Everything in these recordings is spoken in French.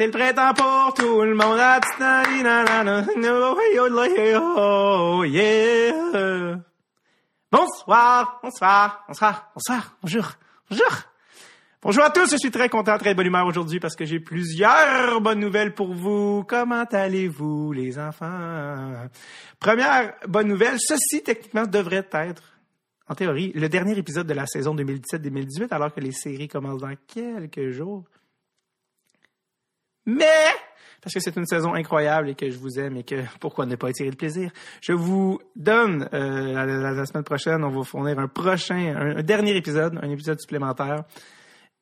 C'est le printemps pour tout le monde. Yeah. Bonsoir, bonsoir, bonsoir, bonsoir, bonjour, bonjour. Bonjour à tous, je suis très content, très bonne humeur aujourd'hui parce que j'ai plusieurs bonnes nouvelles pour vous. Comment allez-vous, les enfants? Première bonne nouvelle, ceci techniquement devrait être, en théorie, le dernier épisode de la saison 2017-2018 alors que les séries commencent dans quelques jours. Mais, parce que c'est une saison incroyable et que je vous aime et que pourquoi ne pas étirer le plaisir, je vous donne, euh, la, semaine prochaine, on va fournir un prochain, un, dernier épisode, un épisode supplémentaire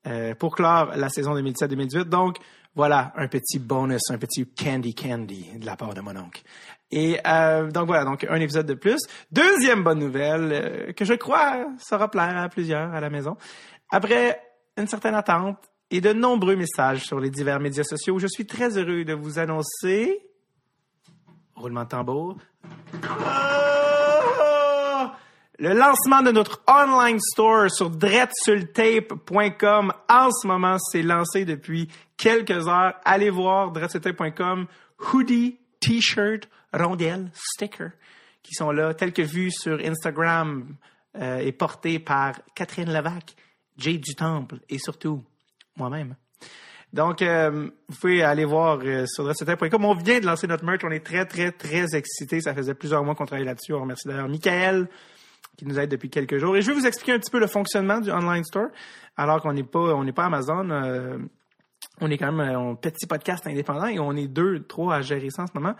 euh, pour clore la saison 2017-2018. Donc, voilà, un petit bonus, un petit candy candy de la part de mon oncle. Et euh, donc voilà, donc un épisode de plus. Deuxième bonne nouvelle que je crois sera plaire à plusieurs à la maison. Après une certaine attente, et de nombreux messages sur les divers médias sociaux. Je suis très heureux de vous annoncer, roulement de tambour, ah! le lancement de notre online store sur dretsultape.com. En ce moment, c'est lancé depuis quelques heures. Allez voir dretsultape.com, hoodie, t-shirt, rondelle, sticker, qui sont là, tels que vus sur Instagram euh, et portés par Catherine Levac, Jay du Temple et surtout moi-même. Donc, euh, vous pouvez aller voir euh, sur. On vient de lancer notre merch. On est très, très, très excités. Ça faisait plusieurs mois qu'on travaillait là-dessus. On remercie d'ailleurs Michael qui nous aide depuis quelques jours. Et je vais vous expliquer un petit peu le fonctionnement du online store. Alors qu'on n'est pas, on n'est pas Amazon. Euh, on est quand même un petit podcast indépendant et on est deux, trois à gérer ça en ce moment.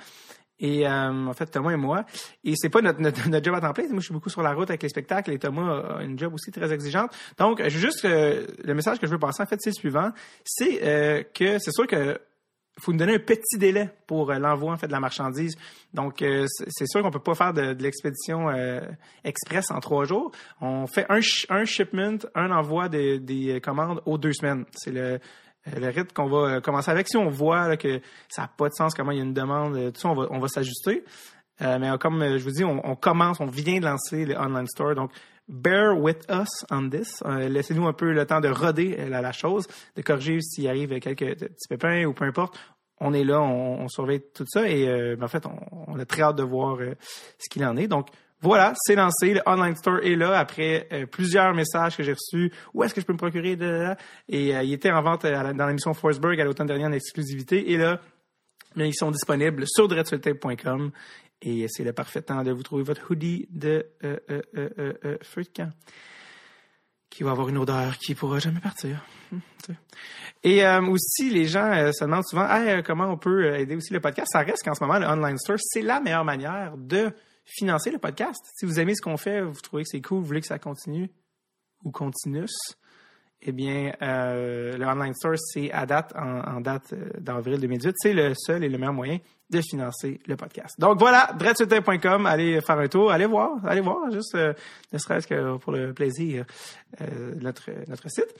Et euh, en fait, Thomas et moi. Et c'est pas notre, notre, job à temps plein. Moi, je suis beaucoup sur la route avec les spectacles et Thomas a une job aussi très exigeante. Donc, juste euh, le message que je veux passer, en fait, c'est le suivant. C'est euh, que c'est sûr que faut nous donner un petit délai pour l'envoi en fait de la marchandise. Donc c'est sûr qu'on peut pas faire de, l'expédition express en trois jours. On fait un, un shipment, un envoi des commandes aux deux semaines. C'est le euh, le rythme qu'on va euh, commencer avec. Si on voit que ça n'a pas de sens, comment il y a une demande, euh, tout ça, on va, s'ajuster. mais comme je vous dis, on, commence, on vient de lancer le online store. Donc, bear with us on this. Laissez-nous un peu le temps de roder la, chose, de corriger s'il arrive quelques petits pépins ou peu importe. On est là, on, surveille tout ça et ben, en fait, on, on, a très hâte de voir ce qu'il en est. Donc, voilà, c'est lancé. Le online store est là après euh, plusieurs messages que j'ai reçus. Où est-ce que je peux me procurer? De? Et euh, il était en vente euh, dans l'émission Forsberg à l'automne dernier en exclusivité. Et là, ils sont disponibles sur dreadsultape.com. Et c'est le parfait temps de vous trouver votre hoodie de camp qui va avoir une odeur qui pourra jamais partir. Hum, et aussi, les gens se demandent souvent comment on peut aider aussi le podcast? Ça reste qu'en ce moment, le online store, c'est la meilleure manière de financer le podcast. Si vous aimez ce qu'on fait, vous trouvez que c'est cool, vous voulez que ça continue ou continue, eh bien, euh, le online store, c'est à date, en, date euh, d'avril 2018, c'est le seul et le meilleur moyen de financer le podcast. Donc voilà, dreadsutin.com, allez faire un tour, allez voir, allez voir, juste euh, ne serait-ce que pour le plaisir, notre, notre site.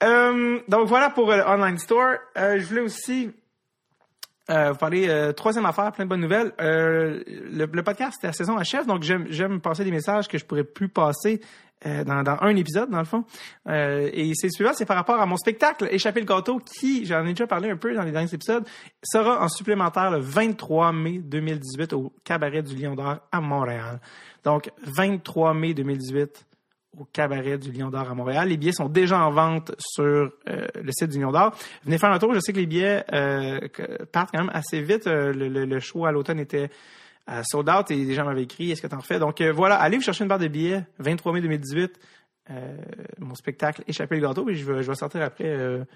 donc voilà pour le online store. je voulais aussi euh, vous parlez euh, troisième affaire, plein de bonnes nouvelles. Euh, le, podcast, c'est la saison achève, donc j'aime passer des messages que je pourrais plus passer euh, dans, dans, un épisode, dans le fond. et c'est le suivant, c'est par rapport à mon spectacle Échapper le gâteau, qui, j'en ai déjà parlé un peu dans les derniers épisodes, sera en supplémentaire le 23 mai 2018 au Cabaret du Lion d'Or à Montréal. Donc, 23 mai 2018 au cabaret du Lion d'Or à Montréal. Les billets sont déjà en vente sur euh, le site du Lion d'Or. Venez faire un tour. Je sais que les billets euh, partent quand même assez vite. Euh, le, le, show à l'automne était sold out et les gens m'avaient écrit est-ce que tu en refais? Donc voilà, allez vous chercher une barre de billets. 23 mai 2018, mon spectacle Échapper le gâteau. Et je vais, je vais sortir après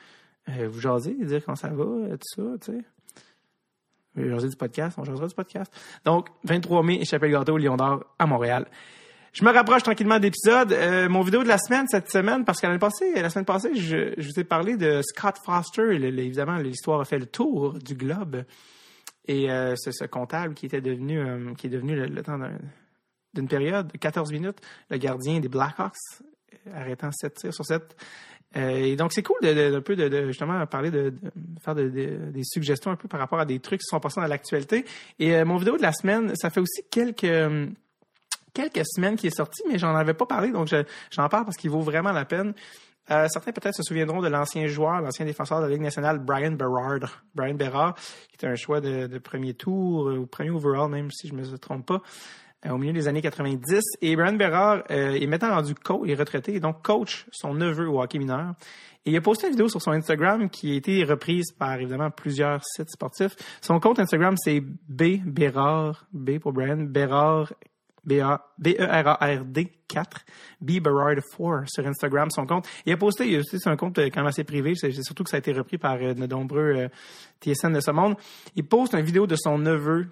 vous jaser, dire comment ça va, tout ça, tu sais. Jaser du podcast, on jasera du podcast. Donc, 23 mai, Échapper le gâteau, Lion d'Or à Montréal. Je me rapproche tranquillement d'épisode. Euh, mon vidéo de la semaine cette semaine, parce que la semaine passée, je, vous ai parlé de Scott Foster. évidemment, l'histoire a fait le tour du globe. Et euh, c'est ce comptable qui était devenu, euh, qui est devenu le, temps d'une période de 14 minutes, le gardien des Blackhawks, arrêtant 7 tirs sur 7. et donc, c'est cool de, peu de, justement parler de, faire des suggestions un peu par rapport à des trucs qui sont passés dans l'actualité. Et mon vidéo de la semaine, ça fait aussi quelques quelques semaines qui est sorti, mais j'en avais pas parlé, donc j'en parle parce qu'il vaut vraiment la peine. Euh, certains peut-être se souviendront de l'ancien joueur, l'ancien défenseur de la Ligue nationale, Brian Berard. Brian Berard, qui était un choix de, premier tour, ou premier overall même, si je me trompe pas, au milieu des années 90. Et Brian Berard est maintenant rendu coach, est retraité, et donc coach son neveu au hockey mineur. Et il a posté une vidéo sur son Instagram qui a été reprise par évidemment plusieurs sites sportifs. Son compte Instagram, c'est B Bérard, B pour Brian, Bérard, B-E-R-A-R-D 4, B Berard 4 sur Instagram, son compte. Il a posté, c'est un compte quand même assez privé, c'est surtout que ça a été repris par euh, de nombreux euh, TSN de ce monde. Il poste une vidéo de son neveu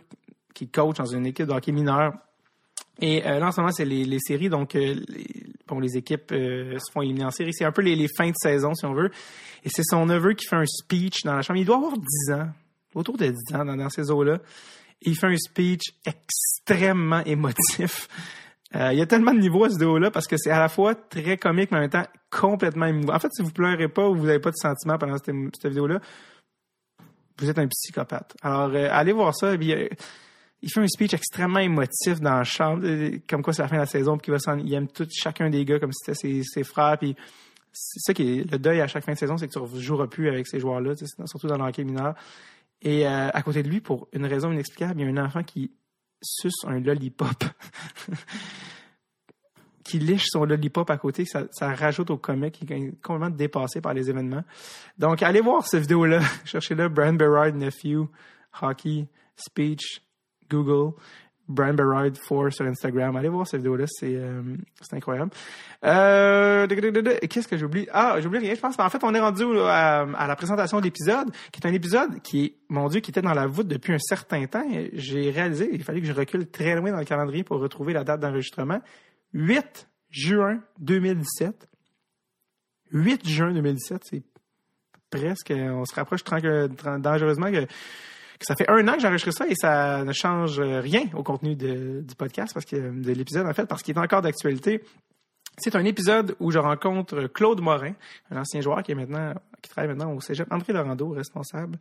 qui coach dans une équipe de hockey mineur et euh, là, en ce moment, c'est les, les, séries. Donc, euh, les, bon, les équipes euh, se font éliminer en série. C'est un peu les, les, fins de saison, si on veut. Et c'est son neveu qui fait un speech dans la chambre. Il doit avoir 10 ans, autour de 10 ans dans, dans ces eaux-là. Il fait un speech extrêmement émotif. il y a tellement de niveaux à ce vidéo-là parce que c'est à la fois très comique, mais en même temps complètement émouvant. En fait, si vous pleurez pas ou vous n'avez pas de sentiments pendant cette, cette vidéo-là, vous êtes un psychopathe. Alors, allez voir ça il fait un speech extrêmement émotif dans la chambre, euh, comme quoi c'est la fin de la saison, puis qu'il va il aime tout chacun des gars comme si c'était ses, frères, puis c'est ça qui est le deuil à chaque fin de saison, c'est que tu ne joueras plus avec ces joueurs-là, surtout dans le hockey mineur. Et euh, à côté de lui, pour une raison inexplicable, il y a un enfant qui suce un lollipop. qui liche son lollipop à côté, ça, rajoute au comique, qui est complètement dépassé par les événements. Donc, allez voir cette vidéo-là. Cherchez-le, Brand Berard, Nephew, Hockey, Speech, Google. Brian Berard 4 sur Instagram. Allez voir cette vidéo-là, c'est euh, incroyable. Euh, Qu'est-ce que j'oublie? Ah, j'oublie rien, je pense. En fait, on est rendu à, la présentation de l'épisode, qui est un épisode qui, mon Dieu, qui était dans la voûte depuis un certain temps. J'ai réalisé, il fallait que je recule très loin dans le calendrier pour retrouver la date d'enregistrement. 8 juin 2017. 8 juin 2017, c'est presque, on se rapproche dangereusement que ça fait un an que j'enregistre ça et ça ne change rien au contenu du podcast parce que de l'épisode en fait parce qu'il est encore d'actualité. C'est un épisode où je rencontre Claude Morin, un ancien joueur qui est maintenant qui travaille maintenant au Cégep, André Laurando, responsable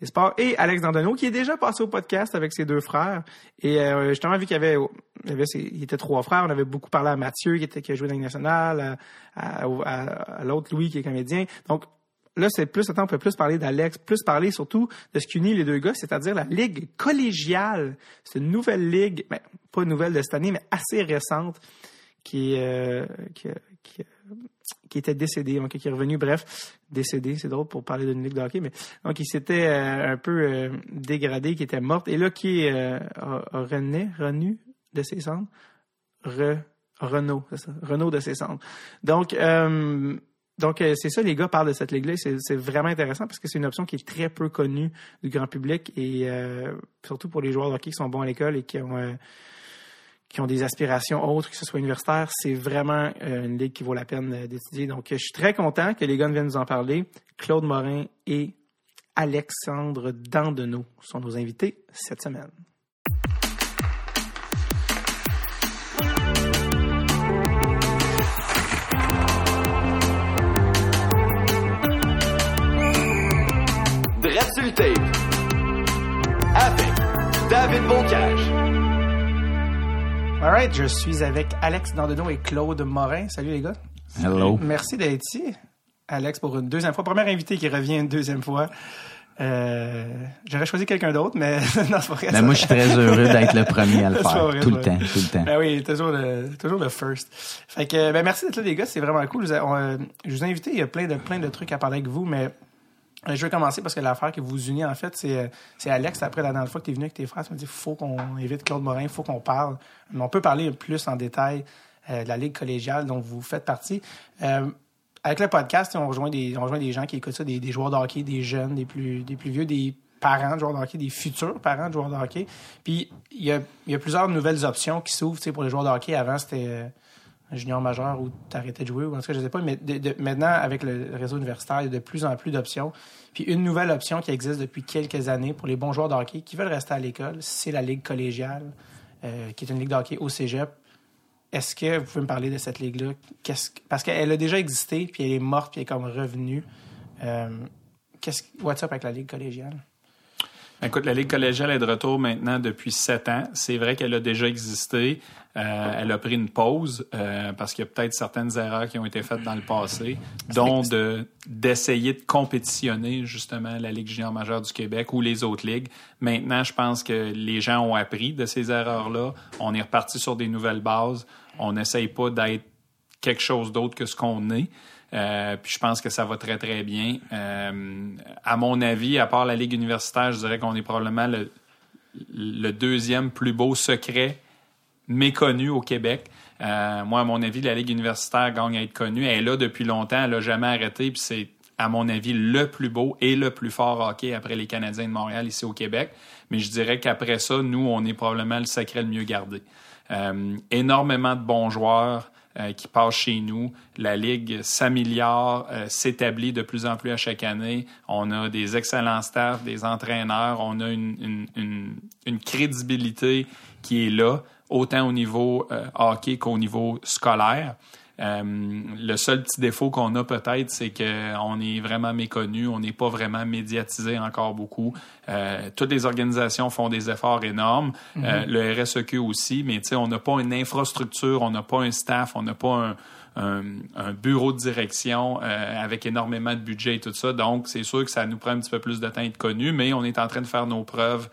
des sports, et Alex Dandonneau, qui est déjà passé au podcast avec ses deux frères. Et euh, justement, vu qu'il y avait, il, y avait il était trois frères, on avait beaucoup parlé à Mathieu, qui, était, qui a joué dans la nationale, à, à l'autre Louis, qui est comédien. Donc, là, c'est plus, attends, on peut plus parler d'Alex, plus parler surtout de ce qui les deux gars, c'est-à-dire la ligue collégiale. C'est une nouvelle ligue, mais ben, pas nouvelle de cette année, mais assez récente, qui, euh, qui, qui, qui, était décédé, donc qui est revenu, bref, décédé, c'est drôle pour parler d'une ligue de hockey, mais donc il s'était euh, un peu euh, dégradé, qui était morte, et là, qui euh, renaît, renu de ses cendres, Re, Renault, c'est ça, Renault de ses cendres. Donc, donc, euh, c'est ça, les gars parlent de cette ligue-là. C'est vraiment intéressant parce que c'est une option qui est très peu connue du grand public et euh, surtout pour les joueurs de hockey qui sont bons à l'école et qui ont, euh, qui ont des aspirations autres, que ce soit universitaire. C'est vraiment une ligue qui vaut la peine d'étudier. Donc, je suis très content que les gars viennent nous en parler. Claude Morin et Alexandre Dandenot sont nos invités cette semaine. David Bocage. Alright, je suis avec Alex Dandeno et Claude Morin. Salut les gars. Hello. Merci d'être ici. Alex pour une deuxième fois. Première invité qui revient une deuxième fois. Euh, J'aurais choisi quelqu'un d'autre, mais non, c'est pas vrai. Ben, moi, je suis très heureux d'être le premier à le faire. tout le temps, tout le temps. Ben oui, toujours le, toujours le first. Fait que, ben merci d'être là, les gars. C'est vraiment cool. Je vous, ai, je vous ai invité. Il y a plein de, plein de trucs à parler avec vous, mais euh, je vais commencer parce que l'affaire qui vous unit, en fait, c'est, euh, Alex. Après, la dernière fois que tu es venu avec tes frères, tu m'as dit faut qu'on évite Claude Morin, faut qu'on parle. Mais on peut parler plus en détail euh, de la Ligue collégiale dont vous faites partie. avec le podcast, on rejoint, des, on rejoint des gens qui écoutent ça, des, joueurs de hockey, des jeunes, des plus, des plus vieux, des parents de joueurs de hockey, des futurs parents de joueurs de hockey. Puis, il y a, y a plusieurs nouvelles options qui s'ouvrent pour les joueurs de hockey. Avant, c'était junior majeur où tu arrêtais de jouer ou en tout cas, je sais pas. Mais maintenant, avec le réseau universitaire, il y a de plus en plus d'options. Puis une nouvelle option qui existe depuis quelques années pour les bons joueurs de hockey qui veulent rester à l'école, c'est la Ligue collégiale, euh, qui est une ligue de hockey au cégep. Est-ce que vous pouvez me parler de cette ligue-là? Parce qu'elle a déjà existé, puis elle est morte, puis elle est comme revenue. Euh, qu'est-ce... What's up avec la Ligue collégiale? Écoute, la Ligue collégiale est de retour maintenant depuis sept ans. C'est vrai qu'elle a déjà existé. Euh, elle a pris une pause euh, parce qu'il y a peut-être certaines erreurs qui ont été faites dans le passé, dont de d'essayer de compétitionner justement la Ligue junior majeure du Québec ou les autres ligues. Maintenant, je pense que les gens ont appris de ces erreurs-là. On est reparti sur des nouvelles bases. On n'essaye pas d'être quelque chose d'autre que ce qu'on est. Euh, puis je pense que ça va très, très bien. Euh, à mon avis, à part la Ligue universitaire, je dirais qu'on est probablement le, deuxième plus beau secret méconnu au Québec. Euh, moi, à mon avis, la Ligue universitaire gagne à être connue. Elle est là depuis longtemps, elle n'a jamais arrêté, puis c'est, à mon avis, le plus beau et le plus fort hockey après les Canadiens de Montréal ici au Québec. Mais je dirais qu'après ça, nous, on est probablement le secret le mieux gardé. énormément de bons joueurs. Euh, qui passe chez nous. La Ligue s'améliore, euh, s'établit de plus en plus à chaque année. On a des excellents staffs, des entraîneurs. On a une, une, une, crédibilité qui est là, autant au niveau euh, hockey qu'au niveau scolaire. Euh, le seul petit défaut qu'on a peut-être, c'est qu'on est vraiment méconnu, on n'est pas vraiment médiatisé encore beaucoup. Euh, toutes les organisations font des efforts énormes, euh, mhm. le RSEQ aussi, mais on n'a pas une infrastructure, on n'a pas un staff, on n'a pas un, un, bureau de direction avec énormément de budget et tout ça. Donc, c'est sûr que ça nous prend un petit peu plus de temps d'être connu, mais on est en train de faire nos preuves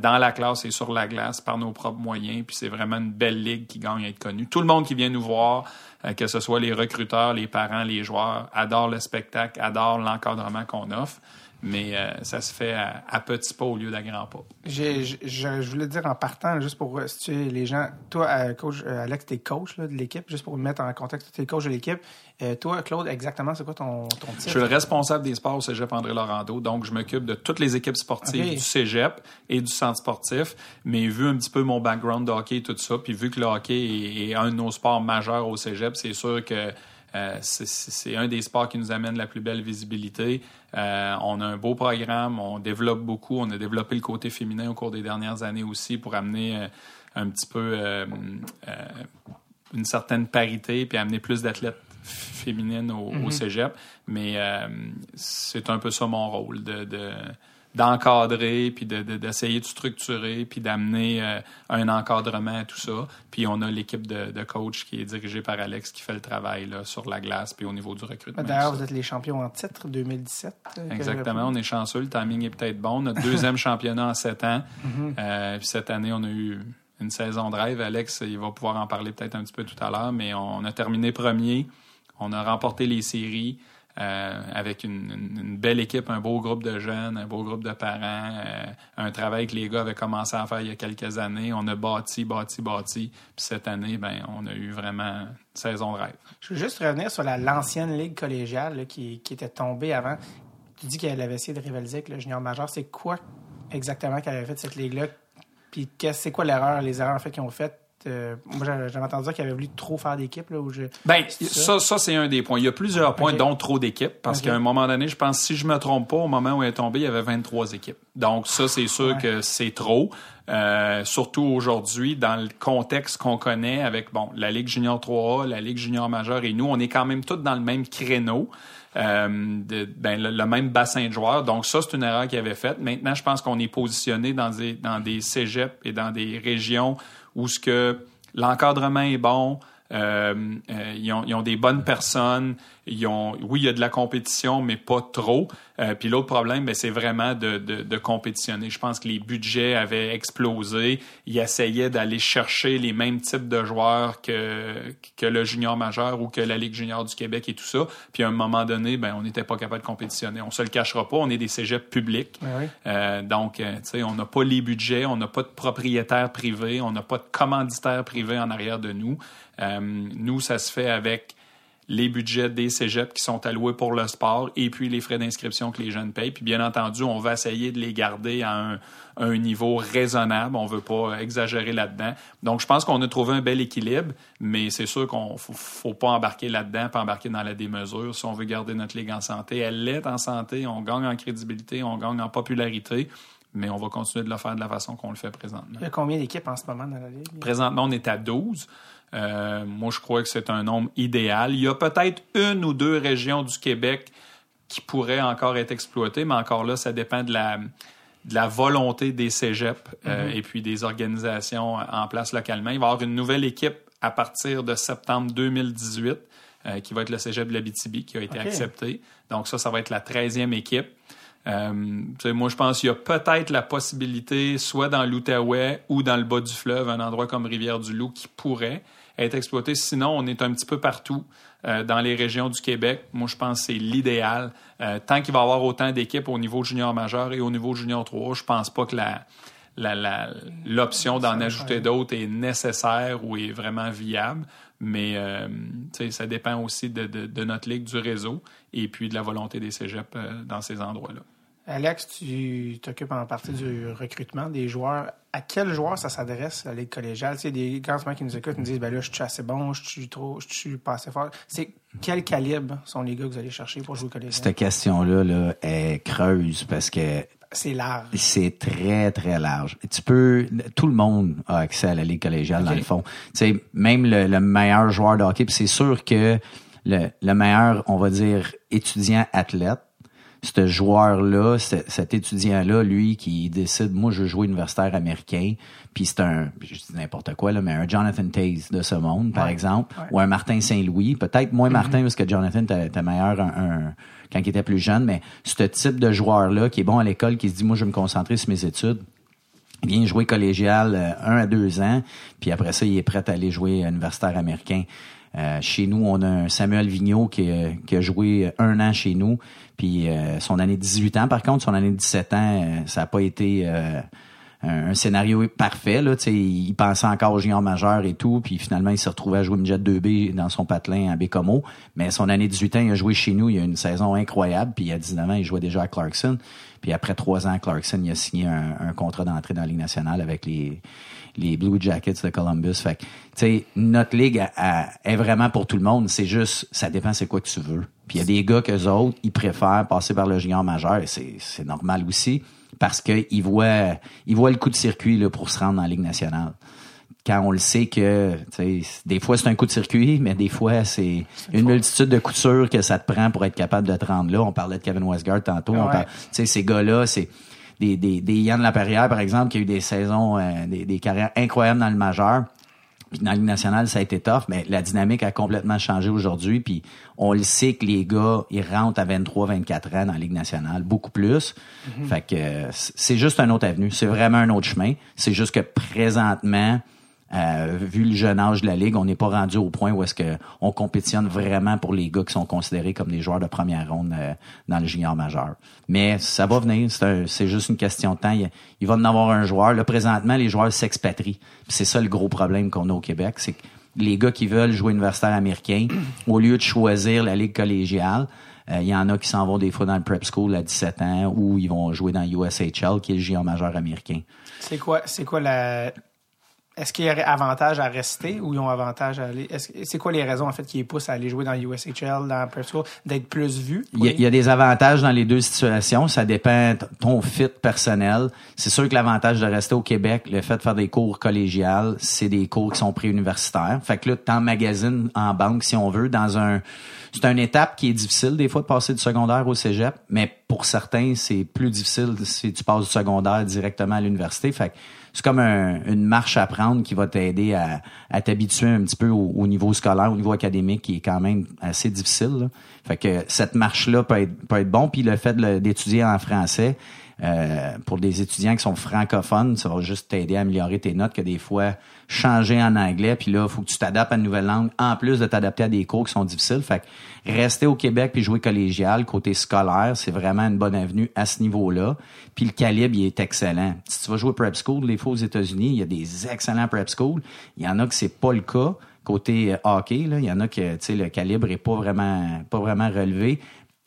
dans la classe et sur la glace par nos propres moyens. Puis c'est vraiment une belle ligue qui gagne à être connue. Tout le monde qui vient nous voir, que ce soit les recruteurs, les parents, les joueurs, adore le spectacle, adore l'encadrement qu'on offre mais euh, ça se fait à, petits pas au lieu d'à grands pas. je, voulais dire en partant, juste pour situer les gens, toi, euh, coach, euh, Alex, t'es coach de l'équipe, juste pour mettre en contexte, tu es coach de l'équipe. toi, Claude, exactement, c'est quoi ton, ton titre? Je suis le responsable des sports au cégep André Laurando, donc je m'occupe de toutes les équipes sportives du cégep et du centre sportif, mais vu un petit peu mon background de hockey et tout ça, puis vu que le hockey est un de nos sports majeurs au cégep, c'est sûr que euh, c'est un des sports qui nous amène la plus belle visibilité. Euh, on a un beau programme, on développe beaucoup. On a développé le côté féminin au cours des dernières années aussi pour amener euh, un petit peu une certaine parité puis amener plus d'athlètes féminines au, mm-hmm. cégep. Mais c'est un peu ça mon rôle, de d'encadrer, puis d'essayer de, structurer, puis d'amener euh, un encadrement à tout ça. Puis on a l'équipe de, de coach qui est dirigée par Alex qui fait le travail là, sur la glace, puis au niveau du recrutement. D'ailleurs, vous êtes les champions en titre 2017. Euh, Exactement, on est chanceux, le timing est peut-être bon. Notre deuxième championnat en sept ans. Mm-hmm. euh, puis cette année, on a eu une saison de rêve. Alex, il va pouvoir en parler peut-être un petit peu tout à l'heure, mais on a terminé premier. On a remporté les séries. Euh, avec une, belle équipe, un beau groupe de jeunes, un beau groupe de parents, euh, un travail que les gars avaient commencé à faire il y a quelques années. On a bâti, bâti, bâti. Puis cette année, ben, on a eu vraiment une saison de rêve. Je veux juste revenir sur l'ancienne ligue collégiale qui, était tombée avant. Tu dis qu'elle avait essayé de rivaliser avec le junior majeur. C'est quoi exactement qu'elle avait fait cette ligue-là? Puis c'est quoi l'erreur, les erreurs en fait qu'ils ont faites? Euh, moi, j'avais entendu dire qu'il avait voulu trop faire d'équipe. Là, je... Ben, ça, ça c'est un des points. Il y a plusieurs points, dont trop d'équipes. Parce qu'à un moment donné, je pense, si je me trompe pas, au moment où il est tombé, il y avait 23 équipes. Donc, ça, c'est sûr que c'est trop. Euh, surtout aujourd'hui, dans le contexte qu'on connaît avec bon la Ligue Junior 3A, la Ligue Junior majeure et nous, on est quand même tous dans le même créneau. Euh, de, ben, le, même bassin de joueurs. Donc ça, c'est une erreur qu'il avait faite. Maintenant, je pense qu'on est positionné dans des, dans des cégeps et dans des régions où ce que l'encadrement est bon, euh, euh, ils, ont, ils, ont, des bonnes personnes. Ils ont, oui, il y a de la compétition, mais pas trop. Euh, puis l'autre problème, ben, c'est vraiment de, de, de, compétitionner. Je pense que les budgets avaient explosé. Ils essayaient d'aller chercher les mêmes types de joueurs que, que le junior majeur ou que la Ligue junior du Québec et tout ça. Puis à un moment donné, ben, on n'était pas capable de compétitionner. On se le cachera pas. On est des cégeps publics. Ben euh, donc, tu sais, on n'a pas les budgets, on n'a pas de propriétaires privés, on n'a pas de commanditaires privés en arrière de nous. Euh, nous, ça se fait avec les budgets des cégeps qui sont alloués pour le sport et puis les frais d'inscription que les jeunes payent. Puis bien entendu, on va essayer de les garder à un, niveau raisonnable. On veut pas exagérer là-dedans. Donc, je pense qu'on a trouvé un bel équilibre, mais c'est sûr qu'on faut, faut pas embarquer là-dedans, pas embarquer dans la démesure. Si on veut garder notre ligue en santé, elle est en santé, on gagne en crédibilité, on gagne en popularité mais on va continuer de le faire de la façon qu'on le fait présentement. Il y a combien d'équipes en ce moment dans la Ligue? Présentement, on est à 12. Euh, moi, je crois que c'est un nombre idéal. Il y a peut-être une ou deux régions du Québec qui pourraient encore être exploitées, mais encore là, ça dépend de la, de la volonté des cégeps euh, et puis des organisations en place localement. Il va y avoir une nouvelle équipe à partir de septembre 2018 euh, qui va être le cégep de l'Abitibi qui a été accepté. Donc ça, ça va être la 13e équipe. Euh, moi, je pense qu'il y a peut-être la possibilité, soit dans l'Outaouais ou dans le bas du fleuve, un endroit comme Rivière-du-Loup qui pourrait être exploité. Sinon, on est un petit peu partout euh, dans les régions du Québec. Moi, je pense que c'est l'idéal. Euh, tant qu'il va y avoir autant d'équipes au niveau junior majeur et au niveau junior 3, je pense pas que la, l'option d'en ajouter d'autres est nécessaire ou est vraiment viable. Mais euh, ça dépend aussi de, de, notre ligue, du réseau et puis de la volonté des cégeps dans ces endroits-là. Alex, tu t'occupes en partie du recrutement des joueurs. À quel joueur ça s'adresse, la Ligue collégiale? Tu sais, des gars qui nous écoutent nous disent ben là, je suis assez bon, je suis trop, je suis pas assez fort. C'est quel calibre sont les gars que vous allez chercher pour jouer collégial? Cette question-là là, est creuse parce que c'est large. C'est très, très large. Tu peux, tout le monde a accès à la Ligue collégiale, dans le fond. Tu sais, même le, meilleur joueur de hockey, c'est sûr que le, le meilleur, on va dire, étudiant athlète, ce joueur-là, cet étudiant-là, lui, qui décide, moi, je veux jouer universitaire américain, puis c'est un, je dis n'importe quoi, là, mais un Jonathan Taze de ce monde, par exemple, ou un Martin Saint-Louis, peut-être moins mm-hmm. Martin, parce que Jonathan était meilleur un, quand il était plus jeune, mais ce type de joueur-là, qui est bon à l'école, qui se dit, moi, je vais me concentrer sur mes études, vient jouer collégial euh, un à deux ans, puis après ça, il est prêt à aller jouer universitaire américain. Euh, chez nous, on a un Samuel Vigneault qui, qui, a joué un an chez nous. Puis euh, son année 18 ans, par contre, son année 17 ans, euh, ça n'a pas été un scénario parfait. Là, il pensait encore au junior majeur et tout, puis finalement, il s'est retrouvé à jouer une Jet 2B dans son patelin à Bécomo. Mais son année 18 ans, il a joué chez nous, il a une saison incroyable, puis il y a 19 ans, il jouait déjà à Clarkson. Puis après trois ans à Clarkson, il a signé un, un contrat d'entrée dans la Ligue nationale avec les, les Blue Jackets de Columbus. Fait tu sais, notre ligue est vraiment pour tout le monde. C'est juste, ça dépend c'est quoi que tu veux. Puis il y a des gars que autres, ils préfèrent passer par le junior majeur et c'est normal aussi parce qu'ils voient, ils voient le coup de circuit là, pour se rendre dans la Ligue nationale. Quand on le sait que, des fois c'est un coup de circuit, mais des fois c'est une multitude de coutures que ça te prend pour être capable de te rendre là. On parlait de Kevin Westgard tantôt. ces gars-là, c'est des, des, des Yann Laperrière, par exemple, qui a eu des saisons, euh, des, des, carrières incroyables dans le majeur. Puis dans la Ligue nationale, ça a été tough, mais la dynamique a complètement changé aujourd'hui. Puis on le sait que les gars, ils rentrent à 23, 24 ans dans la Ligue nationale, beaucoup plus. Mm-hmm. Fait que c'est juste un autre avenue. C'est vraiment un autre chemin. C'est juste que présentement, euh, vu le jeune âge de la ligue, on n'est pas rendu au point où est-ce que on compétitionne vraiment pour les gars qui sont considérés comme des joueurs de première ronde euh, dans le junior majeur. Mais ça va venir, c'est juste une question de temps. Il, va en avoir un joueur. Là, présentement, les joueurs s'expatrient. C'est ça le gros problème qu'on a au Québec, c'est que les gars qui veulent jouer universitaire américain, au lieu de choisir la ligue collégiale, euh, il y en a qui s'en vont des fois dans le prep school à 17 ans ou ils vont jouer dans USHL, qui est le junior majeur américain. C'est quoi, c'est quoi la, est-ce qu'il y aurait avantage à rester ou ils ont avantage à aller? C'est quoi les raisons en fait qui les poussent à aller jouer dans USHL, dans Prep d'être plus vus? Il y, a, des avantages dans les deux situations. Ça dépend de ton fit personnel. C'est sûr que l'avantage de rester au Québec, le fait de faire des cours collégiales, c'est des cours qui sont préuniversitaires. Fait que là, tu magazine en banque, si on veut, dans un c'est une étape qui est difficile des fois de passer du secondaire au cégep, mais pour certains, c'est plus difficile si tu passes du secondaire directement à l'université. Fait que c'est comme une marche à prendre qui va t'aider à, t'habituer un petit peu au, niveau scolaire, au niveau académique, qui est quand même assez difficile. Fait que cette marche-là peut être, peut être bon. Puis le fait d'étudier en français, euh, pour des étudiants qui sont francophones, ça va juste t'aider à améliorer tes notes que des fois changer en anglais, puis là, il faut que tu t'adaptes à une nouvelle langue, en plus de t'adapter à des cours qui sont difficiles. Fait que rester au Québec puis jouer collégial, côté scolaire, c'est vraiment une bonne avenue à ce niveau-là. Puis le calibre, il est excellent. Si tu vas jouer prep school, les fois aux États-Unis, il y a des excellents prep school. Il y en a que c'est pas le cas côté euh, hockey là, il y en a que le calibre est pas vraiment pas vraiment relevé,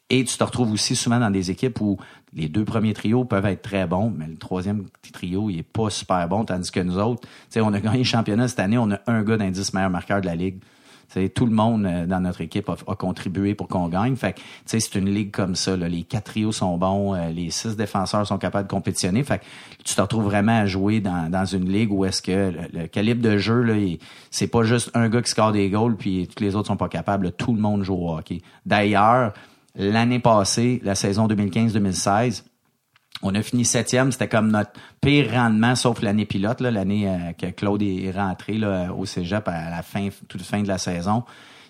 et tu te retrouves aussi souvent dans des équipes où les deux premiers trios peuvent être très bons, mais le troisième trio, il est pas super bon, tandis que nous autres, on a gagné le championnat cette année, on a un gars d'indice meilleur marqueur de la ligue. T'sais, tout le monde euh, dans notre équipe a, contribué pour qu'on gagne. Fait c'est une ligue comme ça. Les quatre trios sont bons, euh, les six défenseurs sont capables de compétitionner. Fait tu te retrouves vraiment à jouer dans, dans une ligue où est-ce que le, calibre de jeu, là, c'est pas juste un gars qui score des goals puis tous les autres sont pas capables. tout le monde joue au hockey. D'ailleurs, L'année passée, la saison 2015-2016, On a fini septième, c'était comme notre pire rendement, sauf l'année pilote, l'année euh, que Claude est rentré là, au cégep à la fin, toute fin de la saison.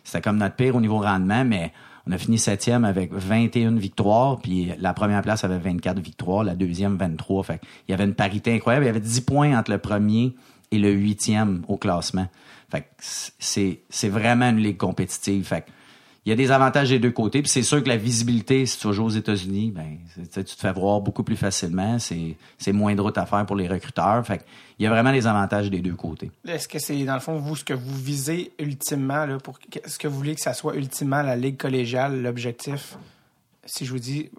C'était comme notre pire au niveau rendement, mais on a fini septième avec 21 victoires, puis la première place avait 24 victoires, la deuxième 23. Fait il y avait une parité incroyable. Il y avait 10 points entre le premier et le huitième au classement. Fait c'est, c'est vraiment une ligue compétitive. Fait il y a des avantages des deux côtés. Puis c'est sûr que la visibilité, si tu joues aux États-Unis, ben tu te fais voir beaucoup plus facilement. C'est, moins de route à faire pour les recruteurs. Fait il y a vraiment des avantages des deux côtés. Est-ce que c'est dans le fond vous ce que vous visez ultimement là pour est-ce que vous voulez que ça soit ultimement la ligue collégiale l'objectif? Si je vous dis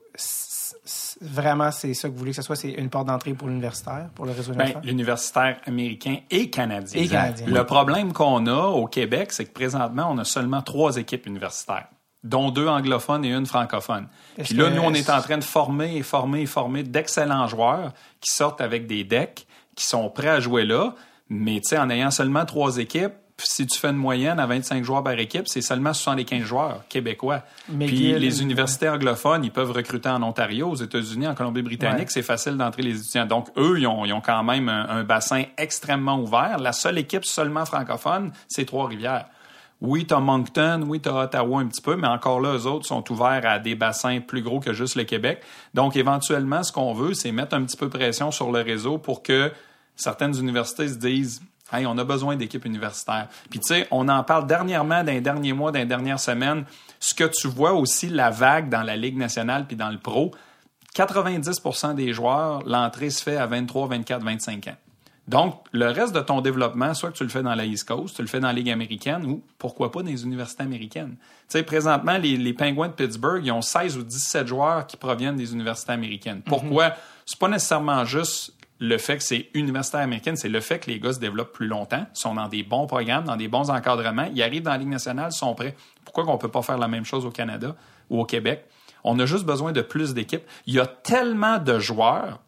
vraiment c'est ça que vous voulez que ce soit, c'est une porte d'entrée pour l'universitaire, pour le réseau ben, L'universitaire américain et canadien. Et canadien. Le problème qu'on a au Québec, c'est que présentement, on a seulement trois équipes universitaires dont deux anglophones et une francophone. Puis là, nous, on est en train de former et former et former d'excellents joueurs qui sortent avec des decks, qui sont prêts à jouer là, mais tu sais, en ayant seulement trois équipes, si tu fais une moyenne à 25 joueurs par équipe, c'est seulement 75 joueurs québécois. Puis les universités anglophones, ils peuvent recruter en Ontario, aux États-Unis, en Colombie-Britannique, c'est facile d'entrer les étudiants. Donc, eux, ils ont, ils ont quand même un, bassin extrêmement ouvert. La seule équipe seulement francophone, c'est Trois-Rivières. Oui, t'as Moncton, oui, t'as Ottawa un petit peu, mais encore là, eux autres sont ouverts à des bassins plus gros que juste le Québec. Donc, éventuellement, ce qu'on veut, c'est mettre un petit peu pression sur le réseau pour que certaines universités se disent Hey, on a besoin d'équipes universitaires. Puis tu sais, on en parle dernièrement, d'un dernier mois, d'un dernière semaine. Ce que tu vois aussi, la vague dans la Ligue nationale puis dans le pro, 90% des joueurs, l'entrée se fait à 23, 24, 25 ans. Donc, le reste de ton développement, soit que tu le fais dans la East Coast, tu le fais dans la Ligue américaine ou pourquoi pas dans les universités américaines. Tu sais, présentement, les, les Penguins de Pittsburgh, ils ont 16 ou 17 joueurs qui proviennent des universités américaines. Pourquoi? C'est pas nécessairement juste le fait que c'est universitaire américaine, c'est le fait que les gars se développent plus longtemps, sont dans des bons programmes, dans des bons encadrements, ils arrivent dans la Ligue nationale, sont prêts. Pourquoi qu'on peut pas faire la même chose au Canada ou au Québec? On a juste besoin de plus d'équipes. Il y a tellement de joueurs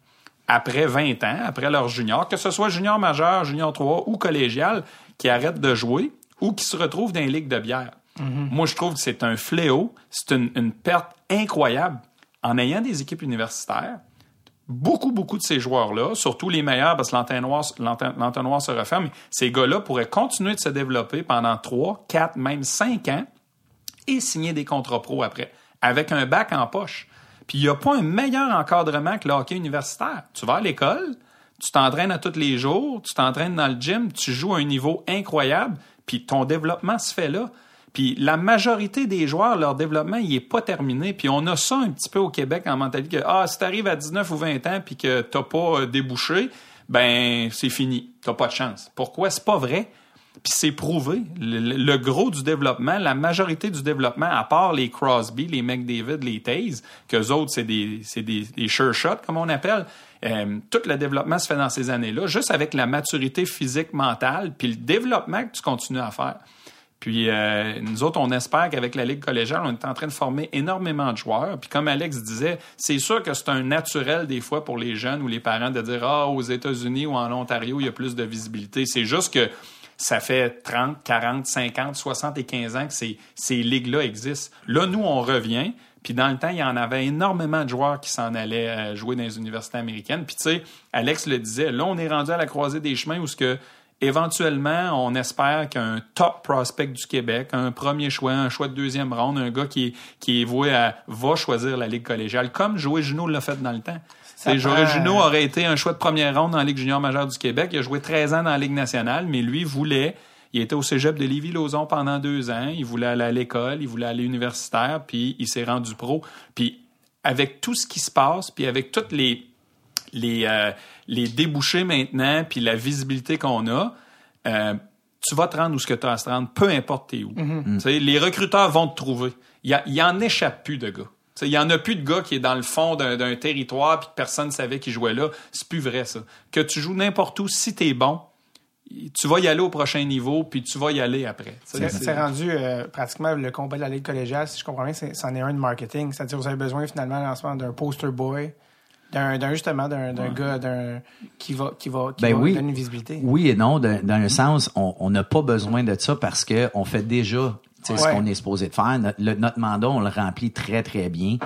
après 20 ans, après leur junior, que ce soit junior majeur, junior 3 ou collégial, qui arrêtent de jouer ou qui se retrouvent dans les ligues de bière. Mm-hmm. Moi, je trouve que c'est un fléau, c'est une, une perte incroyable. En ayant des équipes universitaires, beaucoup, beaucoup de ces joueurs-là, surtout les meilleurs, parce que l'entonnoir se referme, ces gars-là pourraient continuer de se développer pendant 3, 4, même 5 ans et signer des contrats pro après, avec un bac en poche. Puis il n'y a pas un meilleur encadrement que le hockey universitaire. Tu vas à l'école, tu t'entraînes à tous les jours, tu t'entraînes dans le gym, tu joues à un niveau incroyable, puis ton développement se fait là. Puis la majorité des joueurs, leur développement, il est pas terminé. Puis on a ça un petit peu au Québec en mentalité que ah, si tu arrives à 19 ou 20 ans puis que t'as pas euh, débouché, ben c'est fini. T'as pas de chance. Pourquoi? C'est pas vrai. Puis c'est prouvé. Le, gros du développement, la majorité du développement, à part les Crosby, les McDavid, les Taze, qu'eux autres, c'est des, c'est des sure shots, comme on appelle, euh, tout le développement se fait dans ces années-là, juste avec la maturité physique, mentale, puis le développement que tu continues à faire. Puis euh, nous autres, on espère qu'avec la Ligue collégiale, on est en train de former énormément de joueurs. Puis comme Alex disait, c'est sûr que c'est un naturel des fois pour les jeunes ou les parents de dire Ah, aux États-Unis ou en Ontario, il y a plus de visibilité. C'est juste que ça fait 30, 40, 50, 75 ans que ces, ces ligues-là existent. Là, nous, on revient. Puis dans le temps, il y en avait énormément de joueurs qui s'en allaient euh, jouer dans les universités américaines. Puis tu sais, Alex le disait, là, on est rendu à la croisée des chemins où ce que Éventuellement, on espère qu'un top prospect du Québec, un premier choix, un choix de deuxième ronde, un gars qui est, qui est voué à va choisir la Ligue collégiale, comme Joël Junot l'a fait dans le temps. Joël Junot aurait été un choix de première ronde dans la Ligue junior majeure du Québec. Il a joué 13 ans dans la Ligue nationale, mais lui voulait il était au cégep de Lévis-Lauzon pendant deux ans. Il voulait aller à l'école, il voulait aller universitaire, puis il s'est rendu pro. Puis avec tout ce qui se passe, puis avec toutes les les, euh, les débouchés maintenant, puis la visibilité qu'on a, euh, tu vas te rendre où ce que tu as à te rendre, peu importe t'es où. Mm-hmm. Les recruteurs vont te trouver. Il y, en échappe plus de gars. Il y en a plus de gars qui est dans le fond d'un territoire puis que personne ne savait qu'il jouait là. C'est plus vrai, ça. Que tu joues n'importe où, si tu es bon, tu vas y aller au prochain niveau, puis tu vas y aller après. C'est rendu euh, pratiquement le combat de la Ligue collégiale, si je comprends bien, c'en est, un de marketing. C'est-à-dire que vous avez besoin finalement lancement d'un poster boy d'un justement d'un gars d'un qui va qui va qui ben donner une visibilité. Oui et non, dans un sens, on n'a pas besoin de ça parce que on fait déjà ce qu'on est supposé de faire. Notre, mandat, on le remplit très, très bien.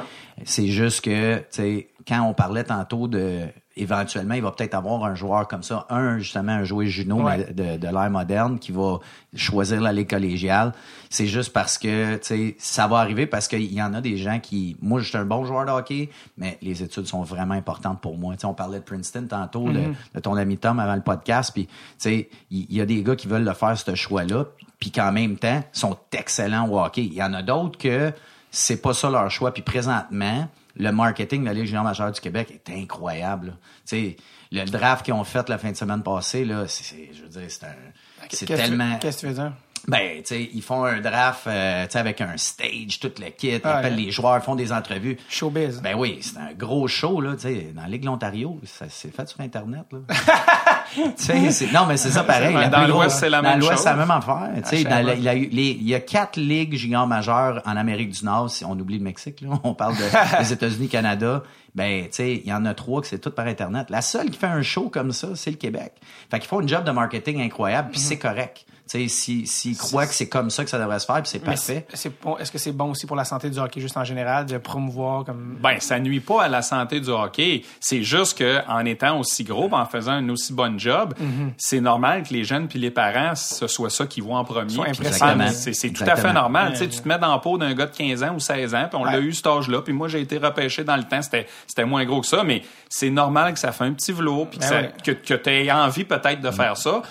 C'est juste que, tu sais, quand on parlait tantôt de éventuellement, il va peut-être avoir un joueur comme ça, un justement un joueur Juno Ouais. de, de l'ère moderne qui va choisir la ligue collégiale. C'est juste parce que tu sais ça va arriver parce qu'il y en a des gens qui moi je suis un bon joueur de hockey, mais les études sont vraiment importantes pour moi. Tu sais, on parlait de Princeton tantôt, de, de ton ami Tom avant le podcast, puis tu sais il il y, a des gars qui veulent le faire ce choix-là, puis qu'en même temps sont excellents au hockey. Il y en a d'autres que c'est pas ça leur choix. Puis présentement, le marketing de la Ligue junior majeure du Québec est incroyable. Tu sais, le draft qu'ils ont fait la fin de semaine passée, là, c'est, c'est- je veux dire, c'est un, c'est Qu'est-ce que- tellement. Qu'est-ce que tu veux dire? Ben, tu sais, ils font un draft, euh, tu sais, avec un stage, tout le kit, ils Ah, appellent ouais. les joueurs, font des entrevues. Showbiz. Ben oui, c'est un gros show, là, tu sais, dans la Ligue de l'Ontario, ça c'est fait sur Internet, là. non, mais c'est ça pareil. Dans l'Ouest, c'est la dans même l'Ouest, chose. c'est la même affaire. Dans il y a quatre ligues juniors majeures en Amérique du Nord, si on oublie le Mexique, là. On parle de, des États-Unis, Canada. Ben, tu sais, il y en a trois que c'est tout par Internet. La seule qui fait un show comme ça, c'est le Québec. Fait qu'ils font une job de marketing incroyable, puis c'est correct. Tu sais, s'ils s'ils croient que c'est comme ça que ça devrait se faire, puis c'est parfait. c'est- c'est bon- Est-ce que c'est bon aussi pour la santé du hockey juste en général de promouvoir comme Ben, ça nuit pas à la santé du hockey. C'est juste que en étant aussi gros, en faisant un aussi bon job, Mm-hmm. c'est normal que les jeunes puis les parents, ce soit ça qu'ils voient en premier. C'est c'est tout à fait normal. Tu sais, tu te mets dans la peau d'un gars de 15 ans ou 16 ans, puis on l'a eu cet âge-là. Puis moi, j'ai été repêché dans le temps. C'était c'était moins gros que ça, mais c'est normal que ça fait un petit velours, puis que, Ben ouais. que, que tu aies envie peut-être de faire ça.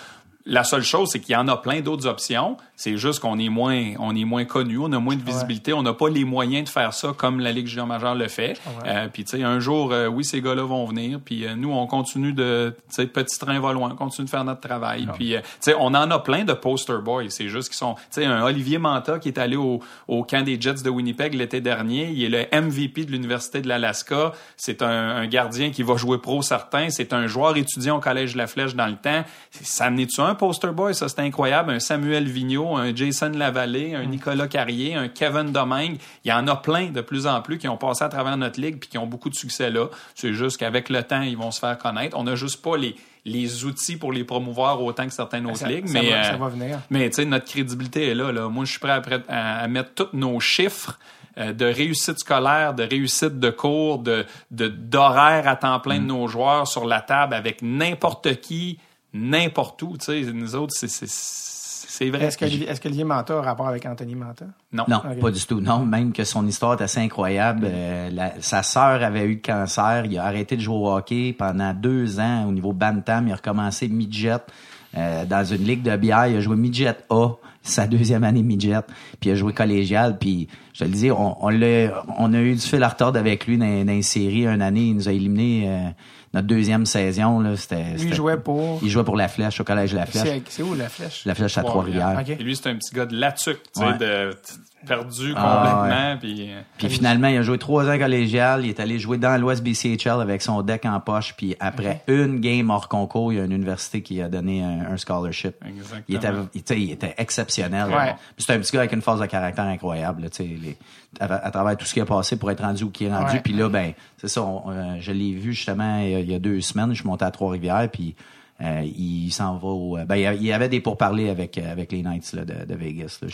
La seule chose, c'est qu'il y en a plein d'autres options. C'est juste qu'on est moins, on est moins connu, on a moins de visibilité, on n'a pas les moyens de faire ça comme la Ligue junior majeure le fait. Euh, puis tu sais, un jour, euh, oui, ces gars-là vont venir. Puis euh, nous, on continue de, tu sais, petit train va loin, on continue de faire notre travail. Puis euh, tu sais, on en a plein de poster boys. C'est juste qu'ils sont, tu sais, un Olivier Manta qui est allé au, au camp des Jets de Winnipeg l'été dernier. Il est le MVP de l'université de l'Alaska. C'est un, un gardien qui va jouer pro certain. C'est un joueur étudiant au collège de la Flèche dans le temps. Ça amenait-tu un poster boy? Ça, c'est incroyable. Un Samuel Vigneault, un Jason Lavallée, un Nicolas Carrier, un Kevin Domingue. Il y en a plein de plus en plus qui ont passé à travers notre ligue puis qui ont beaucoup de succès là. C'est juste qu'avec le temps, ils vont se faire connaître. On n'a juste pas les, les outils pour les promouvoir autant que certaines autres ça, ligues. ça mais, va, euh, ça va venir. mais tu sais, notre crédibilité est là, là. Moi, je suis prêt à, prêt à- à mettre tous nos chiffres euh, de réussite scolaire, de réussite de cours, de de- d'horaire à temps plein de nos joueurs sur la table avec n'importe qui, n'importe où. Tu sais, nous autres, c'est c'est vrai. Est-ce que, est-ce que Olivier Manta a rapport avec Anthony Manta? Non. Non, pas du tout. Non, même que son histoire est assez incroyable. Euh, la- sa sœur avait eu le cancer. Il a arrêté de jouer au hockey pendant deux ans au niveau bantam. Il a recommencé midget euh, dans une ligue de bière. Il a joué midget A, sa deuxième année midget. Puis il a joué collégial. Puis je te le dis, on, on, l'a- on a eu du fil à retordre avec lui dans, dans une série une année. Il nous a éliminé euh, notre deuxième saison. Là, c'était, Lui, c'était- il jouait pour? il jouait pour la Flèche, au collège de la Flèche. C'est c'est où la flèche? La Flèche à Trois-Rivières. Ok. Et lui, c'est un petit gars de Latuc, tu sais, Ouais. de perdu Ah, complètement. Puis, euh, Puis finalement, il a joué trois ans collégial. Il est allé jouer dans l'Ouest BCHL avec son deck en poche. Puis après une game hors concours, il y a une université qui a donné un, un scholarship. Exactement. Il était, il, tu sais, il était exceptionnel. Ouais. C'est un petit gars avec une force de caractère incroyable. là, les- à, à travers tout ce qui a passé pour être rendu où il est rendu. Puis là, ben, c'est ça. on- euh, je l'ai vu justement il y, a, il y a deux semaines. Je suis monté à Trois-Rivières. Puis euh, il s'en va au. Ben, il y avait des pourparlers avec euh, avec les Knights là, de, de Vegas là.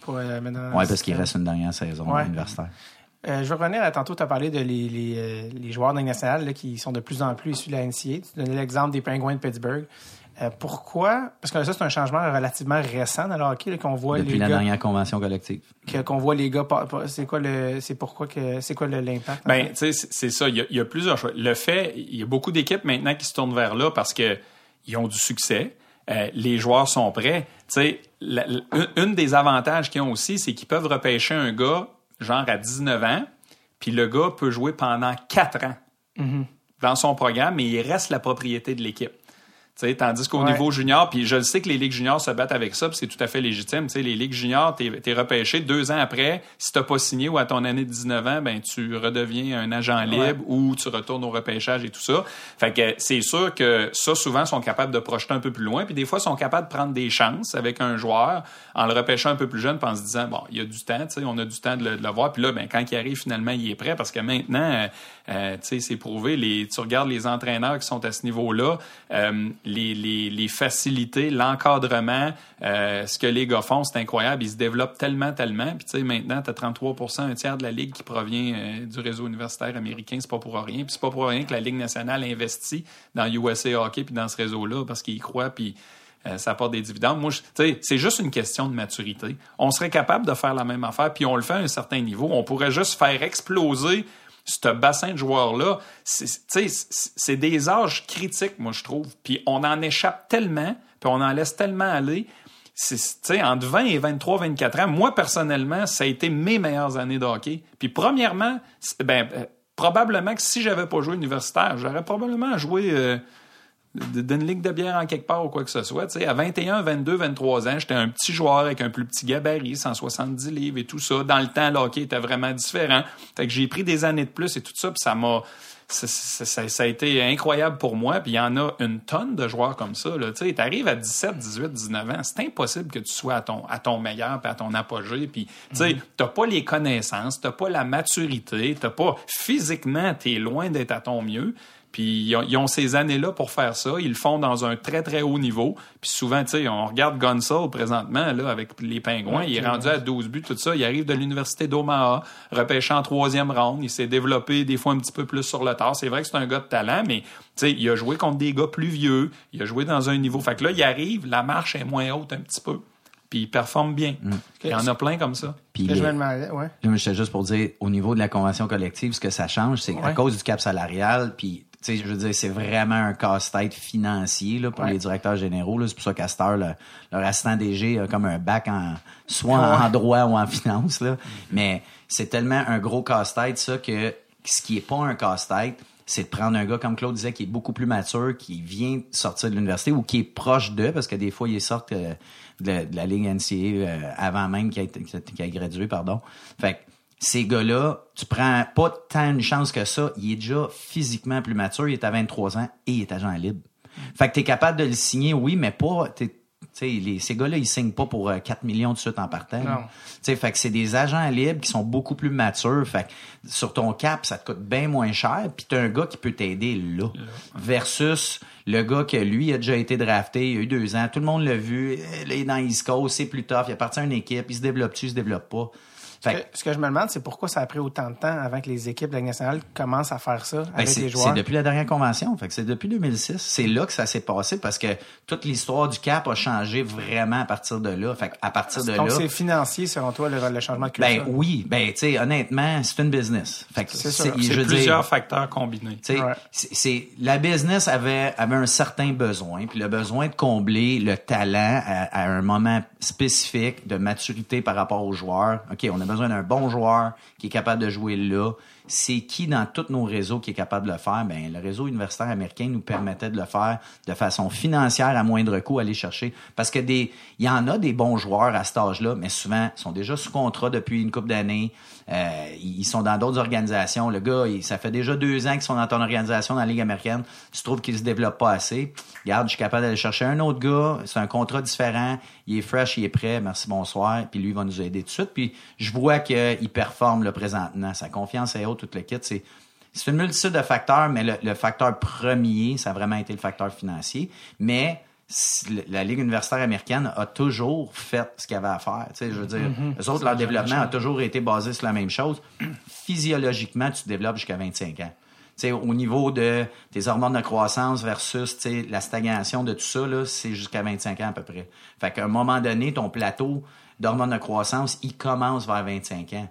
Pour, euh, Ouais, parce qu'il reste une dernière saison Ouais. universitaire. Euh, je veux revenir à tantôt, tu as parlé de les, les, euh, les joueurs de nationale qui sont de plus en plus issus de la NCA. Tu donnais l'exemple des Penguins de Pittsburgh. Euh, pourquoi? Parce que ça, c'est un changement relativement récent dans le hockey, là, qu'on voit Depuis les la gars, dernière convention collective. que- qu'on voit les gars, c'est quoi le, c'est pourquoi que, c'est quoi le- l'impact? en Ben, tu sais, c'est- ça. Il y, a, il y a plusieurs choix. Le fait, il y a beaucoup d'équipes maintenant qui se tournent vers là parce que ils ont du succès. Euh, les joueurs sont prêts. Tu sais, une- des avantages qu'ils ont aussi, c'est qu'ils peuvent repêcher un gars, genre à 19 ans, puis le gars peut jouer pendant 4 ans dans son programme, mais il reste la propriété de l'équipe. Tu sais, tandis qu'au Ouais. niveau junior, puis je le sais que les ligues juniors se battent avec ça, puis c'est tout à fait légitime. Tu sais, les ligues juniors, t'es es repêché deux ans après. Si t'as pas signé ou à ton année de 19 ans, ben tu redeviens un agent libre ou tu retournes au repêchage et tout ça. Fait que c'est sûr que ça, souvent, sont capables de projeter un peu plus loin, puis des fois, sont capables de prendre des chances avec un joueur en le repêchant un peu plus jeune, puis en se disant, bon, il y a du temps, on a du temps de le, de le voir. Puis là, ben, quand il arrive, finalement, il est prêt, parce que maintenant, euh, c'est prouvé, les, tu regardes les entraîneurs qui sont à ce niveau-là, euh, les, les, les facilités, l'encadrement, euh, ce que les gars font, c'est incroyable. Ils se développent tellement, tellement. Puis tu sais, maintenant, tu as 33% un tiers de la ligue qui provient euh, du réseau universitaire américain. C'est pas pour rien. Puis c'est pas pour rien que la Ligue nationale investit dans USA Hockey puis dans ce réseau-là parce qu'ils y croient. Puis euh, ça apporte des dividendes. Moi, c'est juste une question de maturité. On serait capable de faire la même affaire, puis on le fait à un certain niveau. On pourrait juste faire exploser ce bassin de joueurs-là. C'est des âges critiques, moi, je trouve. Puis on en échappe tellement, puis on en laisse tellement aller. C'est, entre 20 et 23, 24 ans, moi, personnellement, ça a été mes meilleures années de hockey. Puis premièrement, ben, euh, probablement que si j'avais pas joué universitaire, j'aurais probablement joué... Euh, d'une ligue de bière en quelque part ou quoi que ce soit. sais, à 21, 22, 23 ans, j'étais un petit joueur avec un plus petit gabarit, 170 livres et tout ça. Dans le temps, le hockey était vraiment différent. Fait que j'ai pris des années de plus et tout ça, puis ça m'a... Ça, ça, a été incroyable pour moi. Puis il y en a une tonne de joueurs comme ça. Tu arrives à 17, 18, 19 ans, c'est impossible que tu sois à ton, à ton meilleur puis à ton apogée. Puis tu sais, mm-hmm. pas les connaissances, t'as pas la maturité, t'as pas physiquement, t'es loin d'être à ton mieux. Puis ils ont, ces années-là pour faire ça. Ils le font dans un très, très haut niveau. Puis souvent, tu sais, on regarde Gunsel présentement là, avec les Pingouins. il est rendu à 12 buts, tout ça. Il arrive de l'Université d'Omaha, repêché en troisième ronde. Il s'est développé des fois un petit peu plus sur le tard. C'est vrai que c'est un gars de talent, mais tu sais, il a joué contre des gars plus vieux. Il a joué dans un niveau. Fait que là, il arrive, la marche est moins haute un petit peu puis il performe bien. Mm. Il y en a plein comme ça. Puis je ouais. J'étais juste pour dire, au niveau de la convention collective, ce que ça change, c'est à cause du cap salarial, puis je veux dire, c'est vraiment un casse-tête financier là, pour les directeurs généraux. C'est pour ça qu'à le, leur assistant DG a comme un bac en soit en droit ou en finance. Là. Mais c'est tellement un gros casse-tête, ça, que ce qui est pas un casse-tête, c'est de prendre un gars, comme Claude disait, qui est beaucoup plus mature, qui vient sortir de l'université ou qui est proche d'eux, parce que des fois, il sort euh, de, de, la Ligue NCA euh, avant même qu'il ait, gradué, pardon. Fait ces gars-là, tu prends pas tant une chance que ça. Il est déjà physiquement plus mature, il est à 23 ans et il est agent libre. Fait que tu es capable de le signer, oui, mais pas. Les, ces gars-là, ils signent pas pour 4 euh, millions de suite en partant. Fait que c'est des agents libres qui sont beaucoup plus matures. Fait que sur ton cap, ça te coûte bien moins cher. Puis t'as un gars qui peut t'aider là. Versus le gars que lui a déjà été drafté, il a eu deux ans, tout le monde l'a vu, il est dans East Coast, c'est plus tough, il appartient à une équipe, il se développe-tu, il se développe pas ce que je me demande, c'est pourquoi ça a pris autant de temps avant que les équipes de la nationale commencent à faire ça ben, avec les joueurs. C'est depuis la dernière convention. Fait que c'est depuis 2006. C'est là que ça s'est passé parce que toute l'histoire du cap a changé vraiment à partir de là. Fait à partir de là. Donc c'est financier selon toi le, changement de culture? Ben oui. Ben tu sais honnêtement c'est une business. Fait c'est C'est plusieurs facteurs combinés. C'est la business avait avait un certain besoin puis le besoin de combler le talent à, à un moment spécifique de maturité par rapport aux joueurs. Ok on a besoin d'un bon joueur qui est capable de jouer là. C'est qui dans tous nos réseaux qui est capable de le faire? Ben, le réseau universitaire américain nous permettait de le faire de façon financière à moindre coût, aller chercher. Parce que des, il y en a des bons joueurs à cet âge-là, mais souvent, sont déjà sous contrat depuis une couple d'années. Euh, ils sont dans d'autres organisations. Le gars, ça fait déjà deux ans qu'ils sont dans ton organisation dans la Ligue américaine. Tu trouves qu'il se développe pas assez. Regarde, je suis capable d'aller chercher un autre gars. C'est un contrat différent. Il est fresh, il est prêt. Merci, bonsoir. Puis lui, il va nous aider tout de suite. Puis je vois qu'il performe le présentement. Sa confiance est haute, toute l'équipe. C'est c'est une multitude de facteurs, mais le, le, facteur premier, ça a vraiment été le facteur financier. Mais la Ligue universitaire américaine a toujours fait ce qu'il y avait à faire. Tu sais, je veux dire, mm autres, leur développement a toujours été basé sur la même chose. Physiologiquement, tu te développes jusqu'à 25 ans. Tu sais, au niveau de tes hormones de croissance versus tu sais, la stagnation de tout ça, c'est jusqu'à 25 ans à peu près. Fait qu'à un moment donné, ton plateau d'hormones de croissance, il commence vers 25 ans.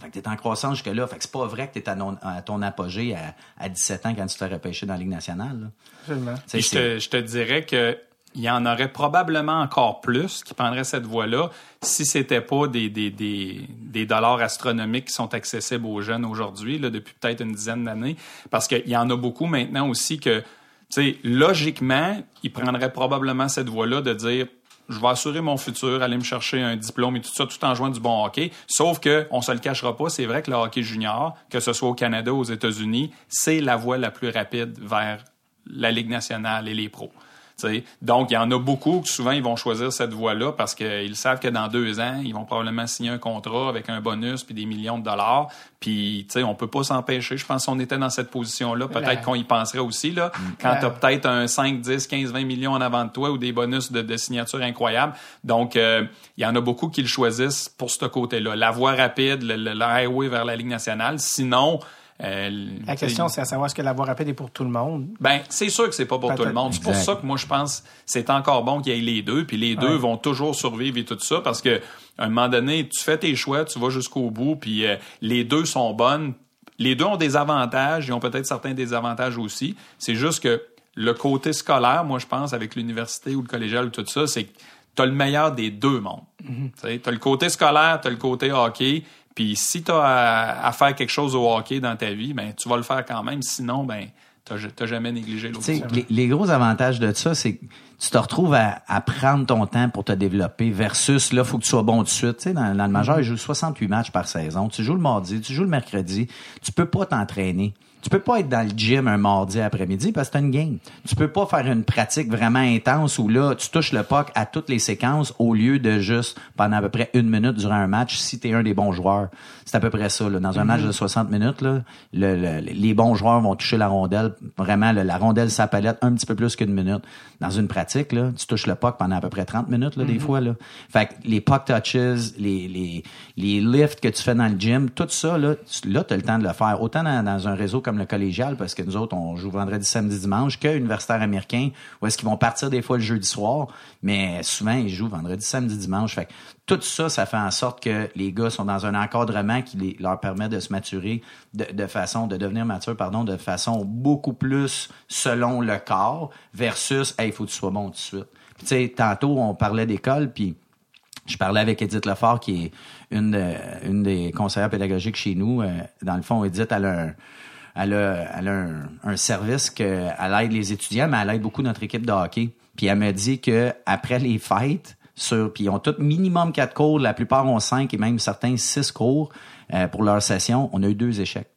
Fait que t'es en croissance jusque-là. Fait que c'est pas vrai que t'es à, à ton apogée à, à, 17 ans quand tu t'es repêché dans la Ligue nationale. Absolument. Je te, je te dirais que il y en aurait probablement encore plus qui prendraient cette voie-là si c'était pas des, des, des, des, dollars astronomiques qui sont accessibles aux jeunes aujourd'hui, là, depuis peut-être une dizaine d'années. Parce qu'il y en a beaucoup maintenant aussi que, tu sais, logiquement, ils prendraient probablement cette voie-là de dire je vais assurer mon futur, aller me chercher un diplôme et tout ça, tout en jouant du bon hockey. Sauf que, on se le cachera pas, c'est vrai que le hockey junior, que ce soit au Canada ou aux États-Unis, c'est la voie la plus rapide vers la Ligue nationale et les pros. T'sais. Donc, il y en a beaucoup que souvent, ils vont choisir cette voie-là parce qu'ils savent que dans deux ans, ils vont probablement signer un contrat avec un bonus puis des millions de dollars. Puis, tu sais, on peut pas s'empêcher. Je pense qu'on était dans cette position-là. Peut-être qu'on y penserait aussi, là. Quand tu as peut-être un 5, 10, 15, 20 millions en avant de toi ou des bonus de, de signature incroyables. Donc, euh, il y en a beaucoup qui le choisissent pour ce côté-là. La voie rapide, le, le highway vers la Ligue nationale. Sinon, euh, la question, c'est à savoir est-ce que la voie rapide est pour tout le monde? Ben, c'est sûr que c'est pas pour tout le monde. C'est pour ça que moi, je pense c'est encore bon qu'il y ait les deux, puis les deux vont toujours survivre et tout ça, parce que à un moment donné, tu fais tes choix, tu vas jusqu'au bout, puis euh, les deux sont bonnes. Les deux ont des avantages, ils ont peut-être certains désavantages aussi. C'est juste que le côté scolaire, moi, je pense, avec l'université ou le collégial ou tout ça, c'est que tu as le meilleur des deux mondes. Tu as le côté scolaire, tu as le côté hockey, puis si tu as à, faire quelque chose au hockey dans ta vie, ben tu vas le faire quand même. Sinon, ben t'as jamais négligé l'autre. Les, les, gros avantages de ça, c'est que tu te retrouves à, à, prendre ton temps pour te développer versus là, faut que tu sois bon tout de suite. Tu sais, dans, dans le majeur, mm-hmm. il joue 68 matchs par saison. Tu joues le mardi, tu joues le mercredi. Tu peux pas t'entraîner. Tu peux pas être dans le gym un mardi après-midi parce que t'as une game. Tu peux pas faire une pratique vraiment intense où là, tu touches le puck à toutes les séquences au lieu de juste pendant à peu près une minute durant un match si t'es un des bons joueurs. C'est à peu près ça. Là. Dans un match de 60 minutes, là, le, les bons joueurs vont toucher la rondelle. Vraiment, la rondelle s'appalette un petit peu plus qu'une minute. Dans une pratique, là, tu touches le puck pendant à peu près 30 minutes, là, des mm-hmm. fois. Là. Fait que les puck touches, les, les, les lifts que tu fais dans le gym, tout ça, là, là tu as le temps de le faire. Autant dans, dans un réseau comme le collégial, parce que nous autres, on joue vendredi, samedi, dimanche, que universitaire américain, où est-ce qu'ils vont partir des fois le jeudi soir, mais souvent, ils jouent vendredi, samedi, dimanche. Fait que tout ça, ça fait en sorte que les gars sont dans un encadrement qui leur permet de se maturer de, façon, de devenir mature, pardon, de façon beaucoup plus selon le corps versus, hey, il faut que tu sois bon tout de suite. Tu sais, tantôt, on parlait d'école, puis je parlais avec Edith Lefort, qui est une, une des conseillères pédagogiques chez nous. Euh, dans le fond, Edith, elle a un, elle a, elle a un, service qu'elle aide les étudiants, mais elle aide beaucoup notre équipe de hockey. Puis elle me dit que après les fêtes, sur, puis ils ont tous minimum quatre cours, la plupart ont cinq et même certains six cours euh, pour leur session. On a eu deux échecs.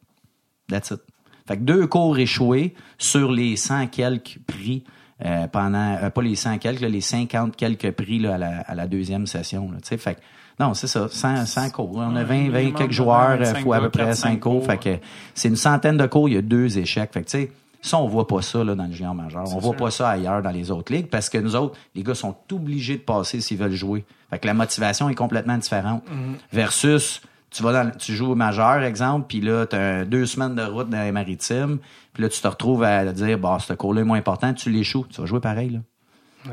That's it. Fait que deux cours échoués sur les 100 quelques prix euh, pendant, euh, pas les 100 quelques, les 50 quelques prix là, à, la, à la deuxième session. Là, fait que non, c'est ça, 100, 100 cours. On a 20, 20 quelques joueurs, il faut à peu près 5 cours. Fait que c'est une centaine de cours, il y a deux échecs. Fait que tu sais, ça, on voit pas ça là, dans le junior majeur. On voit pas ça ailleurs dans les autres ligues parce que nous autres, les gars sont obligés de passer s'ils veulent jouer. Fait que la motivation est complètement différente. Mm-hmm. Versus, tu vas dans, tu joues au majeur, exemple, puis là, tu as deux semaines de route dans les maritimes, puis là, tu te retrouves à dire, bah, ce cours-là est moins important, tu l'échoues. Tu vas jouer pareil, là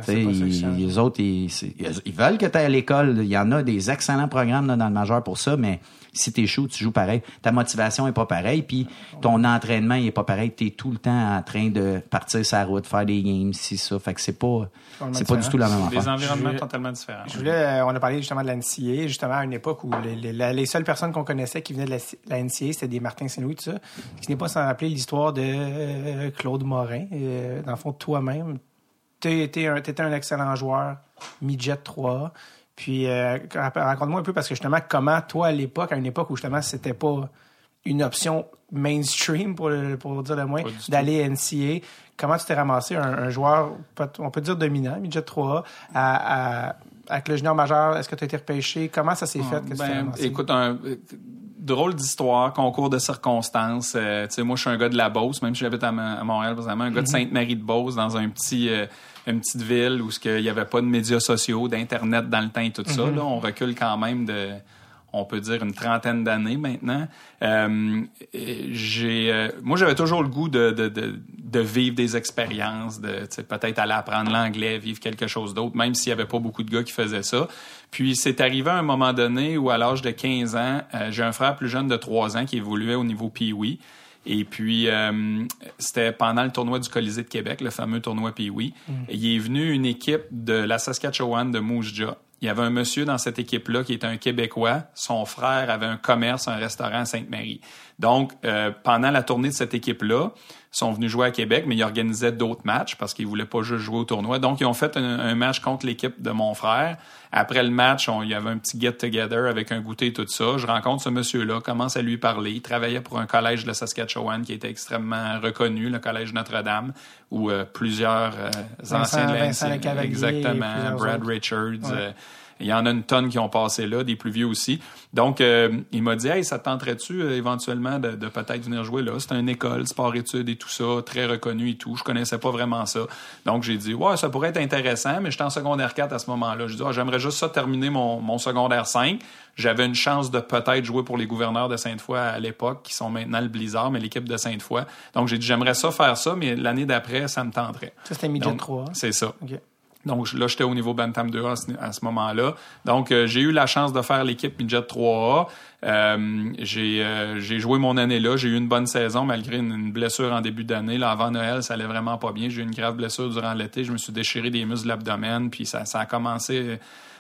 les autres, ils, veulent que tu ailles à l'école. Il y en a des excellents programmes dans le majeur pour ça, mais si tu échoues, tu joues pareil. Ta motivation est pas pareille, puis ton entraînement il est pas pareil. Tu es tout le temps en train de partir sa route, faire des games, si ça. Fait que c'est pas c'est pas du tout la même affaire. Des environnements totalement différents. Je voulais, euh, on a parlé justement de la NCA, justement à une époque où les, seules personnes qu'on connaissait qui venaient de la, NCA, c'était des Martin Saint-Louis, tout ça. Ce n'est pas sans rappeler l'histoire de euh, Claude Morin. Euh, dans le fond, toi-même, tu étais un, un, excellent joueur, midget 3. Puis euh, raconte-moi un peu parce que justement comment toi à l'époque, à une époque où justement c'était pas une option mainstream pour, pour dire le moins d'aller NCA, comment tu t'es ramassé un, joueur, on peut dire dominant, midget 3, à, avec le junior majeur, est-ce que tu as été repêché? Comment ça s'est fait? Que ben, écoute, un drôle d'histoire, concours de circonstances. Euh, moi, je suis un gars de la Beauce, même si j'habite à, Montréal, présentement, un gars de mm-hmm. Sainte-Marie-de-Beauce, dans un petit... Euh, une petite ville où il n'y avait pas de médias sociaux, d'Internet dans le temps et tout ça. Mm-hmm. Là, on recule quand même de, on peut dire, une trentaine d'années maintenant. Euh, j'ai, euh, moi, j'avais toujours le goût de, de, de, de vivre des expériences, de peut-être aller apprendre l'anglais, vivre quelque chose d'autre, même s'il n'y avait pas beaucoup de gars qui faisaient ça. Puis c'est arrivé à un moment donné où, à l'âge de 15 ans, euh, j'ai un frère plus jeune de 3 ans qui évoluait au niveau Pee-Wee. Et puis, euh, c'était pendant le tournoi du Colisée de Québec, le fameux tournoi Pee-Wee. Mm. Il est venu une équipe de la Saskatchewan de Moose Il y avait un monsieur dans cette équipe-là qui était un Québécois. Son frère avait un commerce, un restaurant à Sainte-Marie. Donc, euh, pendant la tournée de cette équipe-là, ils sont venus jouer à Québec, mais ils organisaient d'autres matchs parce qu'ils voulaient pas juste jouer au tournoi. Donc, ils ont fait un, match contre l'équipe de mon frère. Après le match, il y avait un petit get-together avec un goûter et tout ça. Je rencontre ce monsieur-là, commence à lui parler. Il travaillait pour un collège de Saskatchewan qui était extrêmement reconnu, le collège Notre-Dame, où euh, plusieurs euh, anciens de l'NCA, exactement, Brad Richards, euh, il y en a une tonne qui ont passé là, des plus vieux aussi. Donc, euh, il m'a dit, hey, ça tenterait-tu euh, éventuellement de, peut-être venir jouer là? C'est une école, sport-études et tout ça, très reconnu et tout. Je connaissais pas vraiment ça. Donc, j'ai dit, ouais, ça pourrait être intéressant, mais j'étais en secondaire 4 à ce moment-là. Je dis, ah, j'aimerais juste ça terminer mon, mon secondaire 5. J'avais une chance de peut-être jouer pour les gouverneurs de Sainte-Foy à l'époque, qui sont maintenant le Blizzard, mais l'équipe de Sainte-Foy. Donc, j'ai dit, j'aimerais ça faire ça, mais l'année d'après, ça me tenterait. Ça, c'était midget 3. C'est ça. Donc là, j'étais au niveau Bantam 2A à ce, moment-là. Donc, euh, j'ai eu la chance de faire l'équipe Midget 3A. Euh, euh, j'ai joué mon année là. J'ai eu une bonne saison malgré une, blessure en début d'année. Là, avant Noël, ça allait vraiment pas bien. J'ai eu une grave blessure durant l'été. Je me suis déchiré des muscles de l'abdomen. Puis ça, ça a commencé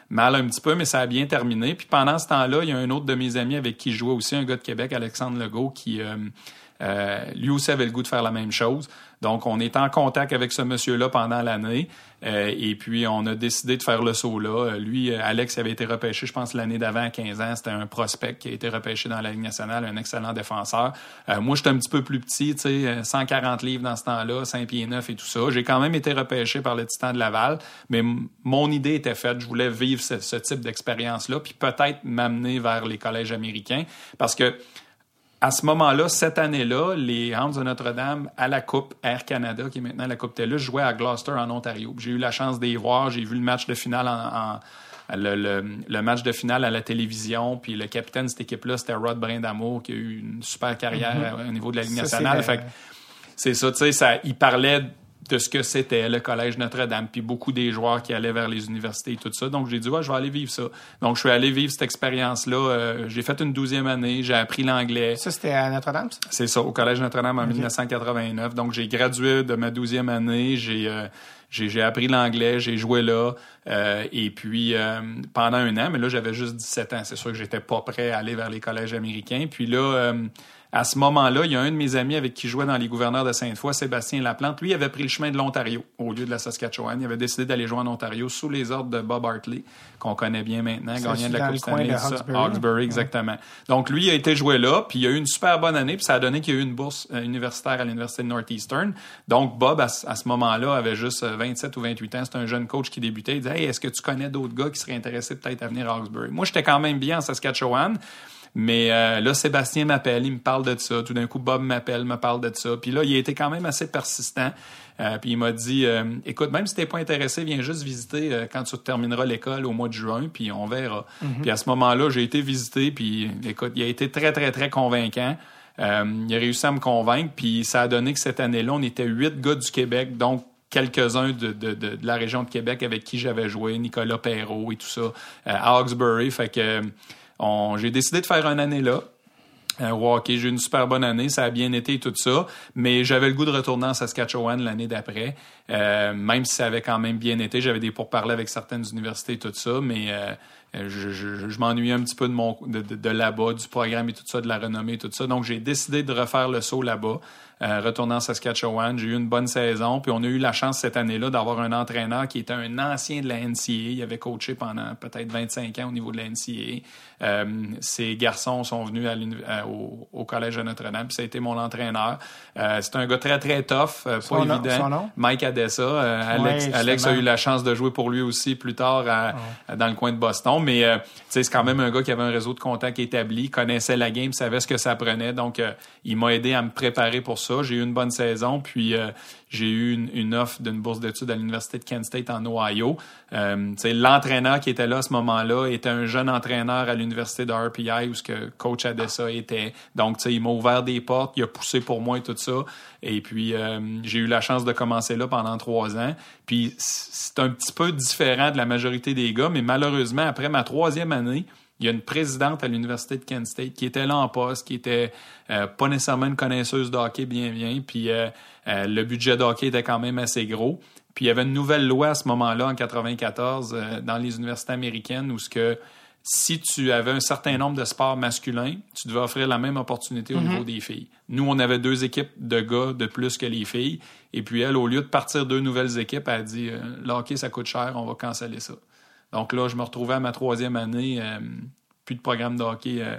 mal un petit peu, mais ça a bien terminé. Puis pendant ce temps-là, il y a un autre de mes amis avec qui je jouais aussi, un gars de Québec, Alexandre Legault, qui lui aussi avait le goût de faire la même chose. Donc, on est en contact avec ce monsieur-là pendant l'année. Euh, et puis, on a décidé de faire le saut là. Euh, lui, euh, Alex avait été repêché, je pense, l'année d'avant, à 15 ans. C'était un prospect qui a été repêché dans la Ligue nationale, un excellent défenseur. moi, j'étais un petit peu plus petit, tu sais, 140 livres dans ce temps-là, 5 pieds 9 et tout ça. J'ai quand même été repêché par le Titan de Laval, mais mon idée était faite. Je voulais vivre ce, ce type d'expérience-là, puis peut-être m'amener vers les collèges américains. Parce que à ce moment-là, cette année-là, les Hounds de Notre-Dame à la Coupe Air Canada, qui est maintenant la Coupe TELUS, jouaient à Gloucester en Ontario. J'ai eu la chance d'y voir, j'ai vu le match de finale en, le, match de finale à la télévision, puis le capitaine de cette équipe-là, c'était Rod Brindamour, qui a eu une super carrière mm-hmm. au niveau de la Ligue nationale. c'est ça, tu sais, ça, il parlait de ce que c'était le collège Notre-Dame, puis beaucoup des joueurs qui allaient vers les universités et tout ça. Donc j'ai dit ouais, je vais aller vivre ça. Donc je suis allé vivre cette expérience-là. Euh, j'ai fait une douzième année, j'ai appris l'anglais. Ça c'était à Notre-Dame. C'est ça, au collège Notre-Dame en 1989. Donc j'ai gradué de ma douzième année, j'ai euh, j'ai appris l'anglais, j'ai joué là, euh, et puis pendant un an, mais là j'avais juste 17 ans. C'est sûr que j'étais pas prêt à aller vers les collèges américains. Puis là à ce moment-là, il y a un de mes amis avec qui je jouais dans les gouverneurs de Sainte-Foy, Sébastien Laplante. Lui, avait pris le chemin de l'Ontario au lieu de la Saskatchewan. Il avait décidé d'aller jouer en Ontario sous les ordres de Bob Hartley, qu'on connaît bien maintenant, gagnant de la Coupe Stanley. Hawkesbury, exactement. Donc, lui, il a été joué là, puis il a eu une super bonne année, puis ça a donné qu'il y a eu une bourse euh, universitaire à l'Université de Northeastern. Donc, Bob, à, ce moment-là, avait juste 27 euh, ou 28 ans. C'était un jeune coach qui débutait. Il disait, hey, est-ce que tu connais d'autres gars qui seraient intéressés peut-être à venir à Hawkesbury? Moi, j'étais quand même bien en Saskatchewan. Mais euh, là, Sébastien m'appelle, il me parle de ça. Tout d'un coup, Bob m'appelle, me parle de ça. Puis là, il a été quand même assez persistant. Euh, puis il m'a dit, euh, écoute, même si t'es pas intéressé, viens juste visiter quand tu termineras l'école au mois de juin, puis on verra. Mhm. Puis à ce moment-là, j'ai été visiter, puis écoute, il a été très, très, très convaincant. il a réussi à me convaincre, puis ça a donné que cette année-là, on était huit gars du Québec, donc quelques-uns de, de, de, la région de Québec avec qui j'avais joué, Nicolas Perrault et tout ça, à Hawkesbury. Fait que j'ai décidé de faire une année là. Euh, j'ai eu une super bonne année, ça a bien été tout ça, mais j'avais le goût de retourner en Saskatchewan l'année d'après, euh, même si ça avait quand même bien été. J'avais des pourparlers avec certaines universités et tout ça, mais euh, je, je, je m'ennuyais un petit peu de, mon, de, de, de là-bas, du programme et tout ça, de la renommée et tout ça. Donc, j'ai décidé de refaire le saut là-bas. Euh, retournant en Saskatchewan. J'ai eu une bonne saison. Puis on a eu la chance cette année-là d'avoir un entraîneur qui était un ancien de la NCA. Il avait coaché pendant peut-être 25 ans au niveau de la NCA. Euh, ces garçons sont venus à au, au, Collège de Notre-Dame. Puis ça a été mon entraîneur. Euh, c'est un gars très, très tough, euh, pas évident. Mike Euh, Alex, Alex a eu la chance de jouer pour lui aussi plus tard à, dans le coin de Boston. Mais c'est quand même un gars qui avait un réseau de contacts établi, connaissait la game, savait ce que ça prenait. Donc, il m'a aidé à me préparer pour ça. J'ai eu une bonne saison, puis euh, j'ai eu une, offre d'une bourse d'études à l'Université de Kent State en Ohio. Euh, L'entraîneur qui était là à ce moment-là était un jeune entraîneur à l'Université de RPI où ce que coach Adessa était. Donc, il m'a ouvert des portes, il a poussé pour moi et tout ça. Et puis, euh, j'ai eu la chance de commencer là pendant trois ans. Puis, c'est un petit peu différent de la majorité des gars, mais malheureusement, après ma troisième année, il y a une présidente à l'Université de Kent State qui était là en poste, qui était euh, pas nécessairement une connaisseuse de hockey bien bien, puis euh, euh, le budget de hockey était quand même assez gros. Puis il y avait une nouvelle loi à ce moment-là, en 94, dans les universités américaines, où ce que si tu avais un certain nombre de sports masculins, tu devais offrir la même opportunité au Mhm. niveau des filles. Nous, on avait deux équipes de gars de plus que les filles. Et puis elle, au lieu de partir deux nouvelles équipes, elle a dit le hockey, ça coûte cher, on va canceller ça. Donc là, je me retrouvais à ma troisième année, euh, plus de programme de hockey euh,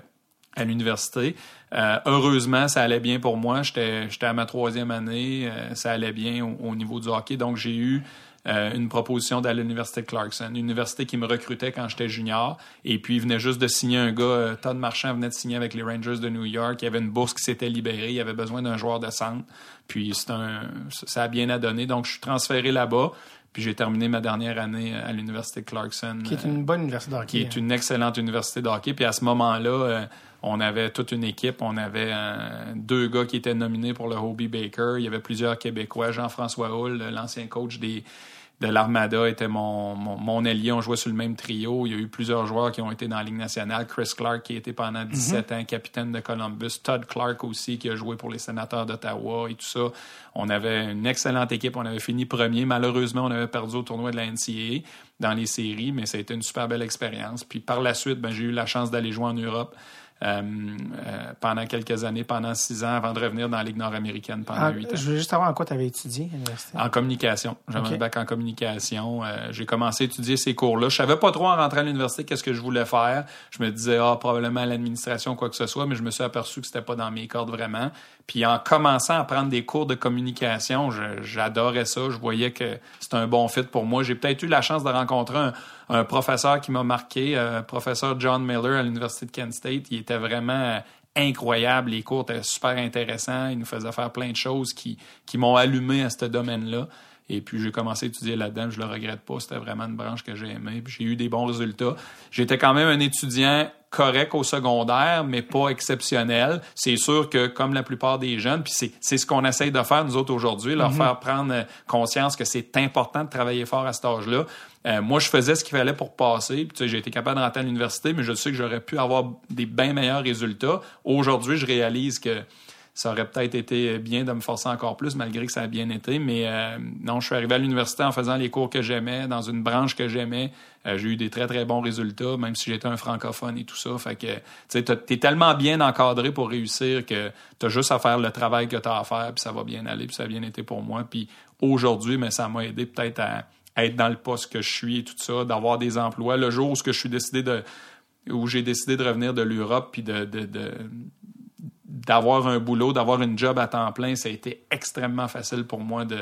à l'université. Euh, heureusement, ça allait bien pour moi. J'étais à ma troisième année, euh, ça allait bien au, au niveau du hockey. Donc j'ai eu euh, une proposition d'aller à l'université de Clarkson, une université qui me recrutait quand j'étais junior. Et puis, il venait juste de signer un gars, euh, Todd Marchand venait de signer avec les Rangers de New York. Il y avait une bourse qui s'était libérée. Il y avait besoin d'un joueur de centre. Puis, c'est un, ça a bien à donner. Donc, je suis transféré là-bas. Puis, j'ai terminé ma dernière année à l'université Clarkson. Qui est une bonne université de hockey. qui est une excellente université de hockey. Puis à ce moment-là, euh, on avait toute une équipe. On avait euh, deux gars qui étaient nominés pour le Hobie Baker. Il y avait plusieurs Québécois. Jean-François Hull, l'ancien coach des, de l'Armada, était mon, mon, mon allié. On jouait sur le même trio. Il y a eu plusieurs joueurs qui ont été dans la Ligue nationale. Chris Clark, qui était pendant 17 ans capitaine de Columbus. Todd Clark aussi, qui a joué pour les sénateurs d'Ottawa et tout ça. On avait une excellente équipe. On avait fini premier. Malheureusement, on avait perdu au tournoi de la NCAA dans les séries, mais ça a été une super belle expérience. Puis par la suite, ben, j'ai eu la chance d'aller jouer en Europe. Euh, euh, pendant quelques années, pendant six ans, avant de revenir dans la Ligue nord-américaine pendant Ah, huit ans. je veux juste savoir en quoi tu avais étudié à l'université. En communication. J'avais Ok. un bac en communication. Euh, j'ai commencé à étudier ces cours-là. Je savais pas trop en rentrant à l'université qu'est-ce que je voulais faire. Je me disais, ah, probablement l'administration, quoi que ce soit, mais je me suis aperçu que c'était pas dans mes cordes vraiment. Puis en commençant à prendre des cours de communication, j'adorais ça. Je voyais que c'était un bon fit pour moi. J'ai peut-être eu la chance de rencontrer un, professeur qui m'a marqué, euh, professeur John Miller à l'Université de Kent State. Il était vraiment incroyable. Les cours étaient super intéressants. Il nous faisait faire plein de choses qui, m'ont allumé à ce domaine-là. Et puis, j'ai commencé à étudier là-dedans. Je le regrette pas. C'était vraiment une branche que j'ai aimée. J'ai eu des bons résultats. J'étais quand même un étudiant correct au secondaire, mais pas exceptionnel. C'est sûr que, comme la plupart des jeunes, puis c'est, c'est ce qu'on essaye de faire, nous autres, aujourd'hui, leur faire prendre euh, conscience que c'est important de travailler fort à cet âge-là. Euh, moi, je faisais ce qu'il fallait pour passer. Puis, tu sais, j'ai été capable de rentrer à l'université, mais je sais que j'aurais pu avoir des bien meilleurs résultats. Aujourd'hui, je réalise que ça aurait peut-être été bien de me forcer encore plus, malgré que ça a bien été. Mais euh, non, je suis arrivé à l'université en faisant les cours que j'aimais, dans une branche que j'aimais. Euh, j'ai eu des très, très bons résultats, même si j'étais un francophone et tout ça. Fait que, tu sais, t'es tellement bien encadré pour réussir que t'as juste à faire le travail que t'as à faire, puis ça va bien aller, puis ça a bien été pour moi. Puis aujourd'hui, mais ça m'a aidé peut-être à, être dans le poste que je suis et tout ça, d'avoir des emplois. Le jour où je suis décidé de où j'ai décidé de revenir de l'Europe puis de, de- d'avoir un boulot, d'avoir une job à temps plein, ça a été extrêmement facile pour moi de,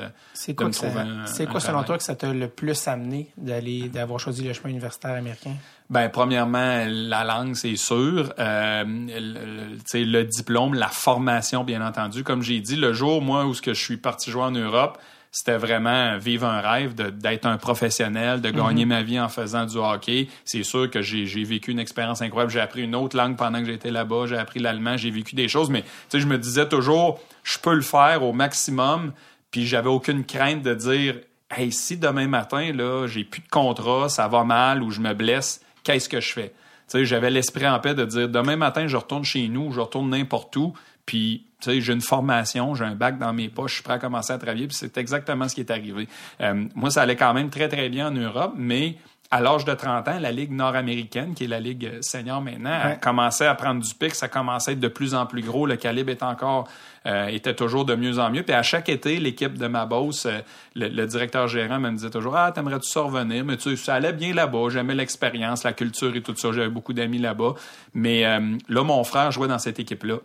quoi, me que ça- trouver un- c'est quoi selon toi que ça t'a le plus amené d'aller d'avoir choisi le chemin universitaire américain? Ben, premièrement, la langue, c'est sûr. Euh, le, le- diplôme, la formation, bien entendu. Comme j'ai dit, le jour, moi, où ce que je suis parti jouer en Europe, c'était vraiment vivre un rêve d'être un professionnel, de gagner ma vie en faisant du hockey. C'est sûr que j'ai vécu une expérience incroyable. J'ai appris une autre langue pendant que j'étais là-bas. J'ai appris l'allemand. J'ai vécu des choses. Mais tu sais, je me disais toujours, je peux le faire au maximum. Puis j'avais aucune crainte de dire, hey, si demain matin, là, j'ai plus de contrat, ça va mal ou je me blesse, qu'est-ce que je fais? Tu sais, j'avais l'esprit en paix de dire, demain matin, je retourne chez nous, je retourne n'importe où, puis, tu sais, j'ai une formation, j'ai un bac dans mes poches, je suis prêt à commencer à travailler, puis c'est exactement ce qui est arrivé. Euh, moi, ça allait quand même très, très bien en Europe, mais à l'âge de 30 ans, la Ligue nord-américaine, qui est la Ligue senior maintenant, Ouais. a commencé à prendre du pic, ça commençait à être de plus en plus gros, le calibre est encore, euh, était toujours de mieux en mieux. Puis à chaque été, l'équipe de ma boss, euh, le, le directeur gérant me disait toujours, ah, t'aimerais-tu ça revenir? Mais tu sais, ça allait bien là-bas, j'aimais l'expérience, la culture et tout ça, j'avais beaucoup d'amis là-bas. Mais euh, là, mon frère jouait dans cette équipe-là.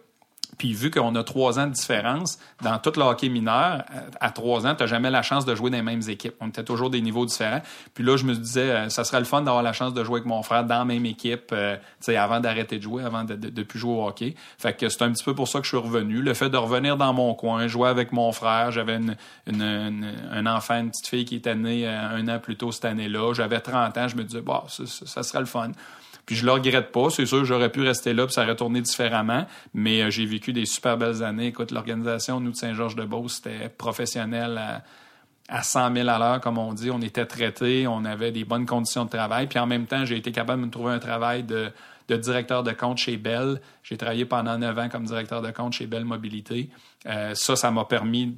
Puis vu qu'on a trois ans de différence, dans tout le hockey mineur, à trois ans, tu n'as jamais la chance de jouer dans les mêmes équipes. On était toujours des niveaux différents. Puis là, je me disais, euh, ça serait le fun d'avoir la chance de jouer avec mon frère dans la même équipe, euh, avant d'arrêter de jouer, avant de, de, plus jouer au hockey. Fait que c'est un petit peu pour ça que je suis revenu. Le fait de revenir dans mon coin, jouer avec mon frère, j'avais une, une, une- un enfant, une petite fille qui était née euh, un an plus tôt cette année-là. J'avais 30 ans, je me disais, bah, ça- ça serait le fun. Puis je le regrette pas. C'est sûr, j'aurais pu rester là, puis ça aurait tourné différemment. Mais euh, j'ai vécu des super belles années. Écoute, l'organisation, nous, de Saint-Georges-de-Beauce, c'était professionnel à, à 100 000 à l'heure, comme on dit. On était traités, on avait des bonnes conditions de travail. Puis en même temps, j'ai été capable de me trouver un travail de, directeur de compte chez Bell. J'ai travaillé pendant 9 ans comme directeur de compte chez Bell Mobilité. Euh, ça, ça m'a permis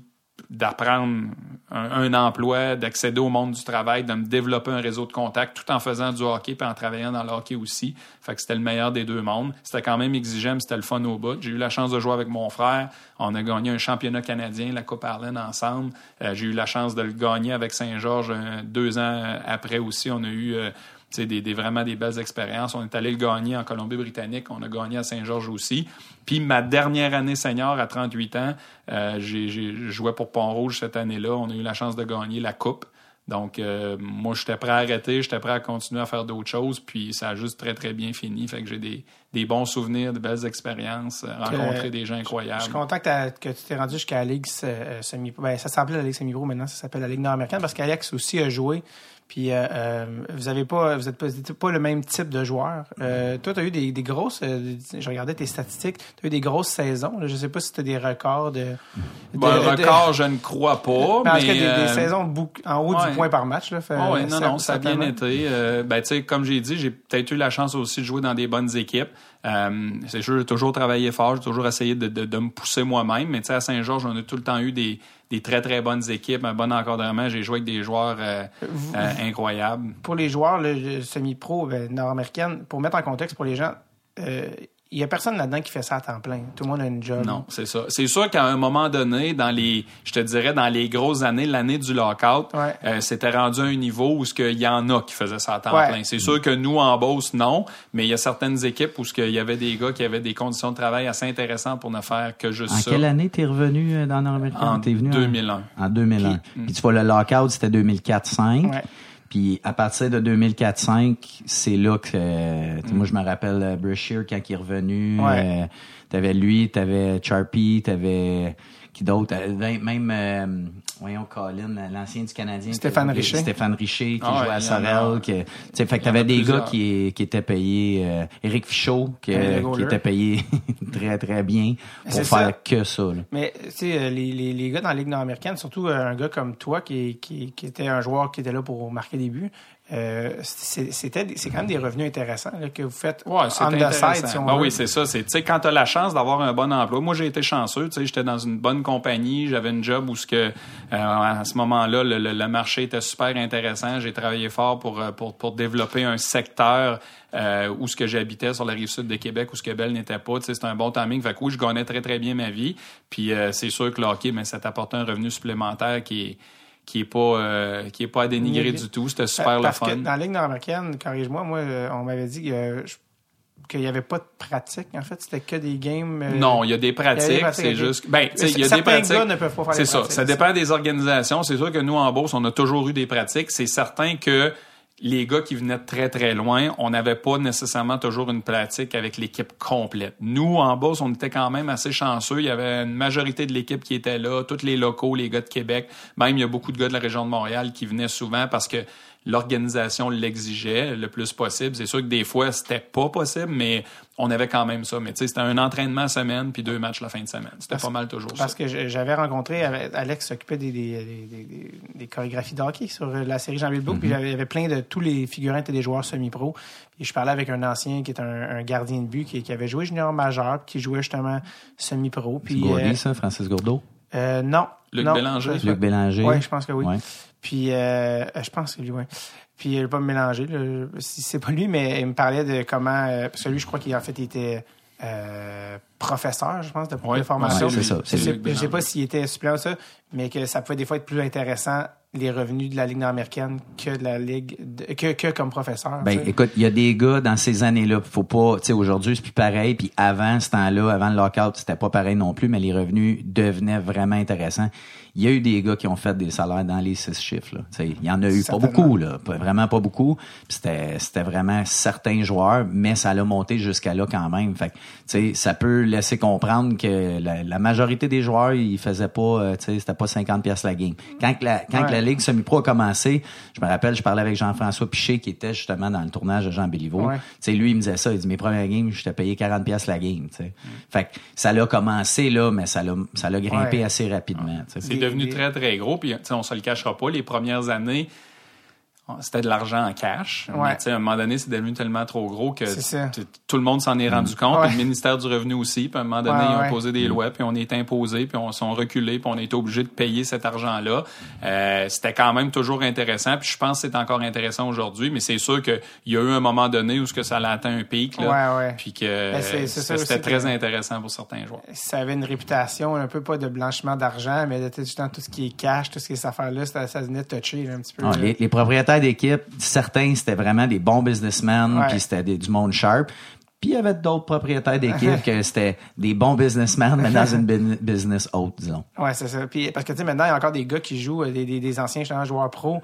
d'apprendre un, emploi, d'accéder au monde du travail, de me développer un réseau de contacts tout en faisant du hockey puis en travaillant dans le hockey aussi. Fait que c'était le meilleur des deux mondes. C'était quand même exigeant, mais c'était le fun au bout. J'ai eu la chance de jouer avec mon frère. On a gagné un championnat canadien, la Coupe Arlen ensemble. Euh, j'ai eu la chance de le gagner avec Saint-Georges euh, deux ans après aussi. On a eu euh, des, des- vraiment des belles expériences. On est allé le gagner en Colombie-Britannique. On a gagné à Saint-Georges aussi. Puis ma dernière année senior à 38 ans, euh, j'ai joué pour Pont-Rouge cette année-là. On a eu la chance de gagner la Coupe. Donc, euh, moi, j'étais prêt à arrêter, j'étais prêt à continuer à faire d'autres choses, puis ça a juste très, très bien fini. Fait que j'ai des, des bons souvenirs, de belles expériences, euh, rencontré des gens Je incroyables. suis content que, tu t'es rendu jusqu'à la Ligue euh, semi-pro. Ben, ça s'appelait la Ligue semi-pro, maintenant ça s'appelle la Ligue nord-américaine parce qu'Alex aussi a joué. Puis euh, euh, vous avez pas, vous êtes pas, pas le même type de joueur. Euh, toi, tu as eu des, des grosses. euh, je regardais tes statistiques. Tu as eu des grosses saisons. Là. Je sais pas si tu as des records de. de- Bon, de- record, je ne crois pas, Mais en mais... tout cas, des, des euh, saisons bou- en haut ouais. du point par match. Là, fait, Ah ouais, non, ça- non, ça a bien été. Euh, ben, tu sais, comme j'ai dit, j'ai peut-être eu la chance aussi de jouer dans des bonnes équipes. Euh, c'est sûr, j'ai toujours travaillé fort, j'ai toujours essayé de, de, de me pousser moi-même. Mais tu sais, à Saint-Georges, on a tout le temps eu des, des très, très bonnes équipes, un bon encadrement. J'ai joué avec des joueurs euh, euh, incroyables. Pour les joueurs semi-pro ben, nord-américaine, pour mettre en contexte pour les gens, il y a personne là-dedans qui fait ça à temps plein. Tout le monde a une job. Non, c'est ça. C'est sûr qu'à un moment donné, dans les, je te dirais, dans les grosses années, l'année du lockout, Ouais. euh, c'était rendu à un niveau où ce qu'il y en a qui faisaient ça à temps Ouais. plein. C'est sûr que nous, en Beauce, non, mais il y a certaines équipes où ce qu'il y avait des gars qui avaient des conditions de travail assez intéressantes pour ne faire que juste En ça. quelle année t'es revenu euh, dans Nord-Américaine? En T'es venu 2001. En, en 2001. Puis tu vois, le lockout, c'était 2004-5. Ouais. Puis à partir de 2004-5, c'est là que... euh, Moi, je me rappelle euh, Brashear quand il est revenu. Ouais. euh, t'avais lui, t'avais Charpie, t'avais... Qui d'autre? Euh, Même, euh, voyons, Colin, l'ancien du Canadien. Stéphane Richer. Stéphane Richer, qui Ah jouait à. Sorel. qui- Tu sais, fait que Il y en t'avais des plusieurs. gars qui, qui étaient payés... Euh, Éric Fichaud, qui, qui était payé très, très bien pour faire ça. que ça. là. Mais tu sais, euh, les, les, les gars dans la Ligue nord-américaine, surtout euh, un gars comme toi qui, qui, qui était un joueur qui était là pour marquer des buts, euh, c'est- c'était des- c'est quand même des revenus intéressants là, que vous faites Ouais, c'est on the intéressant. side, si on Ben oui, c'est ça. C'est, tu sais, quand tu as la chance d'avoir un bon emploi. Moi, j'ai été chanceux. Tu sais, j'étais dans une bonne compagnie. J'avais une job où ce que, euh, à ce moment-là, le, le- le marché était super intéressant. J'ai travaillé fort pour, euh, pour, pour développer un secteur euh, où ce que j'habitais sur la rive sud de Québec, où ce que Belle n'était pas. Tu sais, c'était un bon timing. Fait que oui, je gagnais très, très bien ma vie. Puis euh, c'est sûr que le hockey, ben, ça t'apporte un revenu supplémentaire qui est qui est pas euh, qui est pas à dénigrer du tout. C'était super le fun. que dans la Ligue nord-américaine, corrige-moi, moi, euh, on m'avait dit je- qu'il n'y avait pas de pratique. En fait, c'était que des games. euh, Non, il y a des pratiques, c'est juste ben, il y a des pratiques. gars ne peuvent pas faire C'est ça, ça dépend des organisations, c'est sûr que nous en bourse, on a toujours eu des pratiques, c'est certain que les gars qui venaient très très loin, on n'avait pas nécessairement toujours une pratique avec l'équipe complète. Nous en bourse, on était quand même assez chanceux, il y avait une majorité de l'équipe qui était là, tous les locaux, les gars de Québec, même il y a beaucoup de gars de la région de Montréal qui venaient souvent parce que l'organisation l'exigeait le plus possible. C'est sûr que des fois, c'était pas possible, mais on avait quand même ça. Mais tu sais, c'était un entraînement semaine puis deux matchs la fin de semaine. C'était Parce- pas mal toujours Parce ça. que j'avais rencontré Alex qui s'occupait des, des, des, des- chorégraphies de hockey sur euh, la série Jean-Ville Mm-hmm. puis j'avais- il y avait plein de tous les figurants étaient des joueurs semi-pro. Et je parlais avec un ancien qui est un, un gardien de but qui, qui avait joué junior majeur puis qui jouait justement semi-pro. Puis Gourdy, euh, ça, Francis Gourdeau? euh, non, Luc non, Bélanger. Luc Bélanger. Ouais, je pense que oui. Ouais. Puis euh, je pense que lui, ouais. Puis je vais pas me mélanger, là, si c'est pas lui, mais il me parlait de comment euh, parce que lui, je crois qu'il en fait il était euh, professeur, je pense, de, Ouais, de formation. ouais, c'est ça, Je c'est sais, je pas s'il était suppléant ou ça, mais que ça pouvait des fois être plus intéressant les revenus de la Ligue nord-américaine que de la Ligue de- que, que comme professeur. Ben, écoute, il y a des gars dans ces années-là, faut pas, tu sais, aujourd'hui, c'est plus pareil, puis avant ce temps-là, avant le lockout, c'était pas pareil non plus, mais les revenus devenaient vraiment intéressants. Il y a eu des gars qui ont fait des salaires dans les six chiffres, là. Tu sais, il y en a eu pas beaucoup, là. Pas- vraiment pas beaucoup. Puis c'était, c'était vraiment certains joueurs, mais ça l'a monté jusqu'à là quand même. Fait que, tu sais, ça peut laisser comprendre que la, la majorité des joueurs, ils faisaient pas, euh, tu sais, c'était pas 50 pièces la game. Quand que la, quand que Ouais. la Ligue semi-pro a commencé, je me rappelle, je parlais avec Jean-François Piché, qui était justement dans le tournage de Jean Béliveau. Ouais. Tu sais, lui, il me disait ça. Il dit, mes premières games, je t'ai payé 40 pièces la game, sais. Fait que ça l'a commencé, là, mais ça l'a, ça l'a grimpé Ouais. assez rapidement. C'est devenu très, très gros. Puis, on se le cachera pas, les premières années, c'était de l'argent en cash. Ouais. Mais tu sais, à un moment donné, c'est devenu tellement trop gros que tout le monde s'en est rendu compte. Ouais. Puis le ministère du Revenu aussi. Puis à un moment donné, Ouais, ils ont ouais. posé des lois, puis on est imposé, puis on sont reculés, puis on est obligé de payer cet argent-là. Euh, c'était quand même toujours intéressant. Puis je pense que c'est encore intéressant aujourd'hui. Mais c'est sûr qu'il y a eu un moment donné où ce que ça a atteint un pic. Là, Ouais, ouais. Puis que Ben, c'était très que- intéressant pour certains joueurs. ça avait une réputation un peu pas de blanchiment d'argent, mais de tout ce qui est cash, tout ce qui est cette affaire-là, ça, ça venait toucher là, un petit peu. Ah, les propriétaires d'équipe, certains, c'était vraiment des bons businessmen, puis c'était du monde sharp. Puis il y avait d'autres propriétaires d'équipe que c'était des bons businessmen, mais dans une business haute, disons. Ouais, c'est ça. Puis, parce que tu sais, maintenant, il y a encore des gars qui jouent, euh, des, des, des anciens joueurs pro,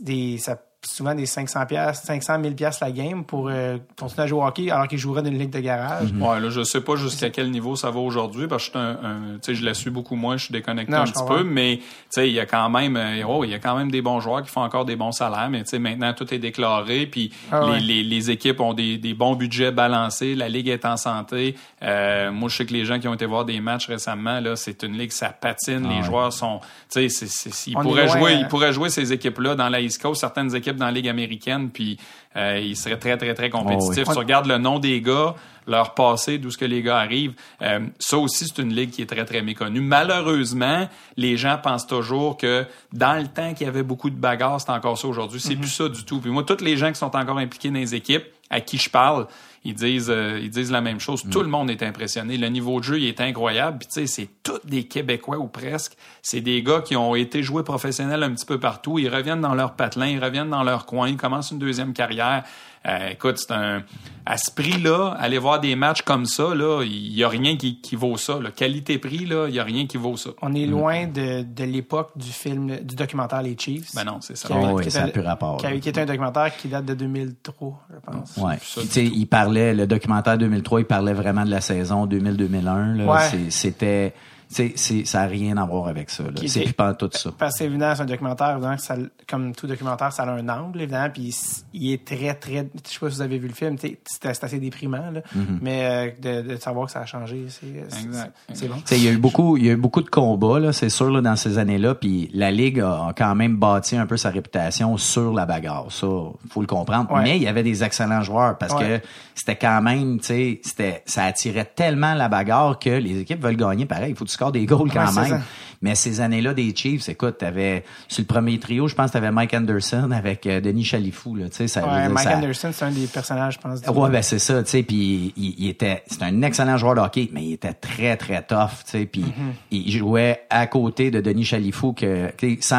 des, ça, souvent des 500 pièces, 500 1000 pièces la game pour euh, continuer à jouer au hockey alors qu'ils joueraient dans une ligue de garage. Ouais, là, je sais pas jusqu'à quel niveau ça va aujourd'hui, parce que je suis un, un- tu sais, je la suis beaucoup moins, je suis déconnecté Non, un petit peu, mais, tu sais, il y a quand même, euh, oh, il y a quand même des bons joueurs qui font encore des bons salaires, mais, tu sais, maintenant, tout est déclaré, puis Ah les, ouais. les, les équipes ont des, des bons budgets balancés, la ligue est en santé. Euh, moi, je sais que les gens qui ont été voir des matchs récemment, là, c'est une ligue, ça patine, les ouais. joueurs sont, tu sais, ils On pourraient loin, jouer, euh, ils pourraient jouer ces équipes-là dans la East Coast, certaines équipes dans la ligue américaine, puis euh, ils seraient très, très, très compétitifs. Oh, oui. Tu regardes le nom des gars, leur passé, d'où ce que les gars arrivent. euh, ça aussi, c'est une ligue qui est très, très méconnue. Malheureusement, les gens pensent toujours que dans le temps qu'il y avait beaucoup de bagarres, c'est encore ça aujourd'hui. C'est plus ça du tout. Puis moi, tous les gens qui sont encore impliqués dans les équipes, à qui je parle, ils disent, euh, ils disent la même chose. Tout le monde est impressionné. Le niveau de jeu, il est incroyable. Puis tu sais, c'est tous des Québécois ou presque. C'est des gars qui ont été joués professionnels un petit peu partout. Ils reviennent dans leur patelin, ils reviennent dans leur coin, ils commencent une deuxième carrière. Euh, écoute, c'est un à ce prix-là, aller voir des matchs comme ça, là, il y a rien qui, qui vaut ça. Qualité-prix, là, il y a rien qui vaut ça. On est loin de, de l'époque du film, du documentaire Les Chiefs. Ben non, c'est ça. Qui avait- Oh, oui, qui ça plus rapport, Qui, qui était un documentaire qui date de 2003, je pense. Ouais. ça il parlait, le documentaire 2003, il parlait vraiment de la saison 2000-2001. là. Ouais. C'était, c'est- ça n'a rien à voir avec ça. C'est plus pas tout ça. Parce que c'est évident, c'est un documentaire, évidemment, que ça, comme tout documentaire, ça a un angle, évidemment, puis il est très, très, je sais pas si vous avez vu le film, tu sais, c'est c'est assez déprimant, là, Mm-hmm. mais euh, de, de savoir que ça a changé, c'est c'est- Exact. c'est bon. Tu sais, il y a eu beaucoup, il y a eu beaucoup de combats, là, c'est sûr, là, dans ces années-là. Puis la Ligue a, quand même bâti un peu sa réputation sur la bagarre. Ça, faut le comprendre. Ouais. Mais il y avait des excellents joueurs parce Ouais. que c'était quand même, tu sais, c'était, ça attirait tellement la bagarre que les équipes veulent gagner pareil. Il faut scores des goals Ouais, même. Mais ces années-là des Chiefs, écoute, t'avais, sur le premier trio, je pense que t'avais Mike Anderson avec euh, Denis Chalifou, là, tu sais, ça, Ouais, Mike ça- Anderson, c'est un des personnages, je pense. du- Ouais, ben c'est ça, tu sais, puis il, il était, c'est un excellent joueur de hockey, mais il était très très tough, tu sais, puis il jouait à côté de Denis Chalifou que,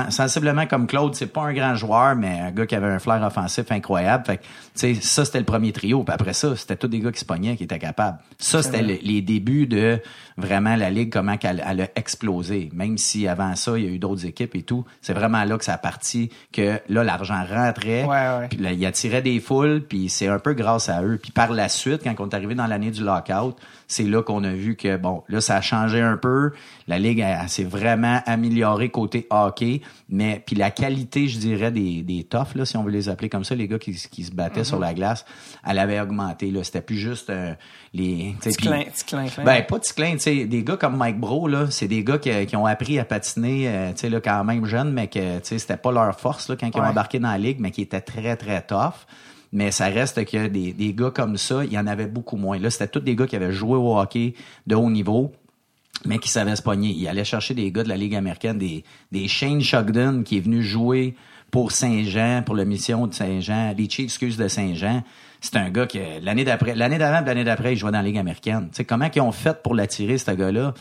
sensiblement comme Claude, c'est pas un grand joueur, mais un gars qui avait un flair offensif incroyable. Fait que, tu sais, ça c'était le premier trio, puis après ça, c'était tous des gars qui se pognaient, qui étaient capables. Ça c'était le- les débuts de vraiment la ligue, comment qu'elle elle a explosé. Même si avant ça, il y a eu d'autres équipes et tout, c'est vraiment là que ça a parti que là l'argent rentrait. Puis là, il attirait des foules, puis c'est un peu grâce à eux. Puis par la suite, quand on est arrivé dans l'année du lockout, c'est là qu'on a vu que, bon, là, ça a changé un peu. La Ligue elle, elle s'est vraiment améliorée côté hockey, mais puis la qualité, je dirais, des, des toughs, là, si on veut les appeler comme ça, les gars qui, qui se battaient sur la glace, elle avait augmenté. Là. C'était plus juste euh, les... tu sais, Petit clin, petit clin, clin. ben, pas de clin, tu sais, des gars comme Mike Bro, là, c'est des gars qui, qui ont appris à patiner, euh, tu sais, là, quand même jeunes, mais que, tu sais, c'était pas leur force, là, quand ils ont embarqué dans la ligue, mais qui étaient très, très tough. Mais ça reste que des, des gars comme ça, il y en avait beaucoup moins. Là, c'était tous des gars qui avaient joué au hockey de haut niveau, mais qui savaient se pogner. Il allait chercher des gars de la Ligue américaine, des, des Shane Shogden qui est venu jouer pour Saint-Jean, pour la mission de Saint-Jean, les Chiefs, excuse, de Saint-Jean. C'est un gars que l'année d'après, l'année d'avant, l'année d'après, il jouait dans la Ligue américaine. Tu sais, comment ils ont fait pour l'attirer, ce gars-là?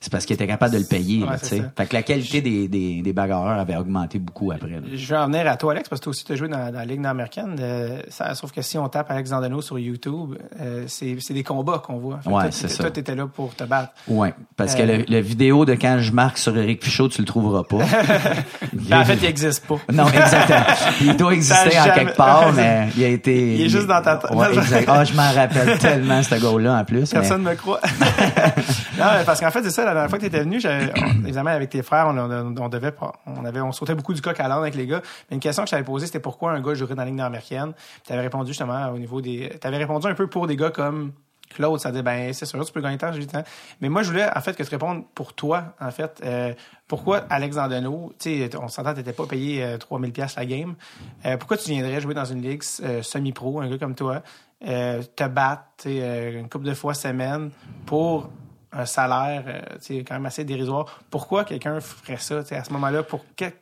C'est parce qu'il était capable de le payer, Ouais, là, tu. Fait que la qualité des, des, des bagarreurs avait augmenté beaucoup après. là. Je vais en venir à toi, Alex, parce que toi aussi, tu as joué dans, dans la Ligue nord-américaine. Euh, sauf que si on tape Alex Zandano sur YouTube, euh, c'est des combats qu'on voit. Fait Ouais, c'est ça. Toi, t'étais là pour te battre. Ouais, parce que Euh, le, le vidéo de quand je marque sur Eric Fichaud, tu le trouveras pas. Ben, en fait, il n'existe pas. Non, exactement. Il doit exister en jamais- quelque part, mais il a été. Il est juste dans ta tête. Ouais, exact. Ah, je m'en rappelle tellement, ce goal-là, en plus. Personne ne me croit. non, parce qu'en fait, c'est ça, la dernière fois que tu étais venu, on- évidemment, avec tes frères, on, on, avait, on sautait beaucoup du coq à l'âne avec les gars. Mais une question que je t'avais posée, c'était pourquoi un gars jouerait dans la ligne nord-américaine? Tu avais répondu justement au niveau des, tu avais répondu un peu pour des gars comme Claude, ça dit, ben, c'est sûr, tu peux gagner tant, j'ai tant. Mais moi, je voulais, en fait, que tu répondes pour toi, en fait. Euh, pourquoi Alex Andeno, tu sais, on s'entend, t'étais pas payé euh, 3000 pièces la game. Euh, pourquoi tu viendrais jouer dans une ligue euh, semi-pro, un gars comme toi, te battre, une couple de fois semaine pour un salaire, euh, quand même assez dérisoire. Pourquoi quelqu'un ferait ça, à ce moment-là, pour quel,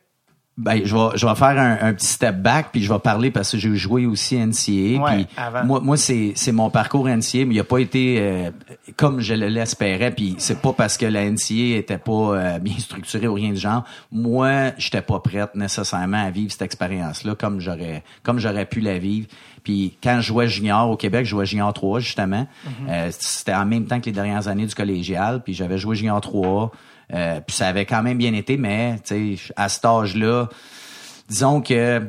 Ben, je vais, je vais faire un, un petit step back, puis je vais parler parce que j'ai joué aussi NCA. Ouais, puis avant. moi, moi c'est, c'est mon parcours NCA, mais il a pas été euh, comme je l'espérais. Puis c'est pas parce que la NCA était pas euh, bien structurée ou rien de genre. Moi, j'étais pas prête nécessairement à vivre cette expérience-là comme j'aurais, comme j'aurais pu la vivre. Puis quand je jouais junior au Québec, je jouais junior 3 justement. Euh, c'était en même temps que les dernières années du collégial. Puis j'avais joué junior 3. Euh, puis ça avait quand même bien été, mais à cet âge-là, disons que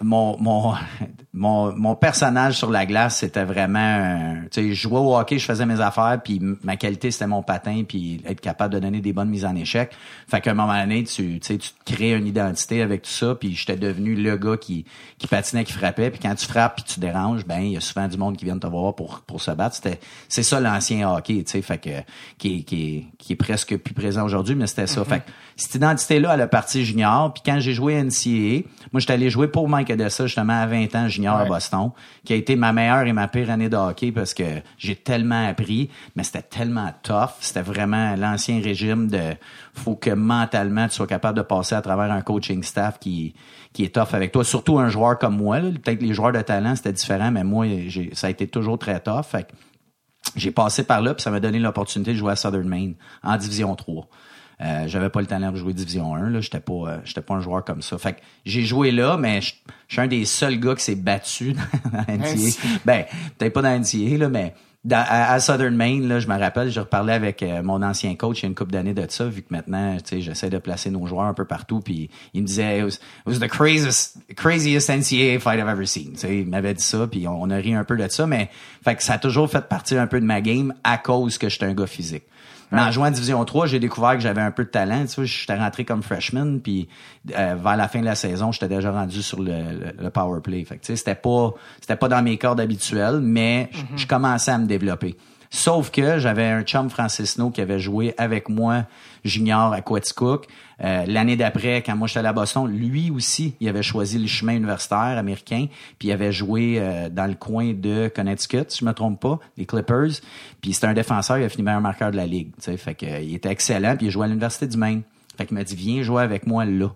mon, mon, mon, mon personnage sur la glace, c'était vraiment... Tu sais, je jouais au hockey, je faisais mes affaires, puis ma qualité, c'était mon patin, puis être capable de donner des bonnes mises en échec. Fait qu'à un moment donné, tu, tu sais, tu te crées une identité avec tout ça, puis j'étais devenu le gars qui, qui patinait, qui frappait. Puis quand tu frappes, puis tu déranges, ben il y a souvent du monde qui vient te voir pour, pour se battre. C'était, c'est ça l'ancien hockey, tu sais, fait que qui, est- qui, qui est presque plus présent aujourd'hui, mais c'était ça. Fait que cette identité-là, elle a parti junior. Puis quand j'ai joué NCAA, moi, j'étais allé jouer pour Mike Odessa, justement, à 20 ans, junior à. Boston, qui a été ma meilleure et ma pire année de hockey parce que j'ai tellement appris, mais c'était tellement tough. C'était vraiment l'ancien régime de faut que mentalement, tu sois capable de passer à travers un coaching staff qui, qui est tough avec toi. Surtout un joueur comme moi. Peut-être que les joueurs de talent, c'était différent, mais moi, j'ai, ça a été toujours très tough. Fait que j'ai passé par là, puis ça m'a donné l'opportunité de jouer à Southern Maine en Division 3. Euh, j'avais pas le talent de jouer Division 1, là. J'étais pas, euh, j'étais pas un joueur comme ça. Fait que j'ai joué là, mais je je suis un des seuls gars qui s'est battu dans la. Ben, peut-être pas dans la là, mais dans- à, à Southern Maine, là, je me rappelle, je reparlais avec euh, mon ancien coach il y a une couple d'années de ça, vu que maintenant, tu sais, j'essaie de placer nos joueurs un peu partout, puis il me disait, it was, it was the craziest, craziest NCAA fight I've ever seen. Tu sais, il m'avait dit ça, puis on, on a ri un peu de ça, mais fait que ça a toujours fait partie un peu de ma game à cause que j'étais un gars physique. Mais en jouant en Division 3, j'ai découvert que j'avais un peu de talent. Tu vois, j'étais rentré comme freshman, puis euh, vers la fin de la saison, j'étais déjà rendu sur le, le, le power play. Fait que, tu sais, c'était pas, c'était pas dans mes cordes habituelles, mais j- je commençais à me développer. Sauf que j'avais un chum Francis No qui avait joué avec moi junior à Quetzcook. Euh, L'année d'après, quand moi j'étais à Boston, lui aussi, il avait choisi le chemin universitaire américain, puis il avait joué euh, dans le coin de Connecticut, si je me trompe pas, les Clippers. Puis c'était un défenseur, il a fini meilleur marqueur de la ligue. tu sais. Fait que, euh, il était excellent, puis il jouait à l'université du Maine. Fait qu'il m'a dit viens jouer avec moi là.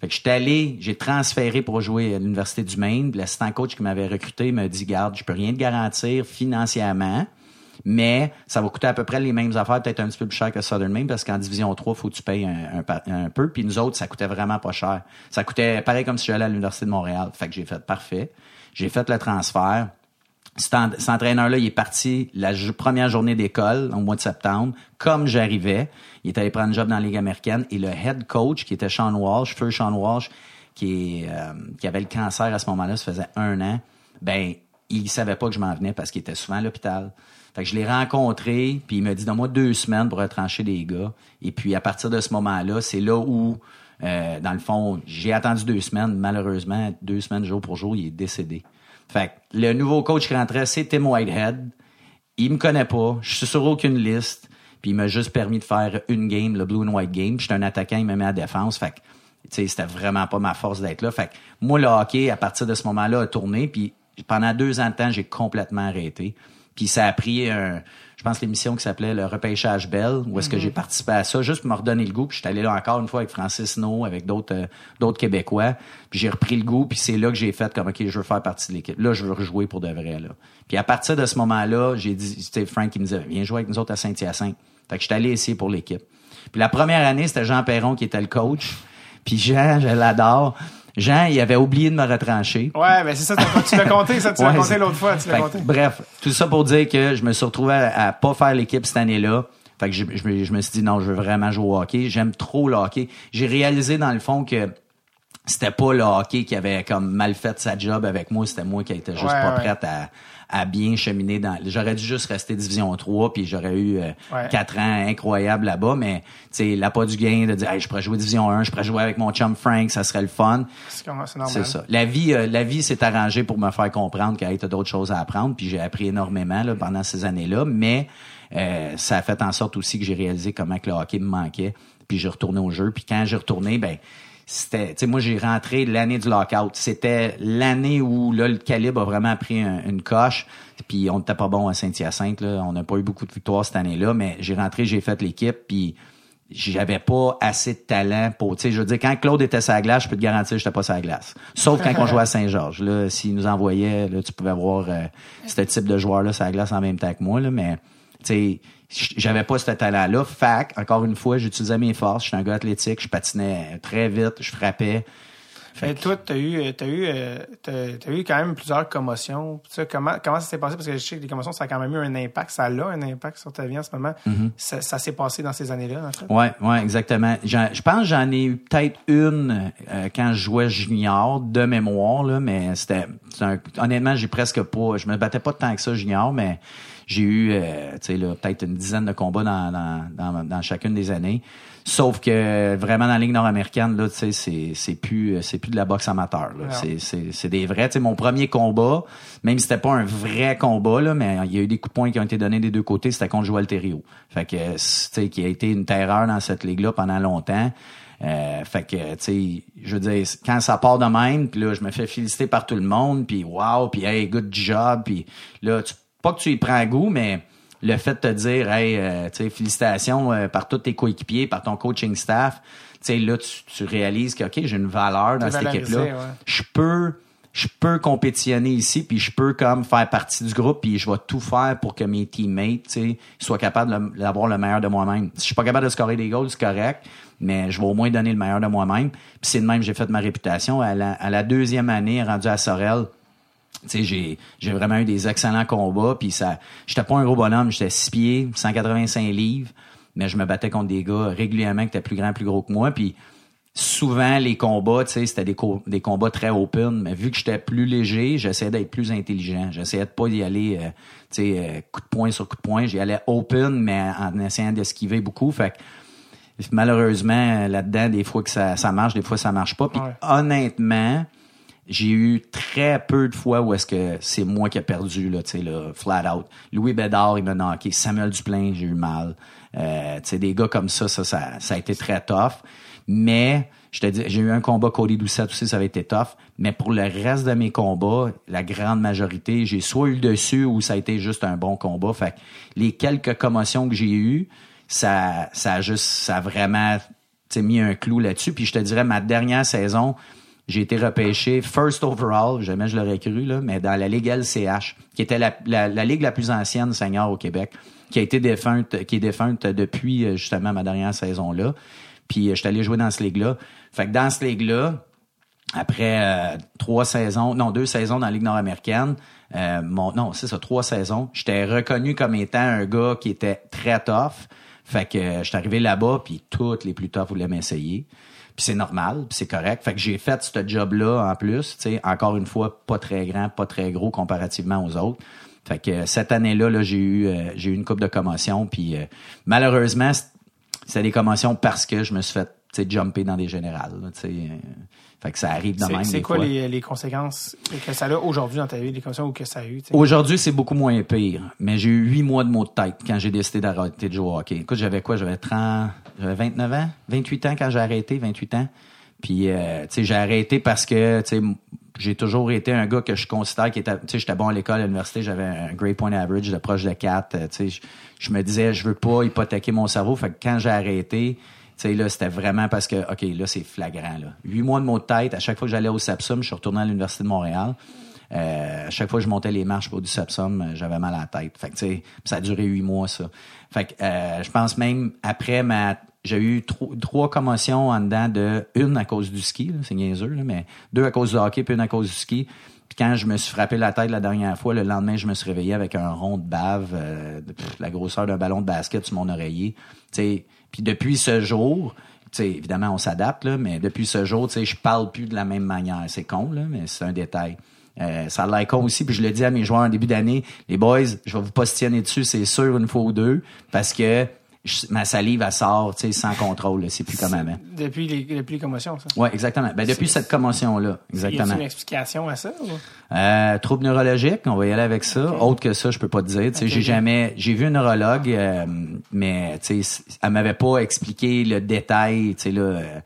Fait que j'étais allé, j'ai transféré pour jouer à l'université du Maine. L'assistant coach qui m'avait recruté m'a dit garde, je peux rien te garantir financièrement, mais ça va coûter à peu près les mêmes affaires, peut-être un petit peu plus cher que Southern Maine, parce qu'en division 3, faut que tu payes un, peu. Puis nous autres, ça coûtait vraiment pas cher. Ça coûtait pareil comme si j'allais à l'université de Montréal. Fait que j'ai fait parfait. J'ai fait le transfert. Cet, en- cet entraîneur-là, il est parti la première journée d'école, au mois de septembre, comme j'arrivais. Il est allé prendre un job dans la Ligue américaine. Et le head coach, qui était Sean Walsh, feu Sean Walsh, qui, euh, qui avait le cancer à ce moment-là, ça faisait un an, ben, il savait pas que je m'en venais parce qu'il était souvent à l'hôpital. Fait que je l'ai rencontré, puis il m'a dit, donne-moi deux semaines pour retrancher des gars. Et puis, à partir de ce moment-là, c'est là où, euh, dans le fond, j'ai attendu deux semaines. Malheureusement, deux semaines jour pour jour, il est décédé. Fait que le nouveau coach qui rentrait, c'est Tim Whitehead. Il me connaît pas. Je suis sur aucune liste. Puis il m'a juste permis de faire une game, le blue and white game. J'étais un attaquant, il me met à défense. Fait que, c'était vraiment pas ma force d'être là. Fait que moi, le hockey, à partir de ce moment-là, a tourné. Puis pendant deux ans de temps, j'ai complètement arrêté. Puis ça a pris un, je pense l'émission qui s'appelait le repêchage Bell, où est-ce que j'ai participé à ça, juste pour me redonner le goût. Puis j'étais allé là encore une fois avec Francis No, avec d'autres euh, d'autres Québécois. Puis j'ai repris le goût, puis c'est là que j'ai fait comme OK, je veux faire partie de l'équipe. Là, je veux rejouer pour de vrai. Là. Puis à partir de ce moment-là, j'ai dit, c'était Frank qui me disait, viens jouer avec nous autres à Saint-Hyacinthe. Fait que j'étais allé essayer pour l'équipe. Puis la première année, c'était Jean Perron qui était le coach. Puis Jean, je l'adore. Jean, il avait oublié de me retrancher. Ouais, ben c'est ça, tu l'as compté, ça, tu l'as Ouais, compté l'autre fois, tu l'as que, compté. Bref, tout ça pour dire que je me suis retrouvé à, à pas faire l'équipe cette année-là. Fait que je, je me- je me suis dit non, je veux vraiment jouer au hockey. J'aime trop le hockey. J'ai réalisé dans le fond que c'était pas le hockey qui avait comme mal fait sa job avec moi, c'était moi qui était juste Ouais, pas ouais. prête à, à bien cheminer dans j'aurais dû juste rester division 3 puis j'aurais eu euh, Ouais. ans incroyables là-bas mais tu sais pas du gain de dire hey, je pourrais jouer division 1, je pourrais jouer avec mon chum Frank, ça serait le fun. C'est ça. La vie, euh, la vie s'est arrangée pour me faire comprendre qu'il y a d'autres choses à apprendre, puis j'ai appris énormément là, pendant ces années-là, mais euh, ça a fait en sorte aussi que j'ai réalisé comment que le hockey me manquait, puis j'ai retourné au jeu, puis quand j'ai retourné, ben c'était, tu sais, moi j'ai rentré l'année du lockout. C'était l'année où le calibre a vraiment pris un- une coche, puis on n'était pas bon à Saint-Hyacinthe, on n'a pas eu beaucoup de victoires cette année-là, mais j'ai rentré, j'ai fait l'équipe, puis j'avais pas assez de talent pour, tu sais, je veux dire, quand Claude était la glace, je peux te garantir que j'étais pas la glace. Sauf quand on jouait à Saint-Georges. Là, s'il nous envoyait, là, tu pouvais voir euh, ce type de joueur-là la glace en même temps que moi, là, mais, sais, j'avais pas ce talent-là. Fac, encore une fois, j'utilisais mes forces. J'étais un gars athlétique, je patinais très vite, je frappais. Fait toi, t'as eu, euh, t'as eu, euh, eu quand même plusieurs commotions. Comment, comment ça s'est passé? Parce que je sais que les commotions, ça a quand même eu un impact. Ça a un impact sur ta vie en ce moment. Ça, ça s'est passé dans ces années-là, en fait. Ouais, ouais, exactement. Je pense que j'en ai eu peut-être une euh, quand je jouais junior de mémoire là, mais c'était honnêtement j'ai presque pas, je me battais pas tant que ça junior, mais j'ai eu, euh, tu sais là, peut-être une dizaine de combats dans, dans, dans, dans chacune des années. Sauf que vraiment dans la ligue nord-américaine là, tu sais, c'est c'est plus c'est plus de la boxe amateur. C'est c'est c'est des vrais. Tu sais, mon premier combat, même si c'était pas un vrai combat là, mais il y a eu des coups de poing qui ont été donnés des deux côtés, c'était contre Joël Thériault. Fait que tu sais, qui a été une terreur dans cette ligue là pendant longtemps. Euh, fait que, tu sais, je veux dire, quand ça part de même, puis là, je me fais féliciter par tout le monde, puis wow, puis hey, good job, puis là, tu, pas que tu y prends goût, mais le fait de te dire, hey, euh, félicitations euh, par tous tes coéquipiers, par ton coaching staff, là, tu, tu réalises que, OK, j'ai une valeur dans cette équipe-là. ouais. Je peux je peux compétitionner ici, puis je peux comme faire partie du groupe, puis je vais tout faire pour que mes teammates, soient capables d'avoir le meilleur de moi-même. Si je suis pas capable de scorer des goals, c'est correct, mais je vais au moins donner le meilleur de moi-même. Puis c'est de même que j'ai fait ma réputation. À la, à la deuxième année, rendu à Sorel, j'ai, j'ai vraiment eu des excellents combats, puis ça, j'étais pas un gros bonhomme, j'étais 6 pieds, 185 livres, mais je me battais contre des gars régulièrement qui étaient plus grands, plus gros que moi, puis souvent les combats, tu sais, c'était des, co- des combats très open, mais vu que j'étais plus léger, j'essayais d'être plus intelligent. J'essayais de pas y aller, euh, tu sais, euh, coup de poing sur coup de poing. J'y allais open, mais en essayant d'esquiver beaucoup. Fait que malheureusement, là-dedans, des fois que ça, ça marche, des fois ça marche pas. Puis Ouais. honnêtement, j'ai eu très peu de fois où est-ce que c'est moi qui ai perdu, là, tu sais, là, flat out. Louis Bédard, il m'a knocké. Samuel Duplain, j'ai eu mal. Euh, tu sais, des gars comme ça, ça, ça, ça a été très tough. Mais, je te dis, j'ai eu un combat Cody Doucette aussi, ça avait été tough. Mais pour le reste de mes combats, la grande majorité, j'ai soit eu le dessus ou ça a été juste un bon combat. Fait que les quelques commotions que j'ai eues, ça, ça a juste, ça a vraiment, mis un clou là-dessus. Puis je te dirais, ma dernière saison, j'ai été repêché first overall, jamais je l'aurais cru, là, mais dans la Ligue LCH, qui était la, la, la ligue la plus ancienne senior au Québec, qui a été défunte, qui est défunte depuis euh, justement ma dernière saison-là. Puis euh, je suis allé jouer dans cette ligue-là. Fait que dans cette ligue-là, après euh, trois saisons, non, deux saisons dans la Ligue nord-américaine, euh, mon, non, c'est ça, trois saisons, j'étais reconnu comme étant un gars qui était très tough. Fait que euh, j'étais arrivé là-bas, puis toutes les plus toughs voulaient m'essayer. Puis c'est normal, puis c'est correct. Fait que j'ai fait ce job-là en plus, tu sais, encore une fois, pas très grand, pas très gros comparativement aux autres. Fait que euh, cette année-là, là, j'ai eu euh, j'ai eu une coupe de commotion, puis euh, malheureusement, c'était des commotions parce que je me suis fait sais, jumper dans des générales. là, euh, fait que ça arrive de même c'est quoi fois. les, les conséquences que ça a aujourd'hui dans ta vie, les ou que ça a eu? Aujourd'hui, c'est beaucoup moins pire. Mais j'ai eu huit mois de maux de tête quand j'ai décidé d'arrêter de jouer au hockey. Écoute, j'avais quoi? J'avais 30, j'avais 29 ans, 28 ans quand j'ai arrêté, 28 ans. Puis, euh, tu sais, j'ai arrêté parce que, tu sais, j'ai toujours été un gars que je considère qui était, tu sais, j'étais bon à l'école, à l'université, j'avais un great point average de proche de 4. euh, Tu sais, je, je me disais, je veux pas hypothéquer mon cerveau. Fait que quand j'ai arrêté, tu sais, c'était vraiment parce que, OK, là, c'est flagrant, là. Huit mois de maux de tête. À chaque fois que j'allais au Sapsum, je suis retourné à l'Université de Montréal. Euh, à chaque fois que je montais les marches pour du Sapsum, euh, j'avais mal à la tête. Fait que, ça a duré huit mois, ça. Fait que, euh, je pense même, après ma, j'ai eu tro- trois commotions en dedans de, une à cause du ski, c'est niaiseux, là, mais deux à cause du hockey, puis une à cause du ski. Puis quand je me suis frappé la tête la dernière fois, le lendemain, je me suis réveillé avec un rond de bave, euh, de la grosseur d'un ballon de basket sur mon oreiller. Tu puis depuis ce jour, sais, évidemment, on s'adapte, mais depuis ce jour, tu sais, je parle plus de la même manière. C'est con, là, mais c'est un détail. Euh, ça a l'air con aussi, puis je le dis à mes joueurs en début d'année, les boys, je vais vous positionner dessus, c'est sûr, une fois ou deux, parce que je- ma salive, elle sort, tu sais, sans contrôle, c'est plus comme avant. Depuis les, depuis les commotions, ça? Ouais, exactement. Ben, depuis cette commotion-là, Y a exactement. une explication à ça? ou? Euh, trouble neurologique, on va y aller avec ça. Autre que ça, je peux pas te dire. Tu sais, j'ai jamais, j'ai vu un neurologue, euh, mais tu sais, elle m'avait pas expliqué le détail, tu sais là, euh,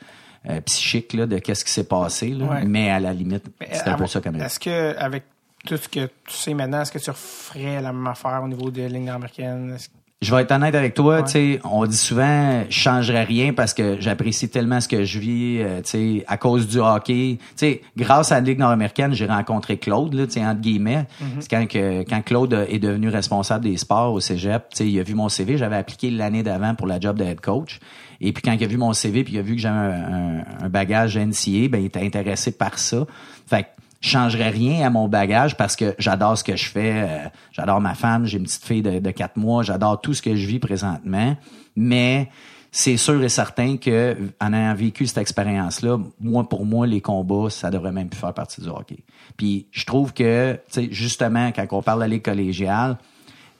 euh, psychique là, de qu'est-ce qui s'est passé. Là. Ouais. Mais à la limite, c'était un peu ça même. Est-ce que, avec tout ce que tu sais maintenant, est-ce que tu referais la même affaire au niveau de ligne américaine? Je vais être honnête avec toi, Ouais. tu sais, on dit souvent je changerais rien parce que j'apprécie tellement ce que je vis, euh, tu sais, à cause du hockey. Tu sais, grâce à la Ligue nord-américaine, j'ai rencontré Claude là, tu sais, entre guillemets. C'est quand que quand Claude est devenu responsable des sports au Cégep, tu sais, il a vu mon CV, j'avais appliqué l'année d'avant pour la job de head coach. Et puis quand il a vu mon CV puis il a vu que j'avais un, un- un bagage NCA, ben il était intéressé par ça. Fait que je changerais rien à mon bagage parce que j'adore ce que je fais. euh, j'adore ma femme, j'ai une petite fille de, quatre mois, j'adore tout ce que je vis présentement. Mais c'est sûr et certain que en ayant vécu cette expérience-là, moi pour moi les combats, ça devrait même plus faire partie du hockey. Puis je trouve que, justement quand on parle de la ligue collégiale,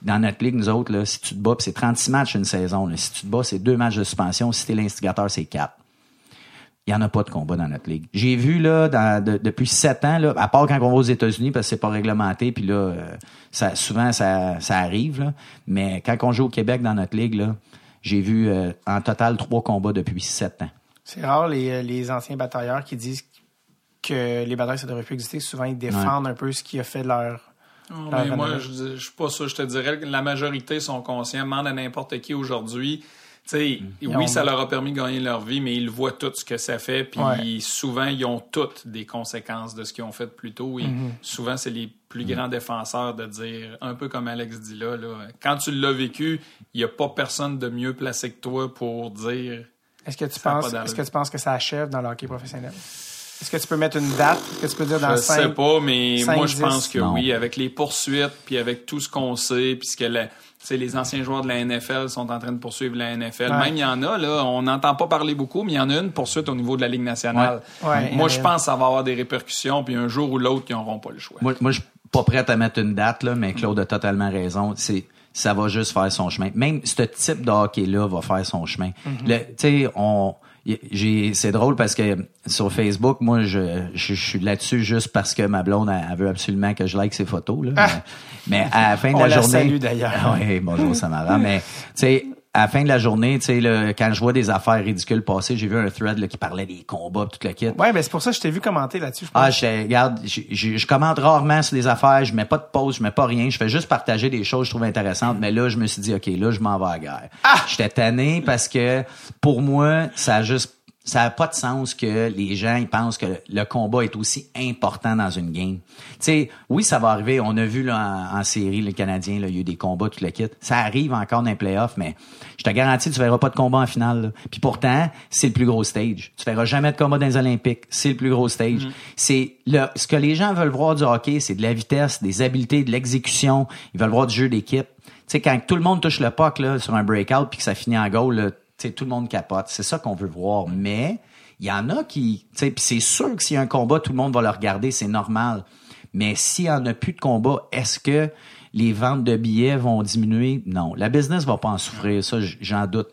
dans notre ligue, nous autres, là, si tu te bats, c'est 36 matchs une saison. là. si tu te bats, c'est deux matchs de suspension. Si t'es l'instigateur, c'est quatre il y en a pas de combat dans notre ligue. J'ai vu là dans- de- depuis sept ans là, à part quand on va aux États-Unis parce que c'est pas réglementé, puis là euh, ça souvent ça, ça arrive là. Mais quand on joue au Québec dans notre ligue là, j'ai vu euh, en total trois combats depuis sept ans. C'est rare les, euh, les anciens batailleurs qui disent que les batailles, ça devrait plus exister. Souvent, ils défendent un peu ce qui a fait de leur. Non, leur mais moi, je, je suis pas sûr. Je te dirais que la majorité sont conscients. Demande à n'importe qui aujourd'hui. Ont- oui, ça leur a permis de gagner leur vie, mais ils voient tout ce que ça fait. Puis Ouais. souvent, ils ont toutes des conséquences de ce qu'ils ont fait plus tôt. Et Mm-hmm. souvent, c'est les plus grands défenseurs de dire, un peu comme Alex dit là, là quand tu l'as vécu, il n'y a pas personne de mieux placé que toi pour dire Est-ce que tu penses, est-ce que tu penses que ça achève dans le hockey professionnel? Est-ce que tu peux mettre une date? Est-ce que tu peux dire dans Je sais cinq- pas, mais moi je pense que Non. oui, avec les poursuites, puis avec tout ce qu'on sait, puis ce que la- sais, les anciens joueurs de la NFL sont en train de poursuivre la NFL. Ouais. Même il y en a, là, on n'entend pas parler beaucoup, mais il y en a une poursuite au niveau de la Ligue nationale. Ouais. Ouais, moi a je pense que ça va avoir des répercussions, puis un jour ou l'autre, ils n'auront pas le choix. Moi, moi je suis pas prêt à mettre une date là, mais Claude a totalement raison. C'est ça va juste faire son chemin. Même ce type de hockey là va faire son chemin. Le- Tu sais, on j'ai c'est drôle parce que sur Facebook, moi je, je, je suis là-dessus juste parce que ma blonde elle, elle veut absolument que je like ses photos là. Mais, mais à la fin de On la la journée d'ailleurs. Ah Oui, bonjour Samara, mais tu sais à la fin de la journée, tu sais là, quand je vois des affaires ridicules passer, j'ai vu un thread là, qui parlait des combats, tout le kit. Ouais, ben c'est pour ça que je t'ai vu commenter là-dessus. je. Ah, je regarde, je, je, je commente rarement sur des affaires, je mets pas de pause, je mets pas rien, je fais juste partager des choses que je trouve intéressantes, mais là, je me suis dit, OK, là, je m'en vais à la guerre. J'étais tanné parce que, pour moi, ça a juste, ça a pas de sens que les gens, ils pensent que le combat est aussi important dans une game. Tu sais, oui, ça va arriver, on a vu, là, en, en série, le Canadien, là, il y a eu des combats, tout le kit. Ça arrive encore dans les playoffs, mais je te garantis, tu verras pas de combat en finale, là. Puis pourtant, c'est le plus gros stage. Tu verras jamais de combat dans les Olympiques. C'est le plus gros stage. C'est le, ce que les gens veulent voir du hockey, c'est de la vitesse, des habiletés, de l'exécution. Ils veulent voir du jeu d'équipe. Tu sais, quand tout le monde touche le puck, là, sur un breakout puis que ça finit en goal, là, sais, tout le monde capote. C'est ça qu'on veut voir. Mais, il y en a qui, tu sais, c'est sûr que s'il y a un combat, tout le monde va le regarder, c'est normal. Mais s'il y en a plus de combat, est-ce que les ventes de billets vont diminuer? Non. La business va pas en souffrir, ça, j'en doute.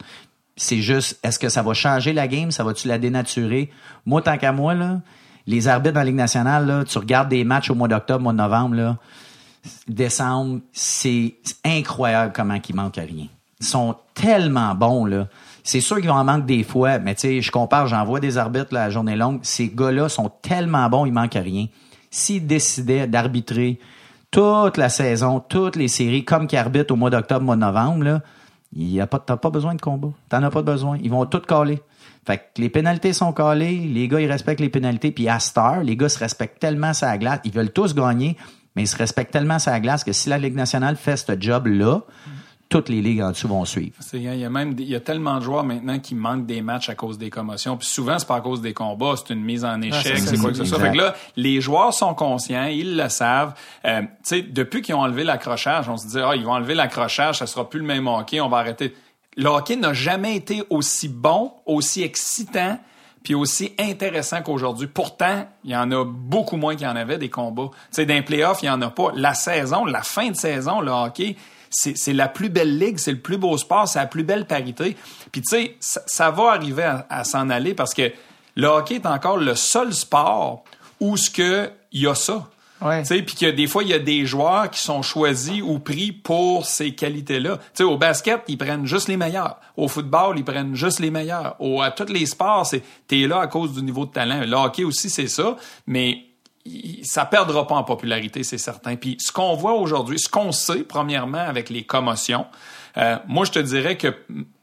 C'est juste, est-ce que ça va changer la game? Ça va-tu la dénaturer? Moi, tant qu'à moi, là, les arbitres dans la Ligue nationale, là, tu regardes des matchs au mois d'octobre, mois de novembre, là, décembre, c'est incroyable comment ils manquent à rien. Ils sont tellement bons, là. C'est sûr qu'ils vont en manquer des fois, mais tu sais, je compare, j'en vois des arbitres la journée longue. Ces gars-là sont tellement bons, ils manquent à rien. S'ils décidaient d'arbitrer toute la saison, toutes les séries, comme qu'ils arbitrent au mois d'octobre, mois de novembre, là, il a pas, t'as pas besoin de combat. T'en as pas besoin. Ils vont tout caler. Fait que les pénalités sont calées, les gars, ils respectent les pénalités, puis à Star, les gars se respectent tellement sa glace, ils veulent tous gagner, mais ils se respectent tellement sa glace que si la Ligue nationale fait ce job-là, toutes les ligues en dessous vont suivre. C'est- Il y a même il y a tellement de joueurs maintenant qui manquent des matchs à cause des commotions. Puis souvent, c'est pas à cause des combats, c'est une mise en échec, c'est quoi que ce soit. Fait que là, les joueurs sont conscients, ils le savent. Euh, tu sais, depuis qu'ils ont enlevé l'accrochage, on se dit, ah, ils vont enlever l'accrochage, ça sera plus le même hockey, on va arrêter. le hockey n'a jamais été aussi bon, aussi excitant, puis aussi intéressant qu'aujourd'hui. Pourtant, il y en a beaucoup moins qu'il y en avait des combats. Tu sais, d'un playoff, il y en a pas. La saison, la fin de saison, le hockey, c'est la plus belle ligue, c'est le plus beau sport, c'est la plus belle parité. Puis tu sais, ça, va arriver à, s'en aller parce que le hockey est encore le seul sport où ce que il y a ça. Ouais. Puis que des fois, il y a des joueurs qui sont choisis ou pris pour ces qualités-là. Tu sais, au basket, ils prennent juste les meilleurs. Au football, ils prennent juste les meilleurs. Au, à tous les sports, c'est t'es là à cause du niveau de talent. Le hockey aussi, c'est ça. Mais ça perdra pas en popularité, c'est certain. Puis ce qu'on voit aujourd'hui, ce qu'on sait, premièrement, avec les commotions, euh, moi, je te dirais que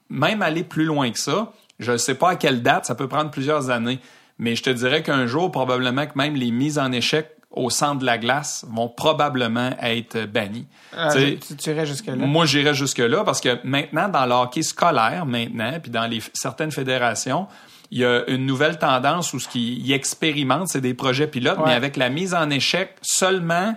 même aller plus loin que ça, je ne sais pas à quelle date, ça peut prendre plusieurs années, mais je te dirais qu'un jour, probablement que même les mises en échec au centre de la glace vont probablement être bannies. Euh, tu, tu irais jusque-là? Moi, j'irais jusque-là parce que maintenant, dans le hockey scolaire, maintenant, puis dans les, certaines fédérations, il y a une nouvelle tendance où ce qu'ils expérimentent, c'est des projets pilotes, mais avec la mise en échec seulement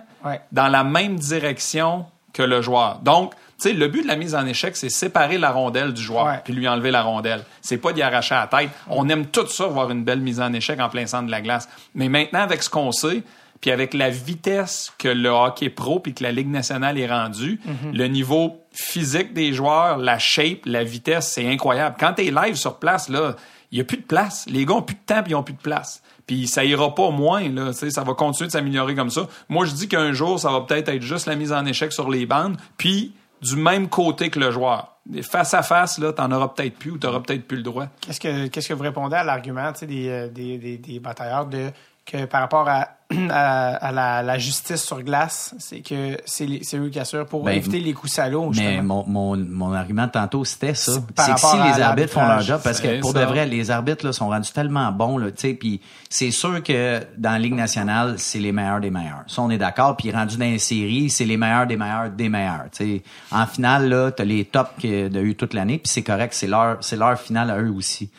dans la même direction que le joueur. Donc, tu sais, le but de la mise en échec, c'est séparer la rondelle du joueur puis lui enlever la rondelle. C'est pas d'y arracher la tête. On aime tout ça, voir une belle mise en échec en plein centre de la glace. Mais maintenant, avec ce qu'on sait, puis avec la vitesse que le hockey pro puis que la Ligue nationale est rendue, mhm. le niveau physique des joueurs, la shape, la vitesse, c'est incroyable. Quand tu es live sur place, là, il y a plus de place. Les gars ont plus de temps puis ils ont plus de place. Puis ça ira pas moins, là, ça va continuer de s'améliorer comme ça. Moi, je dis qu'un jour, ça va peut-être être juste la mise en échec sur les bandes, puis du même côté que le joueur. Face à face, là, t'en auras peut-être plus ou t'auras peut-être plus le droit. Qu'est-ce que qu'est-ce que vous répondez à l'argument des, euh, des, des, des batailleurs de que par rapport à, à, la, la, justice sur glace, c'est que c'est eux qui assurent pour ben, éviter les coups salauds. Mais mon, mon, mon, argument tantôt, c'était ça. C'est que si les arbitres font leur job, parce que pour de vrai, les arbitres là, sont rendus tellement bons, là, puis c'est sûr que dans la Ligue nationale, c'est les meilleurs des meilleurs. Ça, on est d'accord. Puis rendu dans les séries, c'est les meilleurs des meilleurs des meilleurs. sais En finale, là, t'as les tops qu'il y a eu toute l'année, puis c'est correct, c'est leur, c'est leur finale à eux aussi.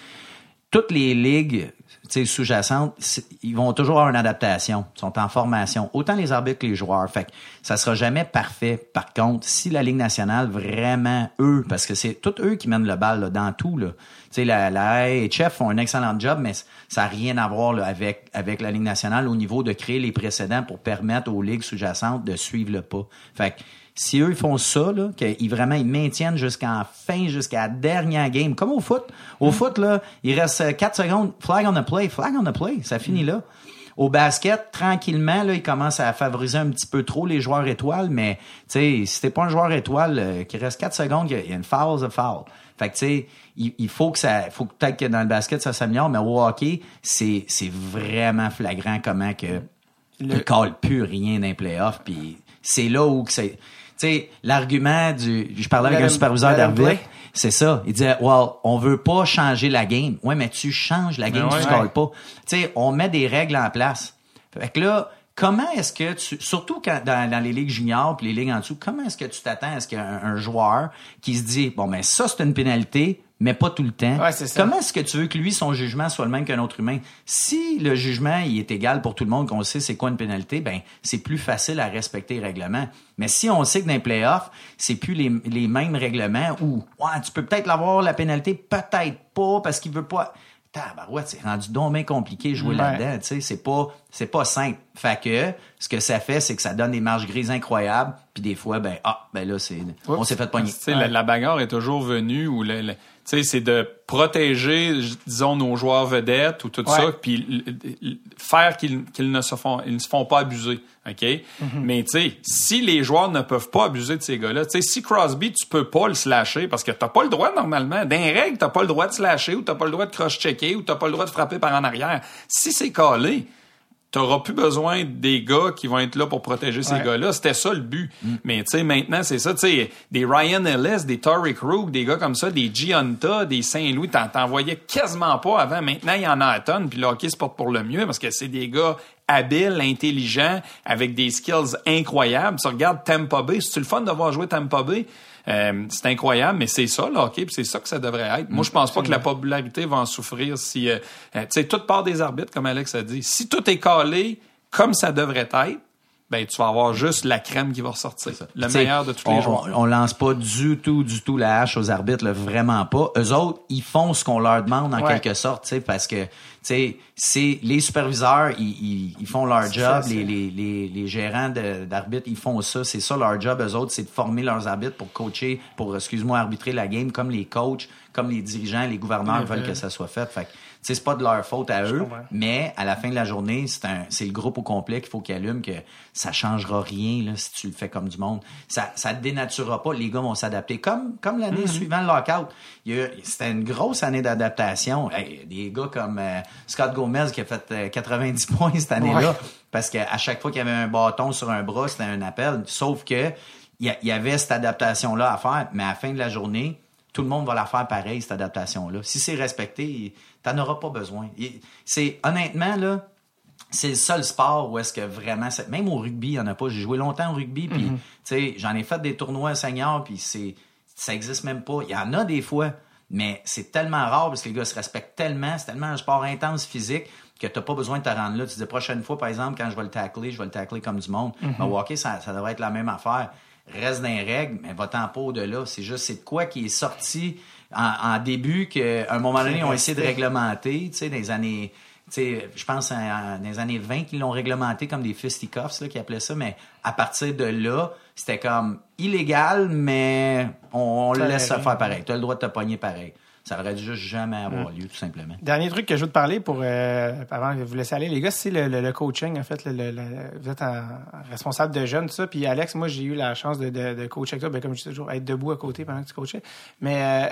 Toutes les ligues sous-jacentes, ils vont toujours avoir une adaptation. Ils sont en formation. Autant les arbitres que les joueurs. Fait que ça sera jamais parfait. Par contre, si la Ligue nationale, vraiment, eux, parce que c'est tous eux qui mènent le bal dans tout, là. sais la, la AHF font un excellent job, mais ça n'a rien à voir avec, avec la Ligue nationale au niveau de créer les précédents pour permettre aux ligues sous-jacentes de suivre le pas. Fait que si eux ils font ça, là, qu'ils vraiment ils maintiennent jusqu'en fin, jusqu'à la dernière game, comme au foot. Au mm. foot, là, il reste 4 secondes, flag on the play, flag on the play, ça finit là. Au basket, tranquillement, là, ils commencent à favoriser un petit peu trop les joueurs étoiles, mais tu sais, si t'es pas un joueur étoile, euh, qu'il reste 4 secondes, il y a une foul, a foul. Fait que tu sais, il, faut que ça, faut peut-être que dans le basket ça s'améliore, mais au hockey, c'est c'est vraiment flagrant comment que le... il colle plus rien d'un playoff, puis c'est là où que c'est sais, l'argument du, je parlais avec un superviseur d'arbitre, c'est ça. Il disait, well, on veut pas changer la game. Ouais, mais tu changes la game, tu scores pas. Tu sais, on met des règles en place. Fait que là, comment est-ce que tu, surtout quand, dans, les ligues juniors puis les ligues en dessous, comment est-ce que tu t'attends à ce qu'il y ait un, joueur qui se dit, bon, ben ça, c'est une pénalité, mais pas tout le temps. Comment est-ce que tu veux que lui, son jugement soit le même qu'un autre humain? Si le jugement il est égal pour tout le monde, qu'on sait c'est quoi une pénalité, ben c'est plus facile à respecter les règlements. Mais si on sait que dans les playoffs, c'est plus les, les, mêmes règlements ou ouais, tu peux peut-être l'avoir la pénalité, peut-être pas parce qu'il veut pas. Tabarouette, c'est rendu donc bien compliqué de jouer là-dedans, tu sais, c'est pas c'est pas simple. Fait que ce que ça fait, c'est que ça donne des marges grises incroyables, puis des fois ben ah, ben là c'est on s'est fait pogner. La, la, bagarre est toujours venue où le c'est de protéger, disons, nos joueurs vedettes ou tout ça, puis faire qu'ils ne se font, ils ne se font pas abuser, ok? Mm-hmm. Mais tu sais, si les joueurs ne peuvent pas abuser de ces gars-là, tu sais, si Crosby, tu peux pas le slasher parce que t'as pas le droit normalement. D'un règle, t'as pas le droit de slasher ou t'as pas le droit de cross-checker ou t'as pas le droit de frapper par en arrière. Si c'est calé, t'auras plus besoin des gars qui vont être là pour protéger ces gars-là. C'était ça le but. Mm. Mais tu sais, maintenant, c'est ça. Tu sais, des Ryan Ellis, des Tory Krug, des gars comme ça, des Gianta, des Saint-Louis, t'en voyais quasiment pas avant. Maintenant, il y en a à tonnes. Puis le hockey se porte pour le mieux parce que c'est des gars habiles, intelligents, avec des skills incroyables. Tu regardes Tampa Bay. C'est-tu le fun de voir jouer Tampa Bay? Euh, c'est incroyable, mais c'est ça, là, OK, c'est ça que ça devrait être. Moi, je pense pas que la popularité va en souffrir si... Euh, euh, tu sais, tout part des arbitres, comme Alex a dit. Si tout est calé comme ça devrait être, ben tu vas avoir juste la crème qui va ressortir. Le T'sais, meilleur de tous on, les joueurs. On, on lance pas du tout, du tout la hache aux arbitres, là, vraiment pas. Eux autres, ils font ce qu'on leur demande en Ouais. quelque sorte, tu sais, parce que, tu sais, c'est les superviseurs, ils, ils, ils font leur job, ça, les, les, les, les gérants d'arbitres, ils font ça, c'est ça leur job. Eux autres, c'est de former leurs arbitres pour coacher, pour, excuse-moi, arbitrer la game, comme les coachs, comme les dirigeants, les gouverneurs Ouais, veulent ouais. que ça soit fait. Fait que, c'est pas de leur faute à eux, mais à la fin de la journée, c'est un, c'est le groupe au complet qu'il faut qu'il allume que ça changera rien là, si tu le fais comme du monde. Ça, ça te dénaturera pas. Les gars vont s'adapter. Comme, comme l'année suivant le lockout. C'était une grosse année d'adaptation. Hey, des gars comme euh, Scott Gomez qui a fait euh, 90 points cette année-là. Ouais. Parce qu'à chaque fois qu'il y avait un bâton sur un bras, c'était un appel. Sauf que il y, y avait cette adaptation-là à faire. Mais à la fin de la journée, tout le monde va la faire pareil, cette adaptation-là. Si c'est respecté, t'en auras pas besoin. C'est honnêtement là, c'est le seul sport où est-ce que vraiment même au rugby, il y en a pas. J'ai joué longtemps au rugby puis tu sais, j'en ai fait des tournois seniors puis c'est ça existe même pas. Il y en a des fois, mais c'est tellement rare parce que les gars se respectent tellement, c'est tellement un sport intense physique que t'as pas besoin de te rendre là. Tu dis prochaine fois par exemple quand je vais le tacler, je vais le tacler comme du monde. Mais au hockey, ça, ça devrait être la même affaire. Reste dans les règles, mais va-t'en pas au-delà. C'est juste, c'est de quoi qui est sorti en, en début qu'à un moment donné, ils ont essayé de réglementer, tu sais, dans les années, tu sais, je pense en- en- dans les années 20 qu'ils l'ont réglementé comme des fisticuffs, là, qu'ils appelaient ça, mais à partir de là, c'était comme illégal, mais on, on le laisse se faire pareil. Tu as le droit de te pogner pareil. Ça aurait dû juste jamais avoir lieu, tout simplement. Dernier truc que je veux te parler pour euh, avant de vous laisser aller, les gars, c'est le, le- le coaching. En fait, le, le- le- vous êtes en- responsable de jeunes, tout ça. Puis Alex, moi, j'ai eu la chance de, de, de coacher avec toi. Ben, comme je dis toujours, être debout à côté pendant que tu coachais. Mais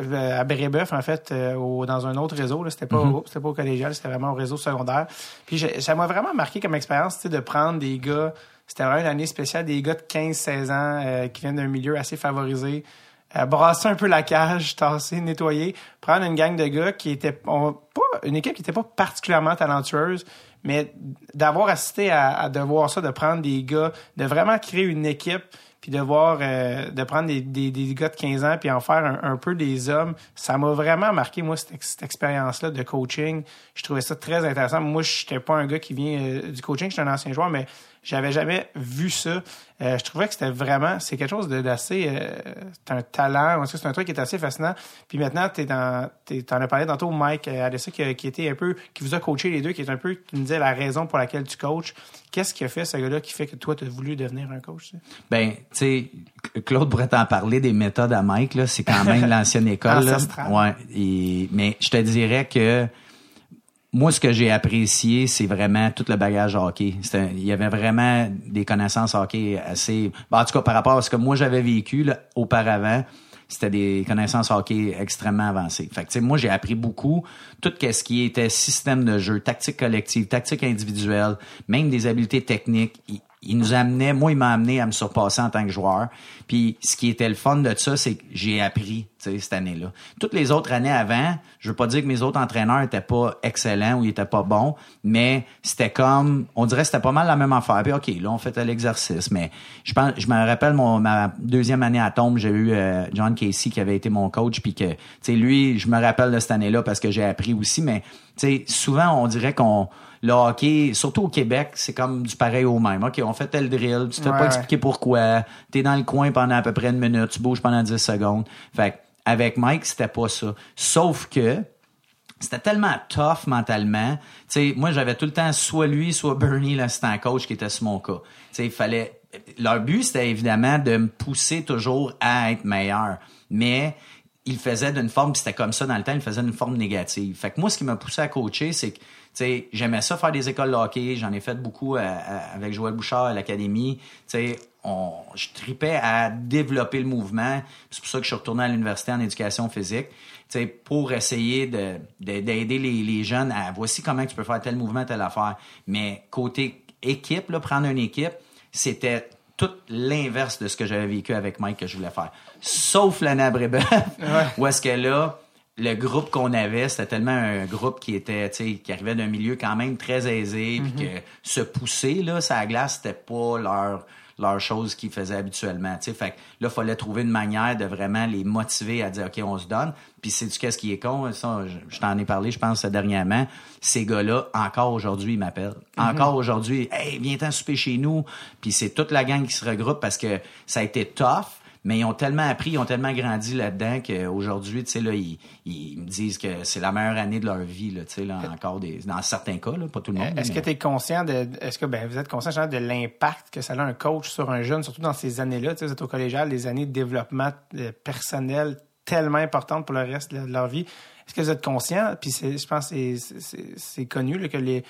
euh, à Brébeuf, en fait, euh, au- dans un autre réseau, c'était pas, au, c'était pas au collégial, c'était vraiment au réseau secondaire. Puis ça m'a vraiment marqué comme expérience, tu sais, de prendre des gars. C'était vraiment une année spéciale, des gars de 15-16 ans euh, qui viennent d'un milieu assez favorisé euh, brasser un peu la cage, tasser, nettoyer, prendre une gang de gars qui étaient on- pas une équipe qui était pas particulièrement talentueuse, mais d'avoir assisté à, à de voir ça, de prendre des gars, de vraiment créer une équipe, puis de voir euh, de prendre des, des, des gars de 15 ans puis en faire un, un peu des hommes, ça m'a vraiment marqué moi cette, cette expérience-là de coaching. Je trouvais ça très intéressant. Moi, je n'étais pas un gars qui vient euh, du coaching, je suis un ancien joueur, mais j'avais jamais vu ça. Euh, je trouvais que c'était vraiment, c'est quelque chose d'assez, euh, c'est un talent, en tout cas, c'est un truc qui est assez fascinant. Puis maintenant, t'es dans, t'es, t'en as parlé tantôt, Mike euh, Adessa, qui, qui était un peu, qui vous a coaché les deux, qui est un peu, qui nous disait la raison pour laquelle tu coaches. Qu'est-ce qui a fait ce gars-là qui fait que toi, tu as voulu devenir un coach? tu sais? Ben, tu sais, Claude pourrait t'en parler des méthodes à Mike, là. C'est quand même l'ancienne école, là. Ouais. Et, mais je te dirais que moi, ce que j'ai apprécié, c'est vraiment tout le bagage hockey. Il y avait vraiment des connaissances hockey assez... ben, en tout cas, par rapport à ce que moi, j'avais vécu là, auparavant, c'était des connaissances hockey extrêmement avancées. Fait que, moi, j'ai appris beaucoup. Tout ce qui était système de jeu, tactique collective, tactique individuelle, même des habiletés techniques. Il, nous amenait, moi, il m'a amené à me surpasser en tant que joueur. Puis, ce qui était le fun de ça, c'est que j'ai appris, cette année-là. Toutes les autres années avant, je veux pas dire que mes autres entraîneurs étaient pas excellents ou ils étaient pas bons, mais c'était comme, on dirait que c'était pas mal la même affaire. Puis, OK, là, on fait l'exercice. Mais je pense, je me rappelle mon, ma deuxième année à Tombe, j'ai eu euh, John Casey qui avait été mon coach, puis que, tu sais, lui, je me rappelle de cette année-là parce que j'ai appris aussi, mais, tu sais, souvent, on dirait qu'on, le hockey, surtout au Québec, c'est comme du pareil au même. OK, on fait tel drill, tu t'as Ouais, pas expliqué pourquoi, t'es dans le coin pendant à peu près une minute, tu bouges pendant 10 secondes. Fait avec Mike, c'était pas ça. Sauf que, c'était tellement tough mentalement. Tu sais, moi, j'avais tout le temps soit lui, soit Bernie, l'assistant coach, qui était sur mon cas. Tu sais, il fallait... Leur but, c'était évidemment de me pousser toujours à être meilleur. Mais il faisait d'une forme, puis c'était comme ça dans le temps, il faisait d'une forme négative. Fait que moi, ce qui m'a poussé à coacher, c'est que, sais, j'aimais ça faire des écoles de hockey. J'en ai fait beaucoup à- à- avec Joël Bouchard à l'académie. Tu sais, on, je tripais à développer le mouvement. C'est pour ça que je suis retourné à l'université en éducation physique. Tu sais, pour essayer de, de- d'aider les, les jeunes à voici comment tu peux faire tel mouvement, telle affaire. Mais côté équipe, là, prendre une équipe, c'était tout l'inverse de ce que j'avais vécu avec Mike que je voulais faire. Sauf l'année à Brébeuf, où est-ce que là, le groupe qu'on avait, c'était tellement un groupe qui était, tu sais, qui arrivait d'un milieu quand même très aisé, puis que se pousser, là, ça glace, c'était pas leur, leurs choses qu'ils faisaient habituellement. Tu sais, fait que là, fallait trouver une manière de vraiment les motiver à dire, OK, on se donne. Puis sais-tu qu'est-ce qui est con? Ça, je, je t'en ai parlé, je pense, dernièrement. Ces gars-là, encore aujourd'hui, ils m'appellent. Encore aujourd'hui, hey, viens-t'en souper chez nous. Puis c'est toute la gang qui se regroupe parce que ça a été tough mais ils ont tellement appris, ils ont tellement grandi là-dedans qu'aujourd'hui, tu sais, là, ils, ils, me disent que c'est la meilleure année de leur vie, là, tu sais, là, encore des, dans certains cas, là, pas tout le monde. Est-ce que tu es conscient de, est-ce que, ben, vous êtes conscient de l'impact que ça a un coach sur un jeune, surtout dans ces années-là, tu sais, vous êtes au collégial, des années de développement euh, personnel tellement importantes pour le reste de leur vie. Est-ce que vous êtes conscient, puis je pense que c'est connu là, que les,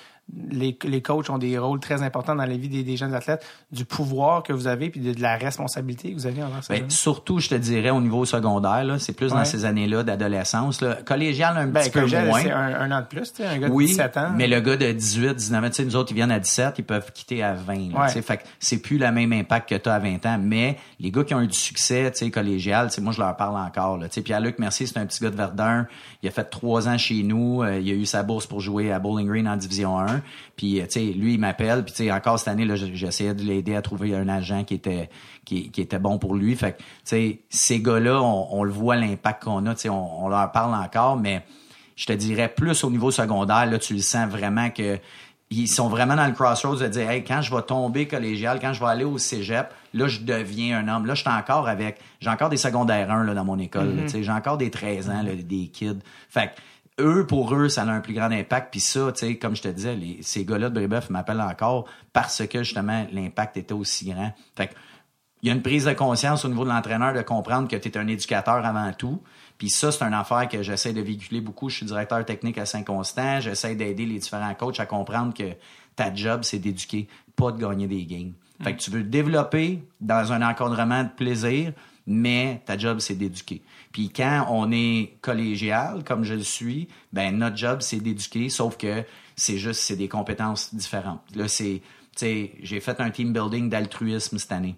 les, les, coachs ont des rôles très importants dans la vie des, des jeunes athlètes, du pouvoir que vous avez, puis de, la responsabilité que vous avez envers ça. Ben, surtout, je te dirais, au niveau secondaire, c'est plus dans ces années-là d'adolescence. Collégial, un ben, petit peu moins. c'est un, an de plus, un gars de 17 ans. mais le gars de 18, 19 ans, nous autres, ils viennent à 17, ils peuvent quitter à 20. Là, Fait c'est plus le même impact que tu as à 20 ans. Mais les gars qui ont eu du succès collégial, moi, je leur parle encore. Pierre-Luc Mercier, c'est un petit gars de Verdun. Il a fait trois ans chez nous. Euh, il a eu sa bourse pour jouer à Bowling Green en Division 1. Puis, euh, tu sais, lui, il m'appelle. Puis, tu sais, encore cette année, là, j'essayais de l'aider à trouver un agent qui était qui, était bon pour lui. Fait que, tu sais, ces gars-là, on, le voit l'impact qu'on a. Tu sais, on, leur parle encore, mais je te dirais plus au niveau secondaire, là, tu le sens vraiment que ils sont vraiment dans le crossroads de dire, hey, quand je vais tomber collégial, quand je vais aller au cégep, là, je deviens un homme. Là, je suis encore avec, j'ai encore des secondaires 1 là, dans mon école. Tu sais, j'ai encore des 13 ans, là, des kids. Fait que, eux, pour eux, ça a un plus grand impact. Puis ça, tu sais, comme je te disais, les, ces gars-là de Brébeuf m'appellent encore parce que justement l'impact était aussi grand. Fait il y a une prise de conscience au niveau de l'entraîneur de comprendre que tu es un éducateur avant tout. Puis ça, c'est une affaire que j'essaie de véhiculer beaucoup. Je suis directeur technique à Saint-Constant. J'essaie d'aider les différents coachs à comprendre que ta job, c'est d'éduquer, pas de gagner des games. Fait que tu veux développer dans un encadrement de plaisir, mais ta job, c'est d'éduquer. Puis quand on est collégial, comme je le suis, ben notre job, c'est d'éduquer, sauf que c'est juste, c'est des compétences différentes. Là, c'est, tu sais, j'ai fait un team building d'altruisme cette année.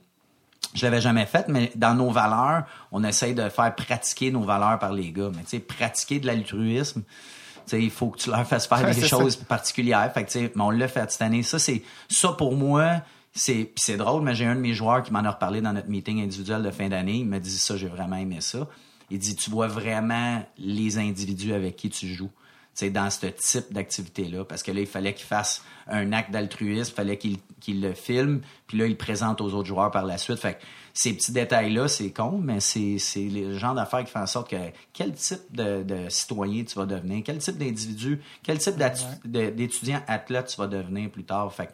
Je l'avais jamais fait, mais dans nos valeurs, on essaye de faire pratiquer nos valeurs par les gars. Mais tu sais, pratiquer de l'altruisme, il faut que tu leur fasses faire des choses particulières. Fait que, mais on l'a fait cette année. Ça, c'est ça pour moi, c'est c'est drôle, mais j'ai un de mes joueurs qui m'en a reparlé dans notre meeting individuel de fin d'année. Il m'a dit ça, j'ai vraiment aimé ça. Il dit tu vois vraiment les individus avec qui tu joues. C'est dans ce type d'activité-là. Parce que là, il fallait qu'il fasse un acte d'altruisme, il fallait qu'il le filme, puis là, il le présente aux autres joueurs par la suite. Fait que ces petits détails-là, c'est con, mais c'est le genre d'affaires qui fait en sorte que quel type de, de citoyen tu vas devenir, quel type d'individu, quel type d'étudiant athlète tu vas devenir plus tard? Fait que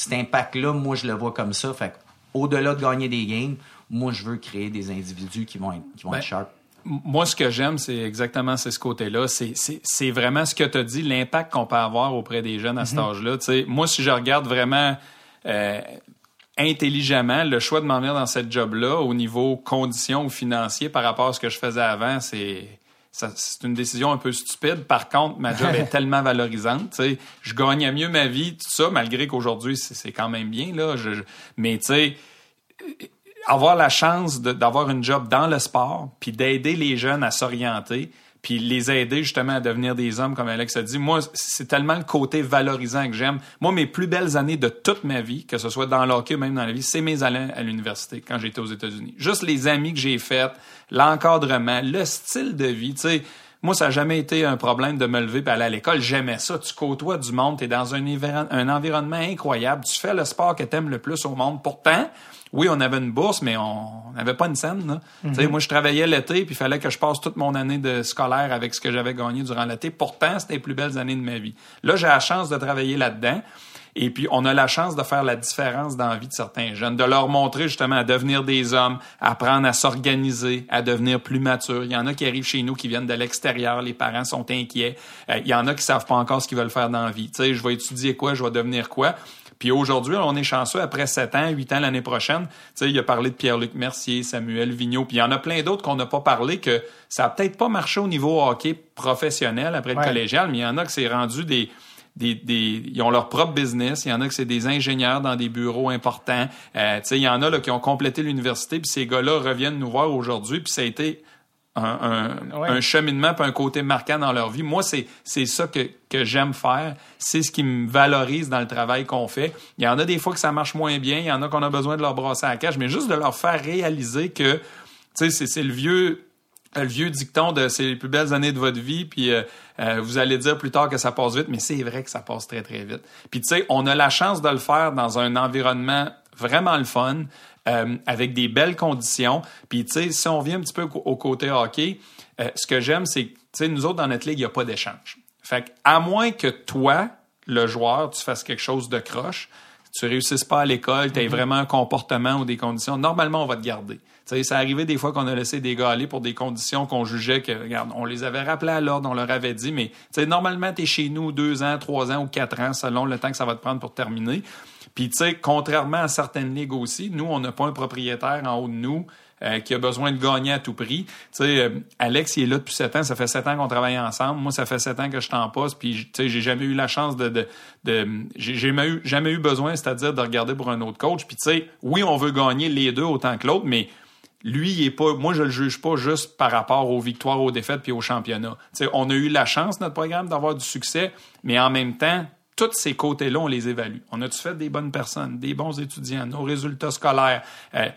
cet impact-là, moi, je le vois comme ça. Fait au-delà de gagner des games, moi, je veux créer des individus qui vont être, qui vont être ben, sharp. Moi, ce que j'aime, c'est exactement ce côté-là. C'est vraiment ce que tu as dit, l'impact qu'on peut avoir auprès des jeunes à cet mm-hmm. âge-là. Moi, si je regarde vraiment euh, intelligemment le choix de m'en venir dans cette job-là au niveau conditions ou financier par rapport à ce que je faisais avant, c'est c'est une décision un peu stupide. Par contre, ma job est tellement valorisante. sais, Je gagnais mieux ma vie, tout ça, malgré qu'aujourd'hui, c'est quand même bien. Là. Je, mais tu sais, avoir la chance d'avoir une job dans le sport, puis d'aider les jeunes à s'orienter, puis les aider justement à devenir des hommes, comme Alex a dit. Moi, c'est tellement le côté valorisant que j'aime. Moi, mes plus belles années de toute ma vie, que ce soit dans l'hockey même dans la vie, c'est mes années à l'université quand j'étais aux États-Unis. Juste les amis que j'ai faits, l'encadrement, le style de vie, tu sais. Moi, ça n'a jamais été un problème de me lever et aller à l'école. J'aimais ça. Tu côtoies du monde, tu es dans un, un environnement incroyable. Tu fais le sport que tu aimes le plus au monde. Pourtant, oui, on avait une bourse, mais on n'avait pas une scène. Mhm. Moi, je travaillais l'été, puis il fallait que je passe toute mon année de scolaire avec ce que j'avais gagné durant l'été. Pourtant, c'était les plus belles années de ma vie. Là, j'ai la chance de travailler là-dedans. Et puis, on a la chance de faire la différence dans la vie de certains jeunes, de leur montrer justement à devenir des hommes, à apprendre à s'organiser, à devenir plus matures. Il y en a qui arrivent chez nous qui viennent de l'extérieur, les parents sont inquiets. Euh, il y en a qui savent pas encore ce qu'ils veulent faire dans la vie. Tu sais, je vais étudier quoi, je vais devenir quoi? Puis aujourd'hui, on est chanceux, après 7 ans, 8 ans l'année prochaine. Tu sais, il a parlé de Pierre-Luc Mercier, Samuel Vigneault, puis il y en a plein d'autres qu'on n'a pas parlé que ça a peut-être pas marché au niveau hockey professionnel après le collégial, mais il y en a que c'est rendu des, des, des, ils ont leur propre business. Il y en a que c'est des ingénieurs dans des bureaux importants. Euh, tu sais, il y en a là, qui ont complété l'université, puis ces gars-là reviennent nous voir aujourd'hui, puis ça a été un, un, cheminement puis un côté marquant dans leur vie. Moi, c'est c'est ça que, que j'aime faire. C'est ce qui me valorise dans le travail qu'on fait. Il y en a des fois que ça marche moins bien. Il y en a qu'on a besoin de leur brasser à la cage, mais juste de leur faire réaliser que, tu sais, c'est, c'est le vieux le vieux dicton de c'est les plus belles années de votre vie, puis euh, euh, vous allez dire plus tard que ça passe vite, mais c'est vrai que ça passe très très vite. Puis tu sais, on a la chance de le faire dans un environnement vraiment le fun. Euh, avec des belles conditions. Puis, tu sais, si on vient un petit peu au côté hockey, euh, ce que j'aime, c'est que, tu sais, nous autres, dans notre ligue, il n'y a pas d'échange. Fait à moins que toi, le joueur, tu fasses quelque chose de croche, tu réussisses pas à l'école, tu as mm-hmm. vraiment un comportement ou des conditions, normalement, on va te garder. Tu sais, ça arrivait des fois qu'on a laissé des gars aller pour des conditions qu'on jugeait que, regarde, on les avait rappelés à l'ordre, on leur avait dit, mais tu sais, normalement, tu es chez nous deux ans, trois ans ou quatre ans, selon le temps que ça va te prendre pour terminer. Puis, tu sais, contrairement à certaines ligues aussi, nous, on n'a pas un propriétaire en haut de nous euh, qui a besoin de gagner à tout prix. Tu sais, euh, Alex, il est là depuis sept ans. Ça fait sept ans qu'on travaille ensemble. Moi, ça fait sept ans que je t'en poste. Puis, tu sais, j'ai jamais eu la chance de... de, j'ai jamais eu, besoin, c'est-à-dire de regarder pour un autre coach. Puis, tu sais, oui, on veut gagner les deux autant que l'autre, mais lui, il est pas. Moi, je le juge pas juste par rapport aux victoires, aux défaites puis au championnat. On a eu la chance, notre programme, d'avoir du succès, mais en même temps, tous ces côtés-là, on les évalue. On a-tu fait des bonnes personnes, des bons étudiants, nos résultats scolaires, euh,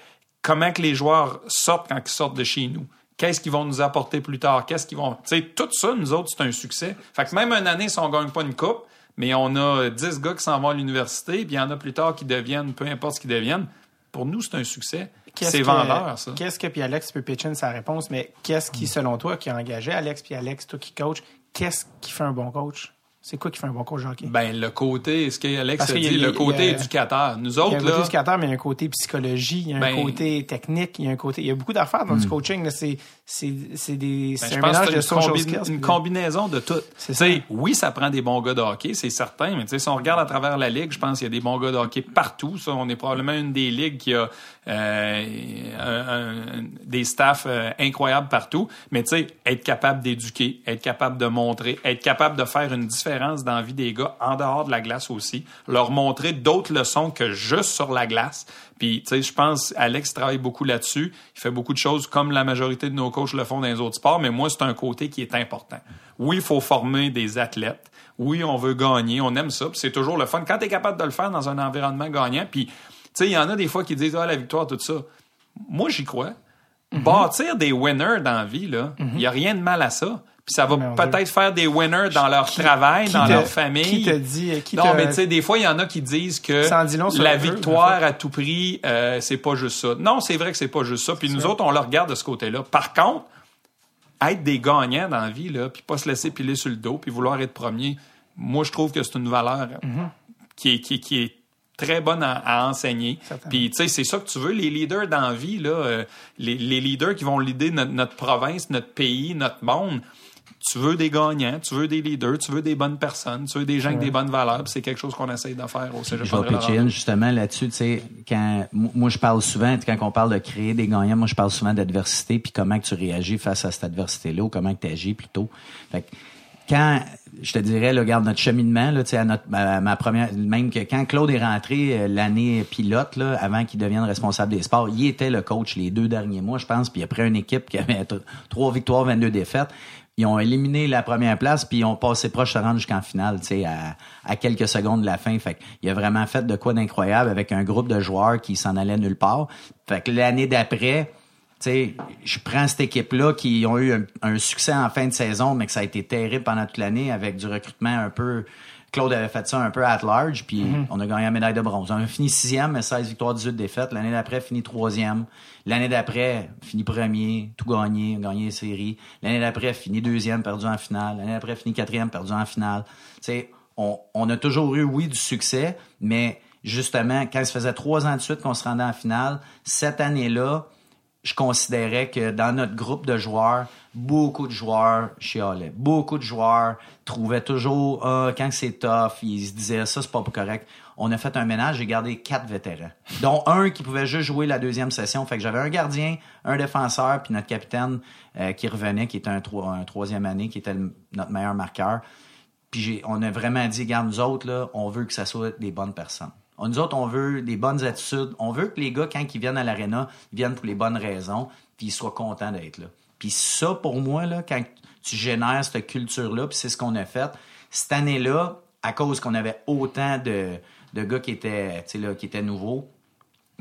comment que les joueurs sortent quand ils sortent de chez nous? Qu'est-ce qu'ils vont nous apporter plus tard? Qu'est-ce qu'ils vont. Tu sais, tout ça, nous autres, c'est un succès. Fait que même une année, si on gagne pas une coupe, mais on a 10 gars qui s'en vont à l'université, puis il y en a plus tard qui deviennent, peu importe ce qu'ils deviennent, pour nous, c'est un succès. C'est vendeur, ça. Qu'est-ce que, puis Alex peut pitcher sa réponse, mais qu'est-ce qui, selon toi, qui a engagé Alex, puis Alex, toi qui coach, qu'est-ce qui fait un bon coach? C'est quoi qui fait un bon coach hockey? Ben, le côté, ce qu'Alex a, dit, le côté éducateur. Nous autres, là. Il y a un côté éducateur, mais il y a un côté psychologie, il y a un ben, côté technique, il y a un côté, il y a beaucoup d'affaires dans du hmm. coaching, C'est, c'est, c'est des, ben, c'est un mélange de social skills. une combinaison de tout. C'est Oui, ça prend des bons gars de hockey, c'est certain, mais tu sais, si on regarde à travers la ligue, je pense qu'il y a des bons gars de hockey partout. Ça, on est probablement une des ligues qui a, euh, des staffs euh, incroyables partout. Mais tu sais, être capable d'éduquer, être capable de montrer, être capable de faire une différence dans la vie des gars en dehors de la glace aussi, leur montrer d'autres leçons que juste sur la glace. Puis, tu sais, je pense, Alex travaille beaucoup là-dessus. Il fait beaucoup de choses comme la majorité de nos coachs le font dans les autres sports, mais moi, c'est un côté qui est important. Oui, il faut former des athlètes. Oui, on veut gagner. On aime ça. c'est toujours le fun. Quand tu es capable de le faire dans un environnement gagnant, puis sais, il y en a des fois qui disent, ah, la victoire, tout ça. Moi, j'y crois. Mhm. Bâtir des winners dans la vie, il n'y a rien de mal à ça. Puis ça va peut-être faire des winners dans leur travail, dans leur famille. Qui te dit qui Non, mais tu sais, des fois, il y en a qui disent que la victoire à tout prix, euh, c'est pas juste ça. Non, c'est vrai que c'est pas juste ça. Puis nous autres, on le regarde de ce côté-là. Par contre, être des gagnants dans la vie, là, puis pas se laisser piler sur le dos, puis vouloir être premier, moi, je trouve que c'est une valeur mhm. qui, est, qui, qui est très bonne à, enseigner. Puis, tu sais, c'est ça que tu veux. Les leaders dans la vie, là, euh, les, leaders qui vont leader notre, province, notre pays, notre monde, tu veux des gagnants, tu veux des leaders, tu veux des bonnes personnes, tu veux des gens avec des bonnes valeurs. C'est quelque chose qu'on essaye de faire au Cégep Je justement là-dessus, tu sais, quand moi je parle souvent, quand on parle de créer des gagnants, moi je parle souvent d'adversité, puis comment que tu réagis face à cette adversité-là, ou comment que tu agis plutôt. Fait quand je te dirais, là, regarde notre cheminement, là, à notre ma, première, même que quand Claude est rentré euh, l'année pilote, là, avant qu'il devienne responsable des sports, il était le coach les deux derniers mois, je pense, puis après une équipe qui avait trois victoires, 22 défaites. Ils ont éliminé la première place, puis ils ont passé proche de rendre jusqu'en finale, à, à, quelques secondes de la fin. Fait il a vraiment fait de quoi d'incroyable avec un groupe de joueurs qui s'en allait nulle part. Fait que l'année d'après, je prends cette équipe-là qui ont eu un, succès en fin de saison, mais que ça a été terrible pendant toute l'année avec du recrutement un peu. Claude avait fait ça un peu at large, puis mm-hmm. on a gagné la médaille de bronze. On a fini sixième, mais 16 victoires, 18 défaites. L'année d'après, fini troisième. L'année d'après, fini premier, tout gagné, gagné les séries. L'année d'après, fini deuxième, perdu en finale. L'année d'après, fini quatrième, perdu en finale. Tu on, on a toujours eu, oui, du succès, mais justement, quand ça faisait trois ans de suite qu'on se rendait en finale, cette année-là, je considérais que dans notre groupe de joueurs, beaucoup de joueurs chialaient. Beaucoup de joueurs trouvaient toujours, ah, quand c'est tough, ils se disaient, ça, c'est pas correct. On a fait un ménage, j'ai gardé quatre vétérans, dont un qui pouvait juste jouer la deuxième session. Fait que j'avais un gardien, un défenseur, puis notre capitaine euh, qui revenait, qui était un, troisième année, qui était notre meilleur marqueur. Puis on a vraiment dit, garde nous autres, là, on veut que ça soit des bonnes personnes. Nous autres, on veut des bonnes attitudes. On veut que les gars, quand ils viennent à l'aréna, viennent pour les bonnes raisons, puis ils soient contents d'être là. Puis ça, pour moi, là, quand tu génères cette culture-là, puis c'est ce qu'on a fait, cette année-là, à cause qu'on avait autant de, de gars qui étaient, qui étaient nouveaux,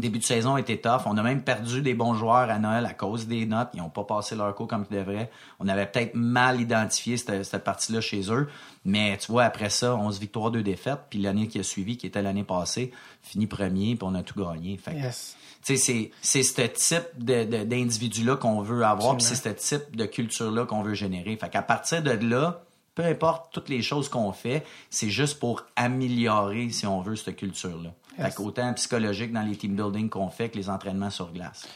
début de saison était tough. On a même perdu des bons joueurs à Noël à cause des notes. Ils n'ont pas passé leur cours comme ils devraient. On avait peut-être mal identifié cette, cette partie-là chez eux. Mais tu vois, après ça, 11 victoires, 2 défaites. Puis l'année qui a suivi, qui était l'année passée, fini premier, puis on a tout gagné. Fait Yes. c'est, c'est ce type d'individu-là qu'on veut avoir, puis c'est ce type de culture-là qu'on veut générer. Fait qu'à partir de là, peu importe toutes les choses qu'on fait, c'est juste pour améliorer, si on veut, cette culture-là. Yes. Fait qu'autant psychologique dans les team building qu'on fait que les entraînements sur glace.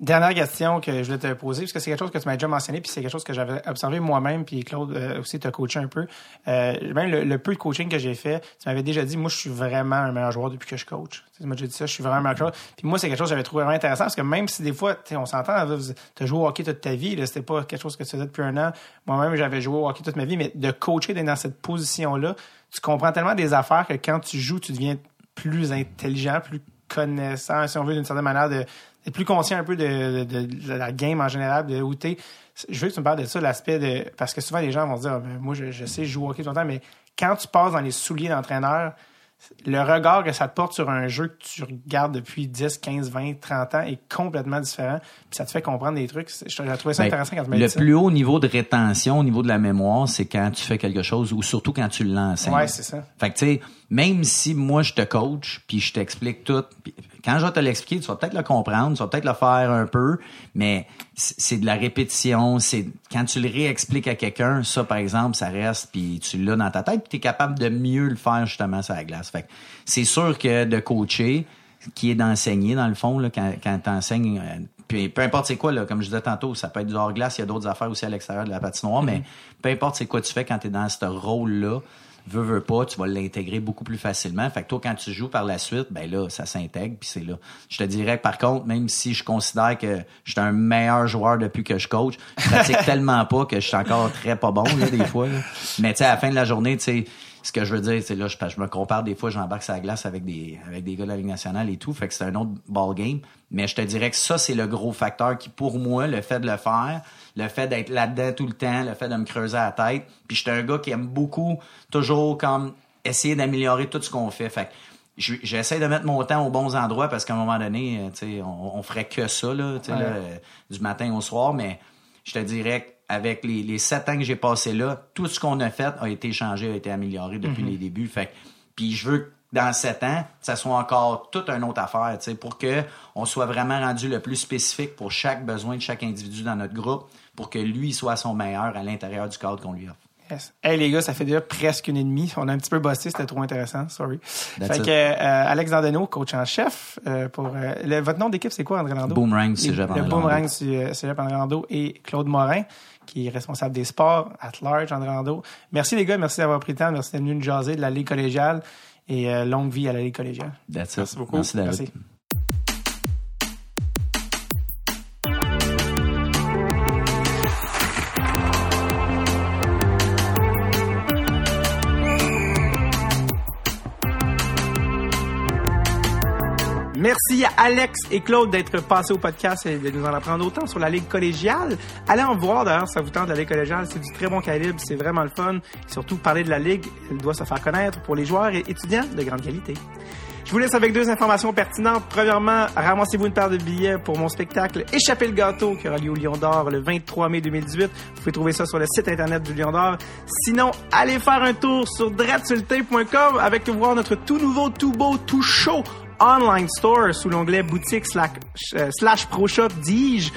Dernière question que je voulais te poser, parce que c'est quelque chose que tu m'as déjà mentionné, puis c'est quelque chose que j'avais observé moi-même, puis Claude euh, aussi t'a coaché un peu. Euh, même le, le peu de coaching que j'ai fait, tu m'avais déjà dit, moi, je suis vraiment un meilleur joueur depuis que je coach. Tu m'as déjà dit ça, je suis vraiment un meilleur joueur. Puis moi, c'est quelque chose que j'avais trouvé vraiment intéressant, parce que même si des fois, on s'entend, tu as joué au hockey toute ta vie, c'était pas quelque chose que tu faisais depuis un an. Moi-même, j'avais joué au hockey toute ma vie, mais de coacher, d'être dans cette position-là, tu comprends tellement des affaires que quand tu joues, tu deviens plus intelligent, plus connaissant, si on veut, d'une certaine manière, de d'être plus conscient un peu de, de- de la game en général, de où t'es. Je veux que tu me parles de ça, l'aspect de. Parce que souvent, les gens vont se dire, Ah, ben, moi, je, je sais, je joue au hockey tout le temps, mais quand tu passes dans les souliers d'entraîneur, le regard que ça te porte sur un jeu que tu regardes depuis 10, 15, 20, 30 ans est complètement différent. Puis ça te fait comprendre des trucs. J'ai trouvé ça Ben, intéressant quand tu m'as le dit ça. plus haut niveau de rétention au niveau de la mémoire, c'est quand tu fais quelque chose ou surtout quand tu l'enseignes. Ouais, c'est ça. Fait que tu sais, même si moi je te coach puis je t'explique tout, puis quand je vais te l'expliquer, tu vas peut-être le comprendre, tu vas peut-être le faire un peu, mais c'est de la répétition, c'est quand tu le réexpliques à quelqu'un, ça par exemple, ça reste puis tu l'as dans ta tête, puis tu es capable de mieux le faire justement sur la glace. Fait que c'est sûr que de coacher qui est d'enseigner dans le fond là quand quand t'enseignes euh, puis peu importe c'est quoi là comme je disais tantôt ça peut être du hors glace il y a d'autres affaires aussi à l'extérieur de la patinoire mais peu importe c'est quoi tu fais quand tu es dans ce rôle là veux, veux pas, tu vas l'intégrer beaucoup plus facilement. Fait que toi, quand tu joues par la suite, ben là, ça s'intègre, puis c'est là. Je te dirais que, par contre, même si je considère que je suis un meilleur joueur depuis que je coach, je pratique tellement pas que je suis encore très pas bon, là, des fois. là. Mais tu sais, à la fin de la journée, tu sais, ce que je veux dire, c'est là, je, je me compare des fois, j'embarque sur la glace avec des, avec des gars de la Ligue nationale et tout, fait que c'est un autre ball game. Mais je te dirais que ça, c'est le gros facteur qui, pour moi, le fait de le faire, le fait d'être là-dedans tout le temps, le fait de me creuser la tête. Puis j'étais un gars qui aime beaucoup toujours comme essayer d'améliorer tout ce qu'on fait. Fait que je- j'essaie de mettre mon temps aux bons endroits parce qu'à un moment donné, euh, tu sais, on, on ferait que ça, là, tu sais, là, euh, du matin au soir, mais je te dirais qu'avec les, les sept ans que j'ai passé là, tout ce qu'on a fait a été changé, a été amélioré depuis les débuts. Fait puis je veux que dans sept ans, ça soit encore toute une autre affaire, tu sais, pour que on soit vraiment rendu le plus spécifique pour chaque besoin de chaque individu dans notre groupe, pour que lui soit son meilleur à l'intérieur du cadre qu'on lui offre. Yes. Hey les gars, ça fait déjà presque une et demie. On a un petit peu bossé, c'était trop intéressant. Sorry. That's fait it. que euh, Alex Dandeno, coach en chef euh, pour euh, le- votre nom d'équipe, c'est quoi André Lando Boomerang, Le André Boomerang Lando. du euh, Cégep André Lando et Claude Morin qui est responsable des sports at large André Lando. Merci les gars, merci d'avoir pris le temps, merci d'être venu nous jaser de la Ligue collégiale et euh, longue vie à la Ligue collégiale. That's it. Merci beaucoup. Merci, David. Merci. Merci à Alex et Claude d'être passés au podcast et de nous en apprendre autant sur la Ligue collégiale. Allez en voir d'ailleurs, ça vous tente la Ligue collégiale, c'est du très bon calibre, c'est vraiment le fun. Et surtout, parler de la Ligue, elle doit se faire connaître pour les joueurs et étudiants de grande qualité. Je vous laisse avec deux informations pertinentes. Premièrement, ramassez-vous une paire de billets pour mon spectacle Échapper le gâteau qui aura lieu au Lion d'Or le 23 mai 2018. Vous pouvez trouver ça sur le site internet du Lion d'Or. Sinon, allez faire un tour sur dreadsultape.com avec voir notre tout nouveau, tout beau, tout chaud online store sous l'onglet boutique slash, euh, slash pro shop dis-je.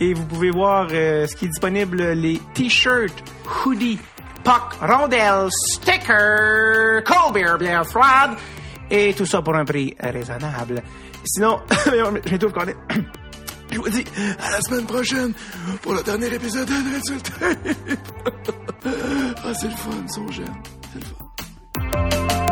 Et vous pouvez voir euh, ce qui est disponible, les t-shirts, hoodies, puck, rondelles, stickers, cold beer bien froide et tout ça pour un prix raisonnable. Sinon, je tout le connaître. Je vous dis à la semaine prochaine pour le dernier épisode de Résultat. ah, c'est le fun, son jeune. C'est le fun.